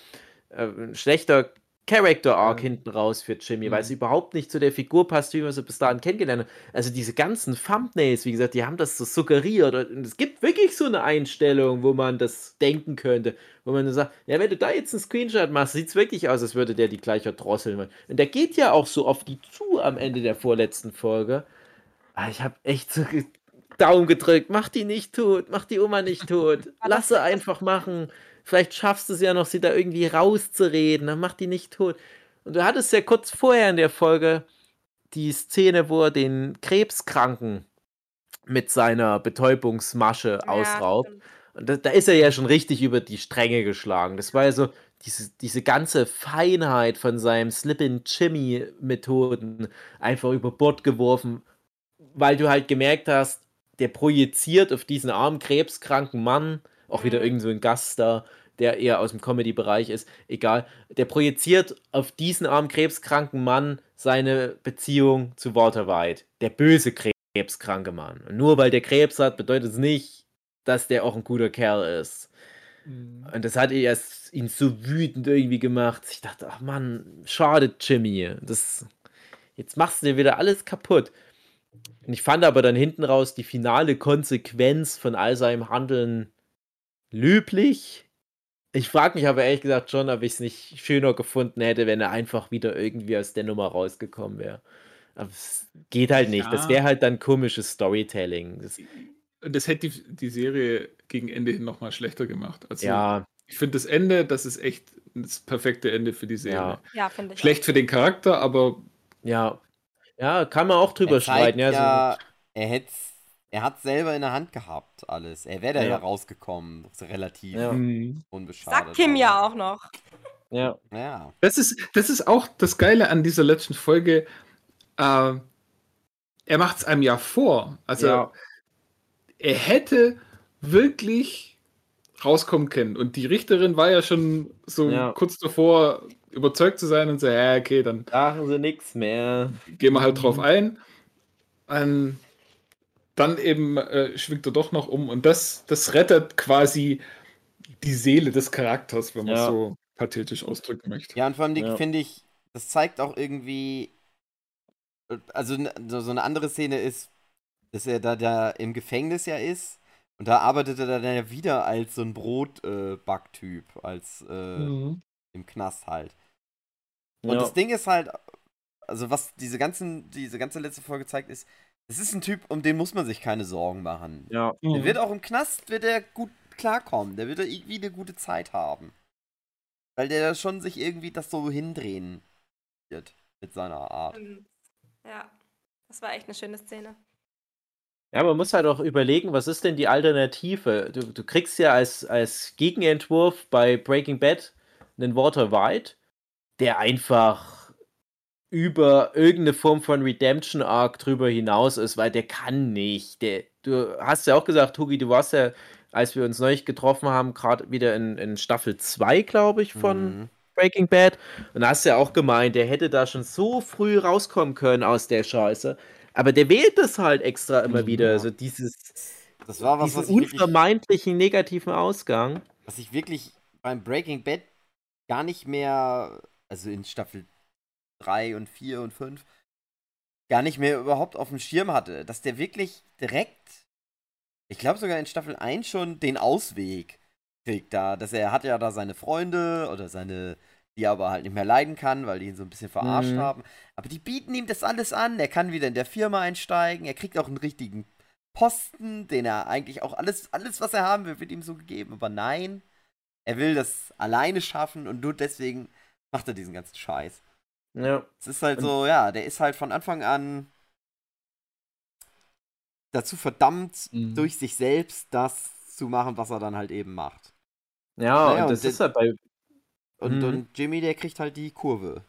[SPEAKER 4] äh, ein schlechter Character Arc hinten raus für Jimmy, weil es
[SPEAKER 2] Mhm.
[SPEAKER 4] überhaupt nicht zu der Figur passt, wie wir sie bis dahin kennengelernt haben. Also diese ganzen Thumbnails, wie gesagt, die haben das so suggeriert. Und es gibt wirklich so eine Einstellung, wo man das denken könnte, wo man dann sagt, ja, wenn du da jetzt einen Screenshot machst, sieht es wirklich aus, als würde der die gleich drosseln. Und der geht ja auch so auf die zu am Ende der vorletzten Folge. Ah, Ich habe echt so Daumen gedrückt. Mach die nicht tot, mach die Oma nicht tot. (laughs)
[SPEAKER 3] War
[SPEAKER 4] Lass
[SPEAKER 3] das
[SPEAKER 4] sie
[SPEAKER 3] das-
[SPEAKER 4] einfach machen. Vielleicht schaffst du es ja noch, sie da irgendwie rauszureden. Dann mach die nicht tot. Und du hattest ja kurz vorher in der Folge die Szene, wo er den Krebskranken mit seiner Betäubungsmasche ausraubt.
[SPEAKER 3] stimmt.
[SPEAKER 4] Und da, da ist er ja schon richtig über die Stränge geschlagen. Das war ja so diese, diese ganze Feinheit von seinem Slip-in-Jimmy-Methoden einfach über Bord geworfen, weil du halt gemerkt hast, der projiziert auf diesen armen, krebskranken Mann, auch wieder irgend so ein Gast da, der eher aus dem Comedy-Bereich ist, egal, der projiziert auf diesen armen, krebskranken Mann seine Beziehung zu Walter White, der böse krebskranke Mann. Und nur weil der Krebs hat, bedeutet es nicht, dass der auch ein guter Kerl ist.
[SPEAKER 2] Mhm.
[SPEAKER 4] Und das hat erst ihn so wütend irgendwie gemacht. Ich dachte, ach Mann, schade, Jimmy. Das, jetzt machst du dir wieder alles kaputt. Und ich fand aber dann hinten raus die finale Konsequenz von all seinem Handeln löblich. Ich frage mich aber ehrlich gesagt schon, ob ich es nicht schöner gefunden hätte, wenn er einfach wieder irgendwie aus der Nummer rausgekommen wäre. Aber es geht halt nicht. Das
[SPEAKER 2] Ja.
[SPEAKER 4] wäre halt dann komisches Storytelling. Das,
[SPEAKER 2] Und das hätte die, die Serie gegen Ende hin nochmal schlechter gemacht. Also
[SPEAKER 4] ja,
[SPEAKER 2] ich finde das Ende, das ist echt das perfekte Ende für die Serie.
[SPEAKER 4] Ja.
[SPEAKER 3] Ja, finde ich.
[SPEAKER 2] Schlecht für den Charakter, aber
[SPEAKER 4] ja. Ja, kann man auch drüber
[SPEAKER 1] er
[SPEAKER 4] streiten. Ja, so-
[SPEAKER 1] ja, er hätte er hat selber in der Hand gehabt, alles. Er wäre da
[SPEAKER 4] Ja.
[SPEAKER 1] ja. rausgekommen, so relativ
[SPEAKER 4] Ja.
[SPEAKER 2] hm.
[SPEAKER 1] unbeschadet.
[SPEAKER 3] Sagt Kim ja auch noch.
[SPEAKER 4] ja.
[SPEAKER 1] Ja.
[SPEAKER 2] das, ist, das ist auch das Geile an dieser letzten Folge. Äh, er macht es einem ja vor. Also
[SPEAKER 4] ja.
[SPEAKER 2] er hätte wirklich rauskommen können. Und die Richterin war ja schon so
[SPEAKER 4] Ja.
[SPEAKER 2] kurz davor, überzeugt zu sein und so, ja, okay, dann
[SPEAKER 4] Sagen sie nichts mehr.
[SPEAKER 2] gehen wir halt drauf ein. Ähm, dann eben äh, schwingt er doch noch um und das, das rettet quasi die Seele des Charakters, wenn man
[SPEAKER 4] Ja.
[SPEAKER 2] so pathetisch ausdrücken möchte.
[SPEAKER 1] Ja, und vor allem
[SPEAKER 4] Ja.
[SPEAKER 1] finde ich, das zeigt auch irgendwie, äh, also so so eine andere Szene ist, dass er da, da im Gefängnis ja ist und da arbeitet er dann ja wieder als so ein Brotbacktyp, als äh,
[SPEAKER 2] Mhm.
[SPEAKER 1] im Knast halt. Und
[SPEAKER 4] Ja.
[SPEAKER 1] das Ding ist halt, also was diese ganzen, diese ganze letzte Folge zeigt, ist, es ist ein Typ, um den muss man sich keine Sorgen machen.
[SPEAKER 4] ja.
[SPEAKER 1] Der wird auch im Knast, wird er gut klarkommen. Der wird er irgendwie eine gute Zeit haben. Weil der schon sich irgendwie das so hindrehen wird mit seiner Art.
[SPEAKER 3] Ja, das war echt eine schöne Szene.
[SPEAKER 4] Ja, man muss halt auch überlegen, was ist denn die Alternative? Du, du kriegst ja als, als Gegenentwurf bei Breaking Bad einen Walter White, der einfach über irgendeine Form von Redemption Arc drüber hinaus ist, weil der kann nicht. Der, du hast ja auch gesagt, Hugi, du warst ja, als wir uns neulich getroffen haben, gerade wieder in, in Staffel 2, glaube ich, von
[SPEAKER 1] Mhm.
[SPEAKER 4] Breaking Bad. Und da hast du ja auch gemeint, der hätte da schon so früh rauskommen können aus der Scheiße. Aber der wählt das halt extra immer wieder.
[SPEAKER 1] ja.
[SPEAKER 4] So dieses,
[SPEAKER 1] Das war was,
[SPEAKER 4] diesen
[SPEAKER 1] was wirklich,
[SPEAKER 4] unvermeidlichen negativen Ausgang.
[SPEAKER 1] was ich wirklich beim Breaking Bad gar nicht mehr, also in Staffel 3 und 4 und 5, gar nicht mehr überhaupt auf dem Schirm hatte. Dass der wirklich direkt, ich glaube sogar in Staffel 1 schon den Ausweg kriegt da. Dass er hat ja da seine Freunde oder seine, die er aber halt nicht mehr leiden kann, weil die ihn so ein bisschen verarscht
[SPEAKER 4] Mhm.
[SPEAKER 1] haben. Aber die bieten ihm das alles an. Er kann wieder in der Firma einsteigen. Er kriegt auch einen richtigen Posten, den er eigentlich auch alles, alles, was er haben will, wird ihm so gegeben. Aber nein, er will das alleine schaffen und nur deswegen macht er diesen ganzen Scheiß.
[SPEAKER 4] Ja.
[SPEAKER 1] Es ist halt
[SPEAKER 4] Und-
[SPEAKER 1] so, ja, der ist halt von Anfang an dazu verdammt,
[SPEAKER 2] Mhm.
[SPEAKER 1] durch sich selbst das zu machen, was er dann halt eben macht.
[SPEAKER 4] Ja,
[SPEAKER 1] Naja,
[SPEAKER 4] und das
[SPEAKER 1] und
[SPEAKER 4] ist halt bei.
[SPEAKER 1] Und,
[SPEAKER 4] Mhm.
[SPEAKER 1] und Jimmy, der kriegt halt die Kurve.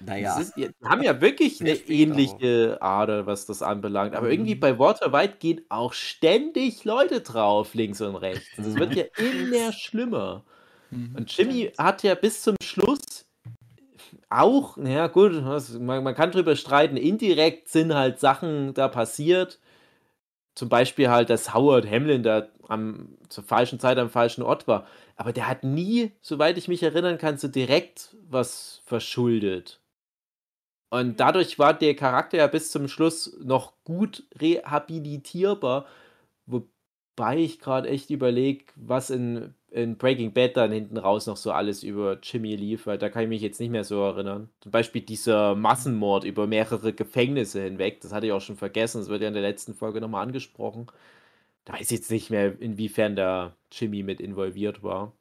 [SPEAKER 1] Naja.
[SPEAKER 4] Ist, die haben ja wirklich (laughs) eine ähnliche Ader, was das anbelangt. Aber irgendwie
[SPEAKER 1] Mhm.
[SPEAKER 4] bei Walter White gehen auch ständig Leute drauf, links und rechts. Das wird ja (laughs) immer schlimmer.
[SPEAKER 2] Mhm.
[SPEAKER 4] Und Jimmy hat ja bis zum Schluss auch, naja, gut, man, man kann drüber streiten, indirekt sind halt Sachen da passiert, zum Beispiel halt, dass Howard Hamlin da am, zur falschen Zeit am falschen Ort war. Aber der hat nie, soweit ich mich erinnern kann, so direkt was verschuldet. Und dadurch war der Charakter ja bis zum Schluss noch gut rehabilitierbar, wobei ich gerade echt überlege, was in, in Breaking Bad dann hinten raus noch so alles über Jimmy lief, weil da kann ich mich jetzt nicht mehr so erinnern. Zum Beispiel dieser Massenmord über mehrere Gefängnisse hinweg, das hatte ich auch schon vergessen, das wird ja in der letzten Folge nochmal angesprochen. Da weiß ich jetzt nicht mehr, inwiefern da Jimmy mit involviert war.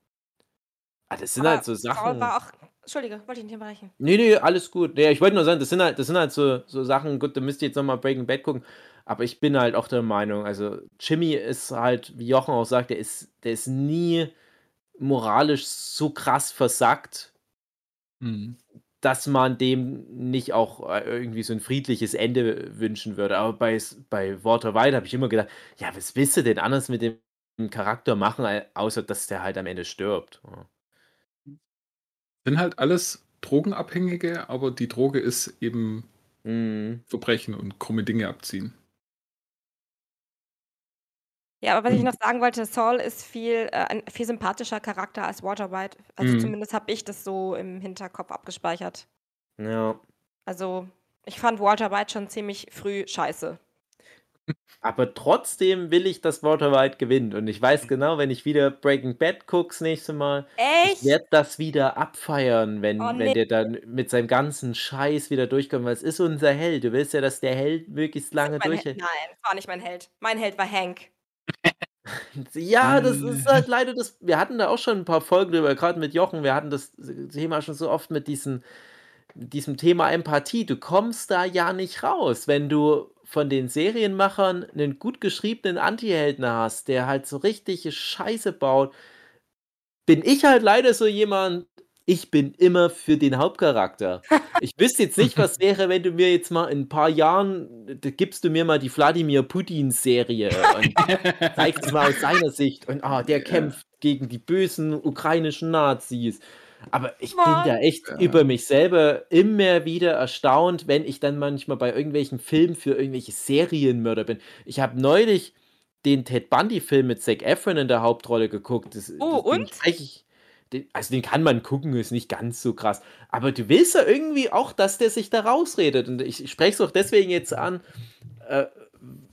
[SPEAKER 4] Ah, das sind
[SPEAKER 3] Aber
[SPEAKER 4] halt so Sachen.
[SPEAKER 3] war auch. Entschuldige, wollte ich nicht unterbrechen.
[SPEAKER 4] Nee, nee, alles gut. Ja, ich wollte nur sagen, das sind halt, das sind halt so, so Sachen, gut, da müsst ihr jetzt nochmal Breaking Bad gucken. Aber ich bin halt auch der Meinung, also Jimmy ist halt, wie Jochen auch sagt, der ist, der ist nie moralisch so krass versackt,
[SPEAKER 2] Mhm.
[SPEAKER 4] dass man dem nicht auch äh, irgendwie so ein friedliches Ende wünschen würde. Aber bei, bei Walter White habe ich immer gedacht, ja, was willst du denn anders mit dem Charakter machen, außer dass der halt am Ende stirbt.
[SPEAKER 2] Sind halt alles Drogenabhängige, aber die Droge ist eben
[SPEAKER 4] Mhm.
[SPEAKER 2] Verbrechen und krumme Dinge abziehen.
[SPEAKER 3] Ja, aber was ich
[SPEAKER 2] Mhm.
[SPEAKER 3] noch sagen wollte, Saul ist viel, äh, ein viel sympathischer Charakter als Walter White. Also
[SPEAKER 2] Mhm.
[SPEAKER 3] zumindest habe ich das so im Hinterkopf abgespeichert.
[SPEAKER 4] Ja.
[SPEAKER 3] Also ich fand Walter White schon ziemlich früh scheiße.
[SPEAKER 4] Aber trotzdem will ich, dass Walter White gewinnt. Und ich weiß genau, wenn ich wieder Breaking Bad gucke das nächste Mal, ich
[SPEAKER 3] Echt?
[SPEAKER 4] werde das wieder abfeiern, wenn,
[SPEAKER 3] Oh
[SPEAKER 4] wenn
[SPEAKER 3] nee.
[SPEAKER 4] der dann mit seinem ganzen Scheiß wieder durchkommt. Weil es ist unser Held. Du willst ja, dass der Held möglichst lange
[SPEAKER 3] Mein Held,
[SPEAKER 4] durchhält.
[SPEAKER 3] nein, das war nicht mein Held. Mein Held war Hank.
[SPEAKER 4] Ja, das ist halt (laughs) leider das. Wir hatten da auch schon ein paar Folgen drüber, gerade mit Jochen. Wir hatten das Thema schon so oft mit diesen, diesem Thema Empathie. Du kommst da ja nicht raus, wenn du von den Serienmachern einen gut geschriebenen Antihelden hast, der halt so richtige Scheiße baut. Bin ich halt leider so jemand. Ich bin immer für den Hauptcharakter. (laughs) Ich wüsste jetzt nicht, was wäre, wenn du mir jetzt mal in ein paar Jahren, gibst du mir mal die Wladimir Putin-Serie und (laughs) zeigst es mal aus seiner Sicht. Und ah, der kämpft gegen die bösen ukrainischen Nazis. Aber ich bin
[SPEAKER 3] Mann.
[SPEAKER 4] da echt
[SPEAKER 2] Ja.
[SPEAKER 4] über mich selber immer wieder erstaunt, wenn ich dann manchmal bei irgendwelchen Filmen für irgendwelche Serienmörder bin. Ich habe neulich den Ted Bundy-Film mit Zac Efron in der Hauptrolle geguckt. Das,
[SPEAKER 3] Oh,
[SPEAKER 4] das,
[SPEAKER 3] und?
[SPEAKER 4] Den, also den kann man gucken, ist nicht ganz so krass. Aber du willst ja irgendwie auch, dass der sich da rausredet. Und ich, ich spreche es auch deswegen jetzt an, äh,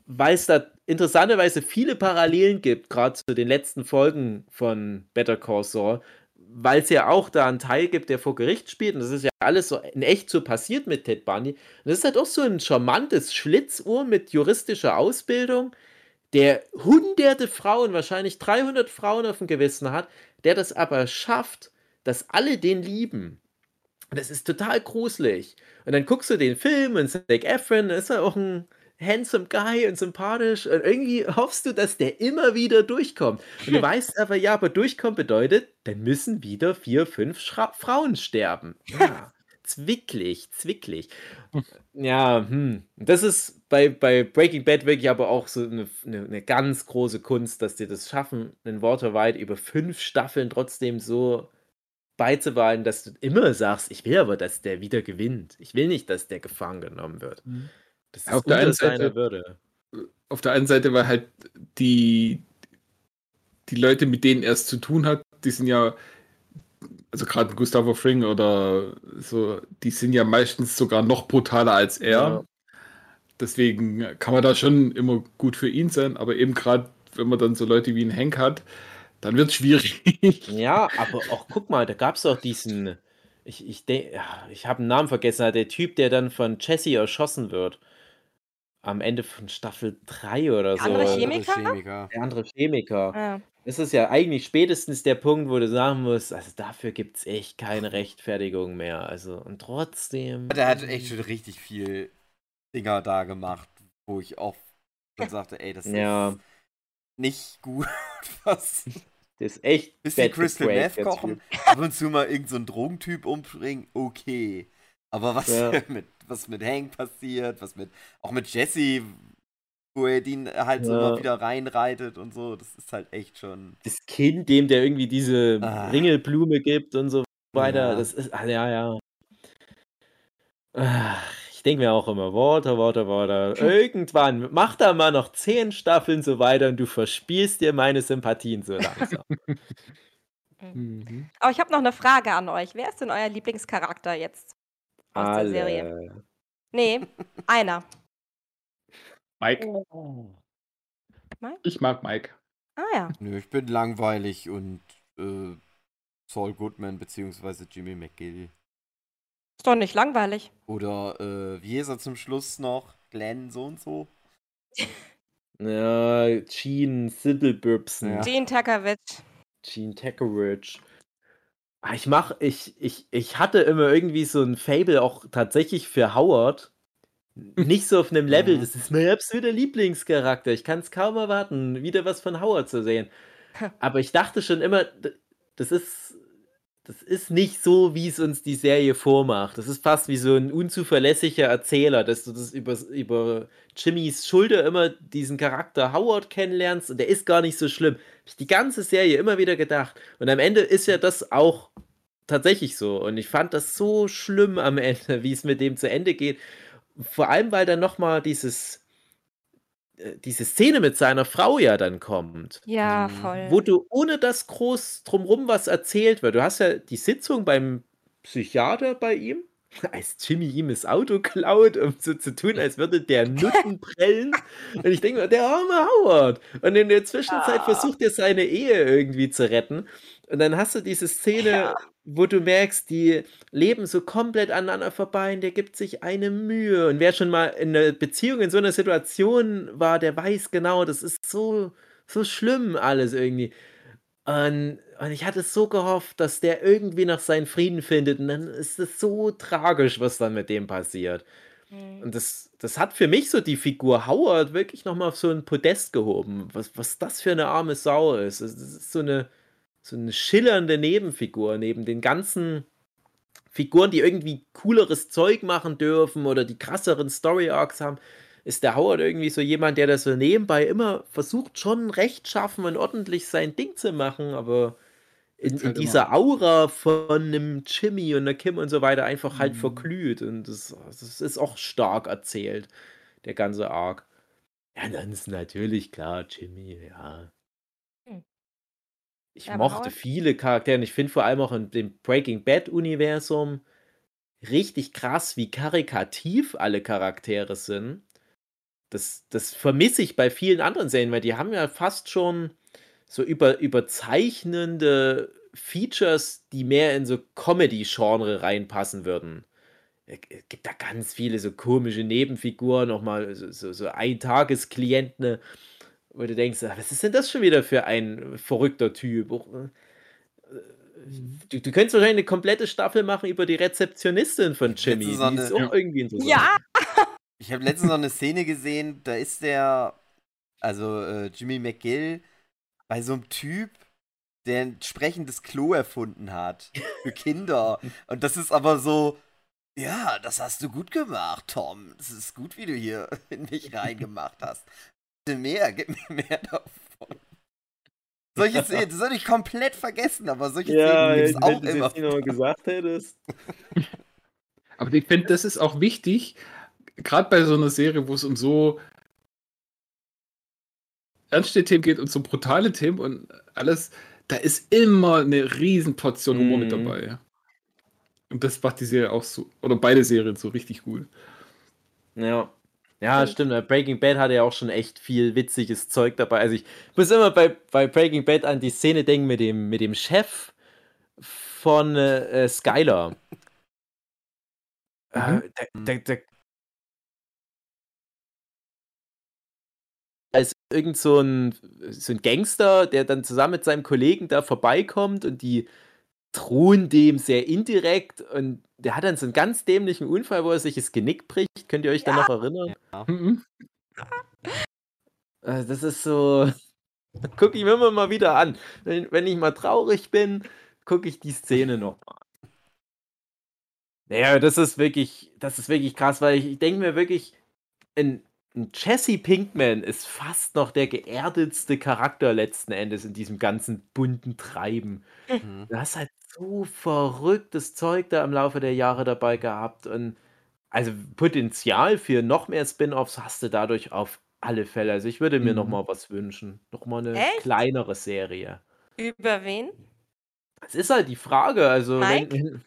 [SPEAKER 4] weil es da interessanterweise viele Parallelen gibt, gerade zu den letzten Folgen von Better Call Saul, weil es ja auch da einen Teil gibt, der vor Gericht spielt. Und das ist ja alles so in echt so passiert mit Ted Bundy. Und das ist halt auch so ein charmantes Schlitzohr mit juristischer Ausbildung, der hunderte Frauen, wahrscheinlich 300 Frauen auf dem Gewissen hat, der das aber schafft, dass alle den lieben. Und das ist total gruselig. Und dann guckst du den Film und Zac Efron, da ist er auch ein handsome Guy und sympathisch und irgendwie hoffst du, dass der immer wieder durchkommt. Und du (laughs) weißt aber, ja, aber durchkommen bedeutet, dann müssen wieder vier, fünf Schra Frauen sterben. Ja, zwicklig, zwicklig. Ja, hm. Das ist bei, bei Breaking Bad wirklich aber auch so eine, eine, eine ganz große Kunst, dass die das schaffen, einen Walter White über fünf Staffeln trotzdem so beizubehalten, dass du immer sagst, ich will aber, dass der wieder gewinnt. Ich will nicht, dass der gefangen genommen wird. Das ist
[SPEAKER 2] Auf der einen Seite-
[SPEAKER 4] Würde.
[SPEAKER 2] Auf der einen Seite, weil halt die, die Leute, mit denen er es zu tun hat, die sind ja, also gerade Gustavo Fring oder so, die sind ja meistens sogar noch brutaler als er.
[SPEAKER 4] Ja.
[SPEAKER 2] Deswegen kann man da schon immer gut für ihn sein, aber eben gerade, wenn man dann so Leute wie einen Hank hat, dann wird es schwierig. (laughs)
[SPEAKER 4] Ja, aber auch guck mal, da gab es auch diesen, ich, ich, ich habe einen Namen vergessen, der Typ, der dann von Jesse erschossen wird. Am Ende von Staffel 3 oder
[SPEAKER 3] Der
[SPEAKER 4] so.
[SPEAKER 3] andere
[SPEAKER 1] Andere
[SPEAKER 3] Chemiker?
[SPEAKER 1] Chemiker.
[SPEAKER 4] Der andere Chemiker.
[SPEAKER 3] Ja.
[SPEAKER 4] Das ist ja eigentlich spätestens der Punkt, wo du sagen musst, also dafür gibt es echt keine Rechtfertigung mehr. Also, und trotzdem.
[SPEAKER 1] Der hat echt schon richtig viel Dinger da gemacht, wo ich auch dann sagte, ey, das
[SPEAKER 4] Ja.
[SPEAKER 1] ist nicht gut. (laughs) Was?
[SPEAKER 4] Das ist echt
[SPEAKER 1] Bisschen Crystal Meth kochen, ab und zu mal irgendeinen so einen Drogentyp umbringen, okay. Aber was
[SPEAKER 4] Ja. (laughs)
[SPEAKER 1] mit was mit Hank passiert, was mit auch mit Jesse, wo er den halt so
[SPEAKER 4] Ja.
[SPEAKER 1] immer wieder reinreitet und so, das ist halt echt schon.
[SPEAKER 4] Das Kind, dem der irgendwie diese
[SPEAKER 1] Ah.
[SPEAKER 4] Ringelblume gibt und so weiter.
[SPEAKER 1] Ja.
[SPEAKER 4] Das ist, ah, ja, ja. Ach, ich denke mir auch immer, Walter, Walter, Walter, (laughs) irgendwann, mach da mal noch zehn Staffeln so weiter und du verspielst dir meine Sympathien so langsam. (laughs)
[SPEAKER 2] Mhm.
[SPEAKER 3] Aber ich habe noch eine Frage an euch. Wer ist denn euer Lieblingscharakter jetzt aus der Serie?
[SPEAKER 4] Alle.
[SPEAKER 3] Nee, (laughs) einer.
[SPEAKER 2] Mike.
[SPEAKER 3] Mike?
[SPEAKER 2] Ich mag Mike.
[SPEAKER 3] Ah ja.
[SPEAKER 1] Nö, ich bin langweilig und äh, Saul Goodman beziehungsweise Jimmy McGill.
[SPEAKER 3] Ist doch nicht langweilig.
[SPEAKER 1] Oder äh, wie ist er zum Schluss noch? Glenn so und so? (laughs)
[SPEAKER 4] Ja, Gene Siddlebirbsen.
[SPEAKER 1] Ja.
[SPEAKER 3] Gene Tuckerwitz.
[SPEAKER 4] Gene Tackerich. Ah, Ich mach, ich, ich, ich hatte immer irgendwie so ein Fable auch tatsächlich für Howard. Nicht so auf einem Level,
[SPEAKER 1] Mhm.
[SPEAKER 4] das ist mein absoluter Lieblingscharakter. Ich kann es kaum erwarten, wieder was von Howard zu sehen. Aber ich dachte schon immer, das ist, das ist nicht so, wie es uns die Serie vormacht. Das ist fast wie so ein unzuverlässiger Erzähler, dass du das über, über Jimmys Schulter immer diesen Charakter Howard kennenlernst und der ist gar nicht so schlimm. Hab ich die ganze Serie immer wieder gedacht. Und am Ende ist ja das auch tatsächlich so. Und ich fand das so schlimm am Ende, (laughs) wie es mit dem zu Ende geht. Vor allem, weil dann nochmal dieses, äh, diese Szene mit seiner Frau ja dann kommt.
[SPEAKER 3] Ja,
[SPEAKER 1] Mhm.
[SPEAKER 3] voll.
[SPEAKER 4] Wo du ohne das groß drumrum was erzählt wird. Du hast ja die Sitzung beim Psychiater bei ihm, (laughs) als Jimmy ihm das Auto klaut, um so zu tun, als würde der (laughs) Nutten prellen. Und ich denke mir, der arme Howard. Und in der Zwischenzeit
[SPEAKER 3] Ah.
[SPEAKER 4] versucht er seine Ehe irgendwie zu retten. Und dann hast du diese Szene,
[SPEAKER 3] Ja.
[SPEAKER 4] Wo du merkst, die leben so komplett aneinander vorbei und der gibt sich eine Mühe. Und wer schon mal in einer Beziehung in so einer Situation war, der weiß genau, das ist so, so schlimm alles irgendwie. Und, und ich hatte so gehofft, dass der irgendwie noch seinen Frieden findet. Und dann ist es so tragisch, was dann mit dem passiert.
[SPEAKER 3] Mhm.
[SPEAKER 4] Und das, das hat für mich so die Figur Howard wirklich nochmal auf so ein Podest gehoben. Was, was das für eine arme Sau ist. Das ist so eine, so eine schillernde Nebenfigur neben den ganzen Figuren, die irgendwie cooleres Zeug machen dürfen oder die krasseren Story Arcs haben. Ist der Howard irgendwie so jemand, der das so nebenbei immer versucht, schon rechtschaffen und ordentlich sein Ding zu machen, aber in, in
[SPEAKER 2] halt
[SPEAKER 4] dieser Aura von einem Jimmy und einer Kim und so weiter einfach halt
[SPEAKER 2] Mhm.
[SPEAKER 4] verglüht. Und das, das ist auch stark erzählt, der ganze Arc. Ja, dann ist natürlich klar, Jimmy, ja. Ich
[SPEAKER 3] Ja,
[SPEAKER 4] mochte
[SPEAKER 3] Howard-
[SPEAKER 4] viele Charaktere und ich finde vor allem auch in dem Breaking Bad-Universum richtig krass, wie karikativ alle Charaktere sind. Das, das vermisse ich bei vielen anderen Serien, weil die haben ja fast schon so über, überzeichnende Features, die mehr in so Comedy-Genre reinpassen würden. Es gibt da ganz viele so komische Nebenfiguren, nochmal so, so, so Eintagesklienten, wo du denkst, ah, was ist denn das schon wieder für ein verrückter Typ? Auch, äh, Du, du könntest wahrscheinlich eine komplette Staffel machen über die Rezeptionistin von Jimmy. Die ist auch irgendwie interessant.
[SPEAKER 3] Ja, (laughs)
[SPEAKER 1] Ich habe letztens noch eine Szene gesehen, da ist der, also äh, Jimmy McGill, bei so einem Typ, der ein sprechendes Klo erfunden hat für (laughs) Kinder. Und das ist aber so, ja, das hast du gut gemacht, Tom. Das ist gut, wie du hier (laughs) in mich reingemacht hast. Bitte mehr, gib mir mehr (laughs) davon. Solche (laughs) Szenen, das habe ich komplett vergessen, aber solche Szenen gibt es auch immer.
[SPEAKER 4] noch gesagt hättest. (laughs)
[SPEAKER 2] Aber ich finde, das ist auch wichtig, gerade bei so einer Serie, wo es um so ernste Themen geht und so brutale Themen und alles, da ist immer eine riesen Portion Humor mit
[SPEAKER 4] Mhm.
[SPEAKER 2] dabei. Und das macht die Serie auch so, oder beide Serien so richtig gut.
[SPEAKER 4] Ja. Ja, stimmt. Breaking Bad hatte ja auch schon echt viel witziges Zeug dabei. Also ich muss immer bei, bei Breaking Bad an die Szene denken mit dem, mit dem Chef von äh, äh, Skyler. Äh,
[SPEAKER 2] Mhm.
[SPEAKER 4] der, der, der, als irgend so ein, so ein Gangster, der dann zusammen mit seinem Kollegen da vorbeikommt und die drohen dem sehr indirekt und der hat dann so einen ganz dämlichen Unfall, wo er sich das Genick bricht. Könnt ihr euch da noch erinnern?
[SPEAKER 2] Mhm.
[SPEAKER 4] Äh, Das ist so. (laughs) Gucke ich mir immer mal wieder an. Wenn, wenn ich mal traurig bin, gucke ich die Szene noch mal. an. Naja, das ist wirklich, das ist wirklich krass, weil ich, ich denke mir wirklich, ein, ein Jesse Pinkman ist fast noch der geerdetste Charakter letzten Endes in diesem ganzen bunten Treiben.
[SPEAKER 1] Mhm.
[SPEAKER 4] Du hast halt so verrücktes Zeug da im Laufe der Jahre dabei gehabt und also Potenzial für noch mehr Spin-offs hast du dadurch auf alle Fälle. Also ich würde mir noch
[SPEAKER 2] Mhm.
[SPEAKER 4] mal was wünschen. Noch mal 'ne
[SPEAKER 3] Echt?
[SPEAKER 4] kleinere Serie.
[SPEAKER 3] Über wen?
[SPEAKER 4] Das ist halt die Frage, also wenn
[SPEAKER 3] Mike?
[SPEAKER 4] wenn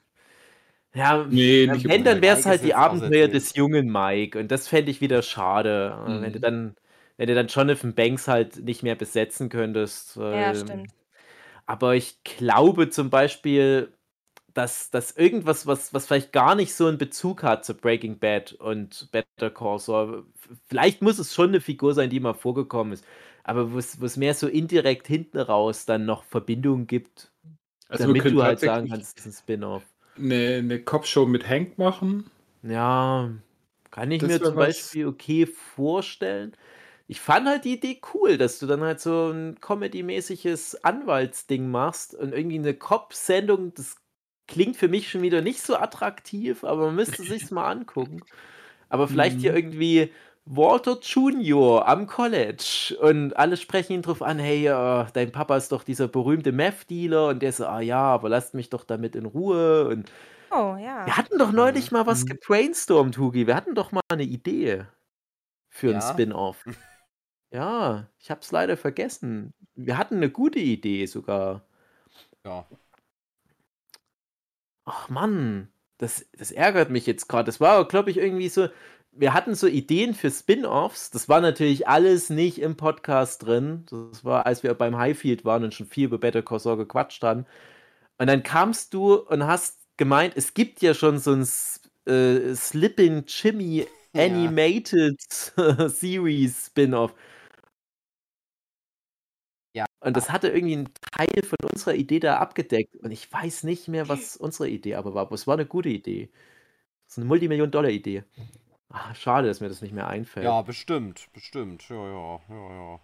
[SPEAKER 4] (laughs) ja,
[SPEAKER 2] Nee, nicht
[SPEAKER 4] wenn, dann wäre es
[SPEAKER 1] Mike
[SPEAKER 4] halt die Abenteuer des jungen Mike und das fände ich wieder schade, äh, wenn du
[SPEAKER 2] Mhm.
[SPEAKER 4] dann wenn du dann Jonathan Banks halt nicht mehr besetzen könntest,
[SPEAKER 3] Ja,
[SPEAKER 4] weil
[SPEAKER 3] stimmt.
[SPEAKER 4] Aber ich glaube zum Beispiel, dass dass irgendwas, was was vielleicht gar nicht so 'n Bezug hat zu Breaking Bad und Better Call Saul vielleicht muss es schon 'ne Figur sein, die mal vorgekommen ist, aber wo's wo's mehr so indirekt hinten raus dann noch Verbindungen gibt,
[SPEAKER 2] Also,
[SPEAKER 4] damit du halt sagen kannst, das ist 'n Spin-off.
[SPEAKER 2] 'ne 'ne Cop-Show mit Hank machen.
[SPEAKER 4] Ja, kann ich
[SPEAKER 2] Das
[SPEAKER 4] mir zum
[SPEAKER 2] was.
[SPEAKER 4] Beispiel okay vorstellen. Ich fand halt die Idee cool, dass du dann halt so 'n Comedy-mäßiges Anwaltsding machst und irgendwie 'ne Cop-Sendung, das klingt für mich schon wieder nicht so attraktiv, aber man müsste sich's mal (laughs) angucken. Aber vielleicht hier
[SPEAKER 2] Mhm.
[SPEAKER 4] irgendwie Walter Junior am College und alle sprechen ihn drauf an: „Hey, äh, dein Papa ist doch dieser berühmte Meth-Dealer“ und der so: „Ah ja, aber lasst mich doch damit in Ruhe“ und
[SPEAKER 3] Oh,
[SPEAKER 4] wir
[SPEAKER 3] ja.
[SPEAKER 4] hatten doch neulich
[SPEAKER 1] Mhm.
[SPEAKER 4] mal was
[SPEAKER 2] Mhm.
[SPEAKER 4] gebrainstormt, Hugi. Wir hatten doch mal 'ne Idee für
[SPEAKER 1] Ja?
[SPEAKER 4] Spin-off. (laughs) Ja, ich habe es leider vergessen. Wir hatten 'ne gute Idee sogar.
[SPEAKER 1] Ja.
[SPEAKER 4] Ach Mann, das das ärgert mich jetzt grad. Das war, glaube ich, irgendwie so wir hatten so Ideen für Spin-offs. Das war natürlich alles nicht im Podcast drin. Das war, als wir beim Highfield waren und schon viel über Better Call Saul gequatscht haben. Und dann kamst du und hast gemeint, es gibt ja schon so 'n S äh, Slippin' Jimmy
[SPEAKER 1] Ja.
[SPEAKER 4] Animated (laughs) Series Spin-off. Und das hatte irgendwie 'n Teil von unserer Idee da abgedeckt und ich weiß nicht mehr, was unsere Idee aber war, aber es war 'ne gute Idee. So 'ne Multimillion-Dollar-Idee. Ah, schade, dass mir das nicht mehr einfällt.
[SPEAKER 1] Ja, bestimmt, bestimmt. Ja, ja, ja, ja.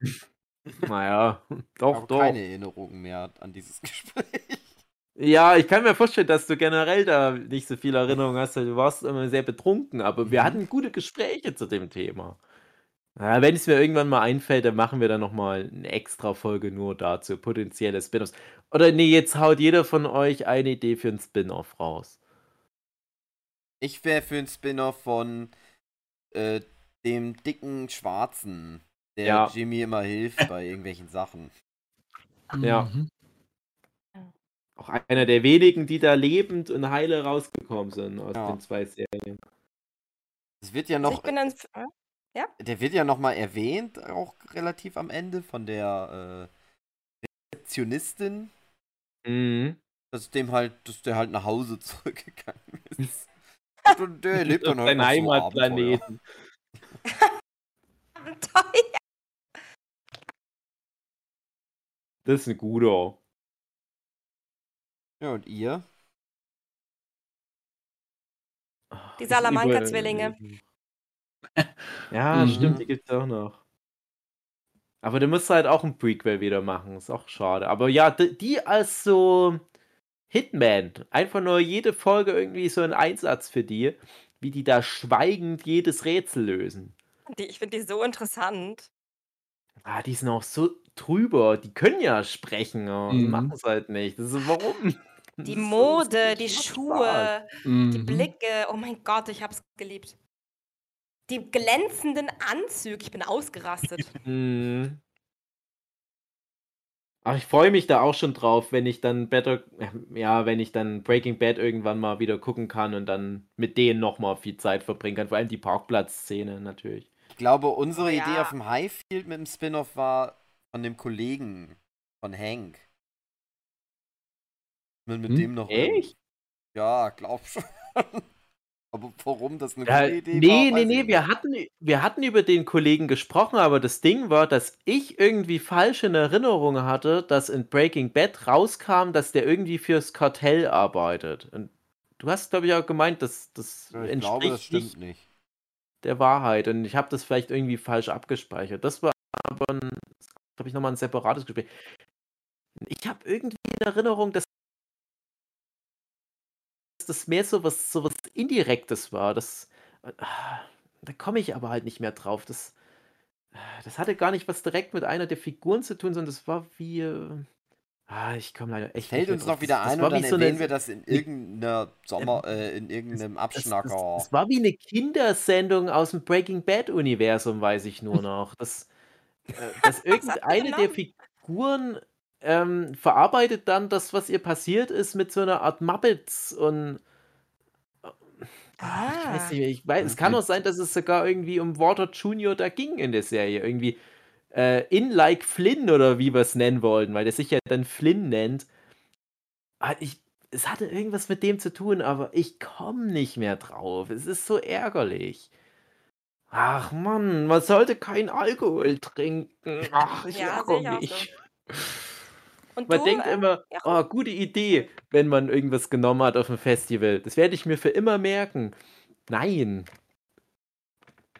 [SPEAKER 1] (laughs)
[SPEAKER 4] Na ja,
[SPEAKER 1] Ich
[SPEAKER 4] doch,
[SPEAKER 1] habe
[SPEAKER 4] doch.
[SPEAKER 1] keine Erinnerungen mehr an dieses (laughs) Gespräch.
[SPEAKER 4] Ja, ich kann mir vorstellen, dass du generell da nicht so viele Erinnerungen hast, du warst immer sehr betrunken, aber wir
[SPEAKER 1] Mhm.
[SPEAKER 4] hatten gute Gespräche zu dem Thema. Ja, wenn es mir irgendwann mal einfällt, dann machen wir dann noch mal 'ne Extra-Folge nur dazu, potenzielle Spin-offs. Oder ne, jetzt haut jeder von euch eine Idee für 'n Spin-off raus.
[SPEAKER 1] Ich wäre für 'n Spin-off von, äh, dem dicken Schwarzen, der
[SPEAKER 4] Ja.
[SPEAKER 1] Jimmy immer hilft bei irgendwelchen Sachen.
[SPEAKER 4] Ja.
[SPEAKER 2] Mhm.
[SPEAKER 4] Auch einer der wenigen, die da lebend und heile rausgekommen sind aus
[SPEAKER 1] Ja.
[SPEAKER 4] den 2 Serien.
[SPEAKER 1] Es wird ja noch
[SPEAKER 3] ich bin dann ja?
[SPEAKER 1] der wird ja noch mal erwähnt, auch relativ am Ende von der, äh, Rezeptionistin,
[SPEAKER 4] Mhm.
[SPEAKER 1] dass dem halt dass der halt nach Hause (laughs) zurückgegangen ist. (laughs) Und der lebt dann
[SPEAKER 4] Auf
[SPEAKER 1] halt Abenteuer.
[SPEAKER 4] Heimatplaneten.
[SPEAKER 3] Abenteuer.
[SPEAKER 4] Das ist 'n guter.
[SPEAKER 1] Ja, und ihr?
[SPEAKER 4] Ach,
[SPEAKER 3] Die Salamanca-Zwillinge.
[SPEAKER 4] Ja, (laughs) stimmt,
[SPEAKER 2] Mhm.
[SPEAKER 4] die gibt's auch noch. Aber du musst halt auch 'n Prequel wieder machen, ist auch schade. Aber ja, die als so Hitman, einfach nur jede Folge irgendwie so 'n Einsatz für die, wie die da schweigend jedes Rätsel lösen.
[SPEAKER 3] Die ich finde die so interessant.
[SPEAKER 4] Ah, die sind auch so drüber. Die können ja sprechen, aber sie
[SPEAKER 2] Mhm.
[SPEAKER 4] machen's halt nicht. Das ist warum?
[SPEAKER 3] Die
[SPEAKER 4] ist so
[SPEAKER 3] Mode, die. Schuhe, die
[SPEAKER 2] Mhm.
[SPEAKER 3] Blicke. Oh mein Gott, ich habe es geliebt. Die glänzenden Anzüge, ich bin ausgerastet.
[SPEAKER 4] Mhm. (laughs) Ach, ich freue mich da auch schon drauf, wenn ich dann Better ja, wenn ich dann Breaking Bad irgendwann mal wieder gucken kann und dann mit denen noch mal viel Zeit verbringen kann, vor allem die Parkplatzszene natürlich.
[SPEAKER 1] Ich glaube, unsere
[SPEAKER 3] Oh
[SPEAKER 1] Idee
[SPEAKER 3] ja.
[SPEAKER 1] auf dem Highfield mit dem Spin-off war von dem Kollegen von Hank. Mit, mit
[SPEAKER 2] Hm?
[SPEAKER 1] dem noch.
[SPEAKER 4] Echt?
[SPEAKER 1] Ja, glaub schon. (laughs) Aber warum das eine
[SPEAKER 4] Ja,
[SPEAKER 1] gute Idee
[SPEAKER 4] ne,
[SPEAKER 1] war,
[SPEAKER 4] ne,
[SPEAKER 1] weiß ich
[SPEAKER 4] ne,
[SPEAKER 1] nicht.
[SPEAKER 4] wir hatten wir hatten über den Kollegen gesprochen, aber das Ding war, dass ich irgendwie falsch in Erinnerung hatte, dass in Breaking Bad rauskam, dass der irgendwie fürs Kartell arbeitet. Und du hast, glaube ich, auch gemeint, dass das
[SPEAKER 1] Ja, Ich
[SPEAKER 4] entspricht
[SPEAKER 1] glaube, das stimmt
[SPEAKER 4] nicht der Wahrheit und ich habe das vielleicht irgendwie falsch abgespeichert. Das war aber glaube ich, noch mal 'n separates Gespräch. Ich habe irgendwie in Erinnerung, dass das mehr so was so was Indirektes war. Das ah, da komme ich aber halt nicht mehr drauf. Das das hatte gar nicht was direkt mit einer der Figuren zu tun, sondern das war wie, äh Ah, ich komme leider echt.
[SPEAKER 1] Fällt uns
[SPEAKER 4] mehr
[SPEAKER 1] noch
[SPEAKER 4] drauf.
[SPEAKER 1] wieder
[SPEAKER 4] Das- das
[SPEAKER 1] ein
[SPEAKER 4] war
[SPEAKER 1] und dann
[SPEAKER 4] so eine-
[SPEAKER 1] erwähnen wir das in irgendeiner Sommer, äh, in irgendeinem Abschnacker.
[SPEAKER 4] es war wie eine Kindersendung aus dem Breaking Bad-Universum, weiß ich nur noch. Dass, äh, dass (laughs) irgendeine der
[SPEAKER 3] genommen?
[SPEAKER 4] Figuren ähm, verarbeitet dann das, was ihr passiert ist, mit so einer Art Muppets und Ah, ich weiß
[SPEAKER 3] Ah.
[SPEAKER 4] nicht mehr. Ich weiß, es kann auch sein, dass es sogar irgendwie um Walter Jr. da ging in der Serie. Irgendwie äh, in like Flynn oder wie wir es nennen wollten, weil der sich ja dann Flynn nennt. Ah, Ich, es hatte irgendwas mit dem zu tun, aber ich komme nicht mehr drauf. Es ist so ärgerlich. Ach Mann, man sollte kein Alkohol trinken. Ach, ich
[SPEAKER 3] Ja,
[SPEAKER 4] ärgere mich. (laughs)
[SPEAKER 3] Und
[SPEAKER 4] Man
[SPEAKER 3] du,
[SPEAKER 4] denkt
[SPEAKER 3] äh,
[SPEAKER 4] immer,
[SPEAKER 3] Jochen?
[SPEAKER 4] oh, gute Idee, wenn man irgendwas genommen hat auf dem Festival. Das werde ich mir für immer merken. Nein.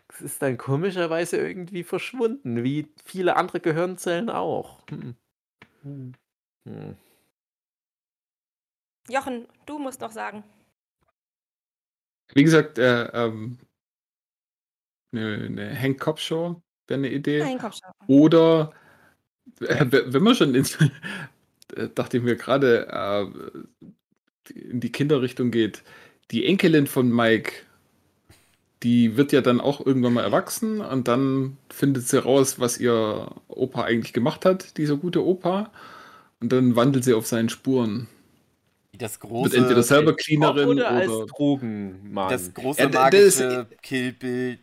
[SPEAKER 4] Es ist dann komischerweise irgendwie verschwunden, wie viele andere Gehirnzellen auch. Hm. Hm.
[SPEAKER 3] Jochen, du musst noch sagen.
[SPEAKER 2] Wie gesagt, äh, ähm, eine, eine Hank Cobb Show wäre eine Idee.
[SPEAKER 3] Komm schon.
[SPEAKER 2] Oder wenn man schon ins, (laughs) äh, dachte ich mir gerade äh, in die Kinderrichtung geht, die Enkelin von Mike, die wird ja dann auch irgendwann mal erwachsen und dann findet sie raus, was ihr Opa eigentlich gemacht hat, dieser gute Opa. Und dann wandelt sie auf seinen Spuren.
[SPEAKER 1] Das
[SPEAKER 2] Wird
[SPEAKER 1] große,
[SPEAKER 2] entweder selber Cleanerin oder.
[SPEAKER 4] oder als Drogenmann.
[SPEAKER 1] das große
[SPEAKER 2] Ja,
[SPEAKER 1] magische Kill Bill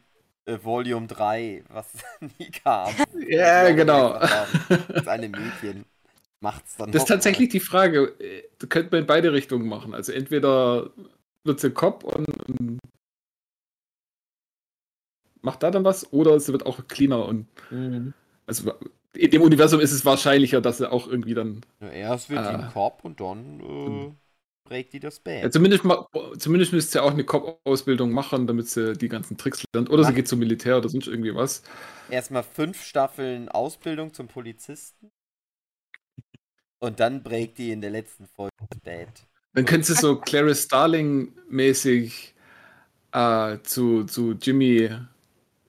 [SPEAKER 1] äh, Volume 3, was (laughs) nie kam.
[SPEAKER 2] ja, genau.
[SPEAKER 1] Das eine Mädchen macht's dann
[SPEAKER 2] Das ist tatsächlich die Frage. äh, Das könnte man in beide Richtungen machen. Also entweder wird sie Cop und, und macht da dann was, oder sie wird auch cleaner und
[SPEAKER 4] Mhm.
[SPEAKER 2] also in dem Universum ist es wahrscheinlicher, dass sie auch irgendwie dann.
[SPEAKER 1] mal. Ja, erst wird die
[SPEAKER 2] Ah.
[SPEAKER 1] ein Cop und dann äh, prägt die das Bad.
[SPEAKER 2] Ja, zumindest, ma- zumindest müsste sie auch eine Cop-Ausbildung machen, damit sie die ganzen Tricks lernt. Oder sie
[SPEAKER 1] Mach-
[SPEAKER 2] geht zum Militär oder sonst irgendwie was.
[SPEAKER 1] Erstmal fünf Staffeln Ausbildung zum Polizisten. Und dann prägt die in der letzten Folge das Bad.
[SPEAKER 2] Dann könnte sie so (laughs) Clarice Starling-mäßig äh, zu, zu Jimmy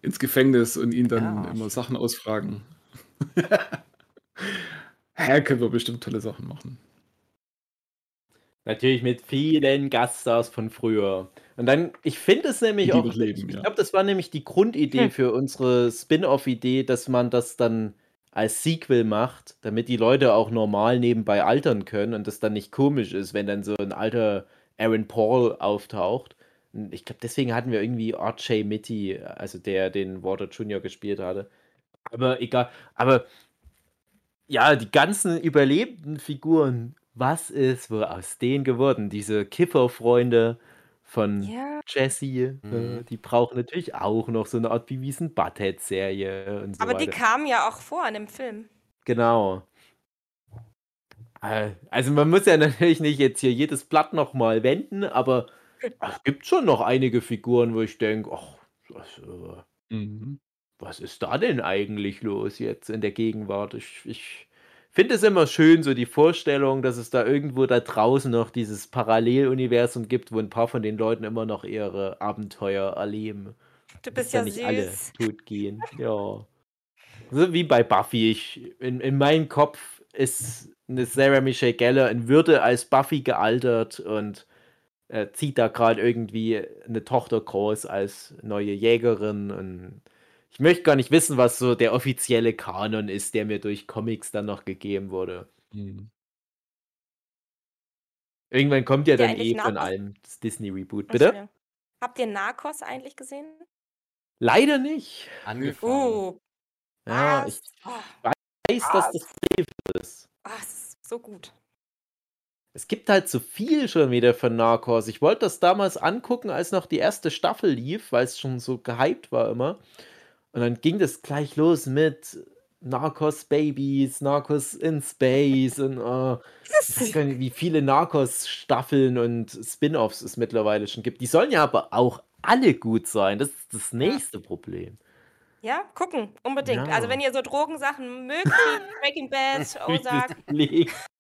[SPEAKER 2] ins Gefängnis und ihn dann
[SPEAKER 1] Ja.
[SPEAKER 2] immer Sachen ausfragen. (laughs) Herr können wir bestimmt tolle Sachen machen.
[SPEAKER 4] Natürlich mit vielen Gaststars von früher. Und dann, ich finde es nämlich
[SPEAKER 2] Die
[SPEAKER 4] auch,
[SPEAKER 2] leben,
[SPEAKER 4] ich
[SPEAKER 2] ja.
[SPEAKER 4] glaube, das war nämlich die Grundidee
[SPEAKER 3] Hm.
[SPEAKER 4] für unsere Spin-off-Idee, dass man das dann als Sequel macht, damit die Leute auch normal nebenbei altern können und das dann nicht komisch ist, wenn dann so ein alter Aaron Paul auftaucht. Und ich glaube, deswegen hatten wir irgendwie RJ Mitty, also der den Walter Jr. gespielt hatte. Aber egal. Aber ja, die ganzen überlebenden Figuren, was ist wohl aus denen geworden? Diese Kifferfreunde von
[SPEAKER 3] Ja.
[SPEAKER 4] Jesse, äh,
[SPEAKER 1] Mhm.
[SPEAKER 4] die brauchen natürlich auch noch so eine Art Beavis and Butthead-Serie und so
[SPEAKER 3] Aber die
[SPEAKER 4] weiter.
[SPEAKER 3] kamen ja auch vor in dem Film.
[SPEAKER 4] Genau. Äh, Also man muss ja (laughs) natürlich nicht jetzt hier jedes Blatt nochmal wenden, aber (laughs) es gibt schon noch einige Figuren, wo ich denke, ach, was, äh,
[SPEAKER 2] Mhm.
[SPEAKER 4] was ist da denn eigentlich los jetzt in der Gegenwart? Ich, ich finde es immer schön, so die Vorstellung, dass es da irgendwo da draußen noch dieses Paralleluniversum gibt, wo ein paar von den Leuten immer noch ihre Abenteuer erleben.
[SPEAKER 3] Du bist ja
[SPEAKER 4] nicht alle
[SPEAKER 3] süß.
[SPEAKER 4] tot gehen. Ja. So wie bei Buffy. Ich, in, in meinem Kopf ist eine Sarah Michelle Gellar in Würde als Buffy gealtert und äh, zieht da gerade irgendwie eine Tochter groß als neue Jägerin. Und ich möchte gar nicht wissen, was so der offizielle Kanon ist, der mir durch Comics dann noch gegeben wurde.
[SPEAKER 2] Mhm.
[SPEAKER 4] Irgendwann kommt ja
[SPEAKER 3] Habt
[SPEAKER 4] dann eh von
[SPEAKER 3] Narcos-
[SPEAKER 4] allem das Disney-Reboot. Bitte?
[SPEAKER 3] Habt ihr Narcos eigentlich gesehen?
[SPEAKER 4] Leider nicht.
[SPEAKER 1] Angefangen.
[SPEAKER 3] Uh.
[SPEAKER 4] Ja, ich
[SPEAKER 3] Oh,
[SPEAKER 4] weiß, dass das safe ist.
[SPEAKER 3] oh, es ist so gut.
[SPEAKER 4] Es gibt halt so viel schon wieder von Narcos. Ich wollte das damals angucken, als noch die erste Staffel lief, weil es schon so gehypt war immer. Und dann ging das gleich los mit Narcos Babies, Narcos in Space und äh, ich weiß gar nicht, wie viele Narcos-Staffeln und Spin-offs es mittlerweile schon gibt. Die sollen ja aber auch alle gut sein. Das ist das nächste Problem.
[SPEAKER 3] Ja, gucken, unbedingt.
[SPEAKER 4] Ja.
[SPEAKER 3] Also wenn ihr so Drogensachen mögt, (laughs) Breaking Bad, (laughs) Ozark. (laughs)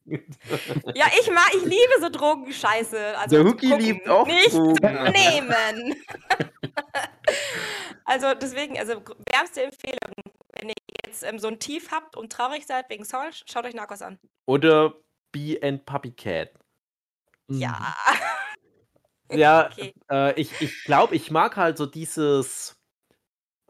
[SPEAKER 3] Ja, ich mag, ich liebe so Drogenscheiße. Also
[SPEAKER 4] Der Hookie liebt auch
[SPEAKER 3] nicht
[SPEAKER 4] Drogen.
[SPEAKER 3] Nehmen. Also deswegen, also wärmste Empfehlung, Wenn ihr jetzt ähm, so ein Tief habt und traurig seid wegen Saul, schaut euch Narcos an.
[SPEAKER 4] Oder Bee and Puppy Cat.
[SPEAKER 3] Ja. (laughs)
[SPEAKER 4] Ja,
[SPEAKER 3] Okay.
[SPEAKER 4] äh, ich, ich glaube, ich mag halt so dieses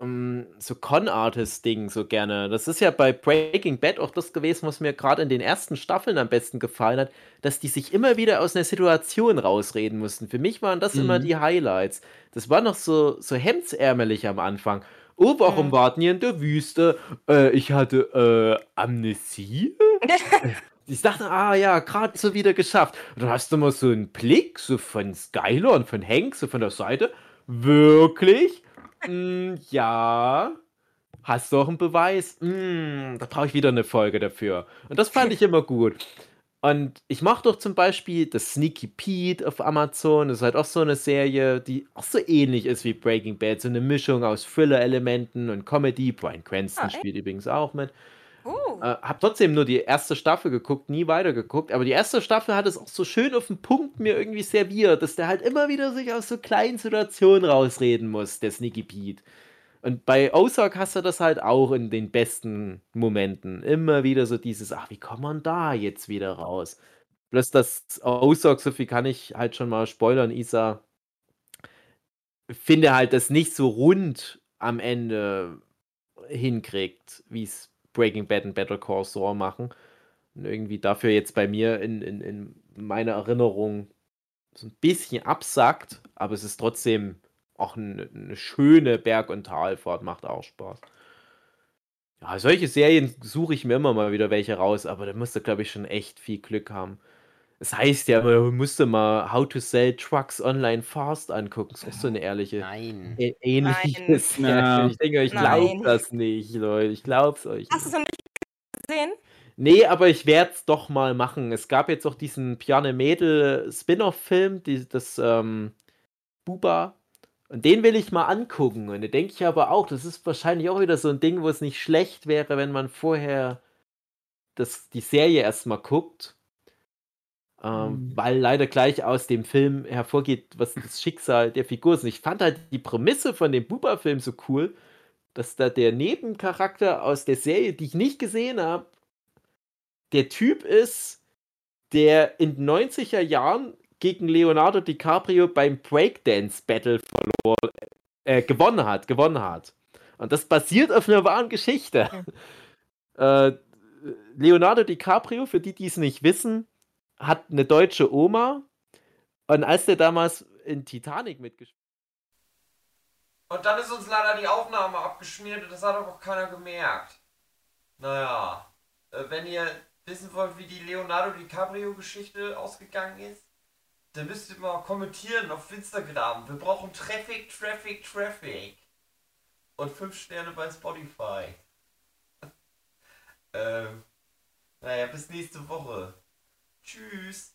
[SPEAKER 4] ähm, so Con-Artist-Ding so gerne. Das ist ja bei Breaking Bad auch das gewesen, was mir gerade in den ersten Staffeln am besten gefallen hat, dass die sich immer wieder aus einer Situation rausreden mussten. Für mich waren das immer
[SPEAKER 2] Mhm.
[SPEAKER 4] die Highlights. Das war noch so, so hemdsärmelig am Anfang. Oh, warum
[SPEAKER 3] Mhm.
[SPEAKER 4] warten die in der Wüste? Äh, ich hatte äh, Amnesie? (laughs) Ich dachte, ah ja, gerade so wieder geschafft. Und dann hast du mal so einen Blick, so von Skyler und von Hank, so von der Seite. Wirklich? Mm, ja. Hast du auch einen Beweis? Mm, da brauche ich wieder eine Folge dafür. Und das fand (laughs) ich immer gut. Und ich mache doch zum Beispiel das Sneaky Pete auf Amazon. Das ist halt auch so eine Serie, die auch so ähnlich ist wie Breaking Bad. So eine Mischung aus Thriller-Elementen und Comedy. Brian Cranston
[SPEAKER 3] echt?
[SPEAKER 4] spielt übrigens auch mit.
[SPEAKER 3] Uh,
[SPEAKER 4] Äh, hab trotzdem nur die erste Staffel geguckt, nie weitergeguckt. Aber die erste Staffel hat es auch so schön auf den Punkt mir irgendwie serviert, dass der halt immer wieder sich aus so kleinen Situationen rausreden muss, der Sneaky Pete. Und bei Ozark hast du das halt auch in den besten Momenten. Immer wieder so dieses, ach, wie kommt man da jetzt wieder raus? Bloß das Ozark, so viel kann ich halt schon mal spoilern, Isa. Finde halt das nicht so rund am Ende hinkriegt, wie es Breaking Bad und Better Call Saul machen. Und irgendwie dafür jetzt bei mir in, in, in meiner Erinnerung so ein bisschen absackt, aber es ist trotzdem auch eine, eine schöne Berg- und Talfahrt, macht auch Spaß. Ja, solche Serien suche ich mir immer mal wieder welche raus, aber da musst du, glaube ich, schon echt viel Glück haben. Es heißt ja, man müsste mal How to Sell Trucks Online Fast angucken. Das ist auch so eine ehrliche
[SPEAKER 1] Nein.
[SPEAKER 4] Ä- ähnliches.
[SPEAKER 2] Nein.
[SPEAKER 4] Ja. Ich denke, ich glaube das nicht, Leute. Ich glaube es euch.
[SPEAKER 3] hast du es noch nicht gesehen?
[SPEAKER 4] Nee, aber ich werde es doch mal machen. Es gab jetzt auch diesen Piane Mädel Spin-off-Film, das ähm, Buba. Und den will ich mal angucken. Und da denke ich aber auch, das ist wahrscheinlich auch wieder so ein Ding, wo es nicht schlecht wäre, wenn man vorher das, die Serie erstmal guckt. Ähm,
[SPEAKER 2] Mhm.
[SPEAKER 4] Weil leider gleich aus dem Film hervorgeht, was das Schicksal der Figur ist. Und ich fand halt die Prämisse von dem Buba-Film so cool, dass da der Nebencharakter aus der Serie, die ich nicht gesehen habe, der Typ ist, der in den 90er Jahren gegen Leonardo DiCaprio beim Breakdance Battle verloren, äh, gewonnen hat, gewonnen hat. Und das basiert auf einer wahren Geschichte. (laughs) Äh, Leonardo DiCaprio, für die, die es nicht wissen, hat eine deutsche Oma. Und als der damals in Titanic mitgespielt
[SPEAKER 1] Und dann ist uns leider die Aufnahme abgeschmiert und das hat auch keiner gemerkt. Naja, äh, wenn ihr wissen wollt, wie die Leonardo DiCaprio-Geschichte ausgegangen ist, dann müsst ihr mal kommentieren auf Instagram. Wir brauchen Traffic, Traffic, Traffic. Und 5 Sterne bei Spotify. (laughs) ähm, naja, bis nächste Woche. Tschüss.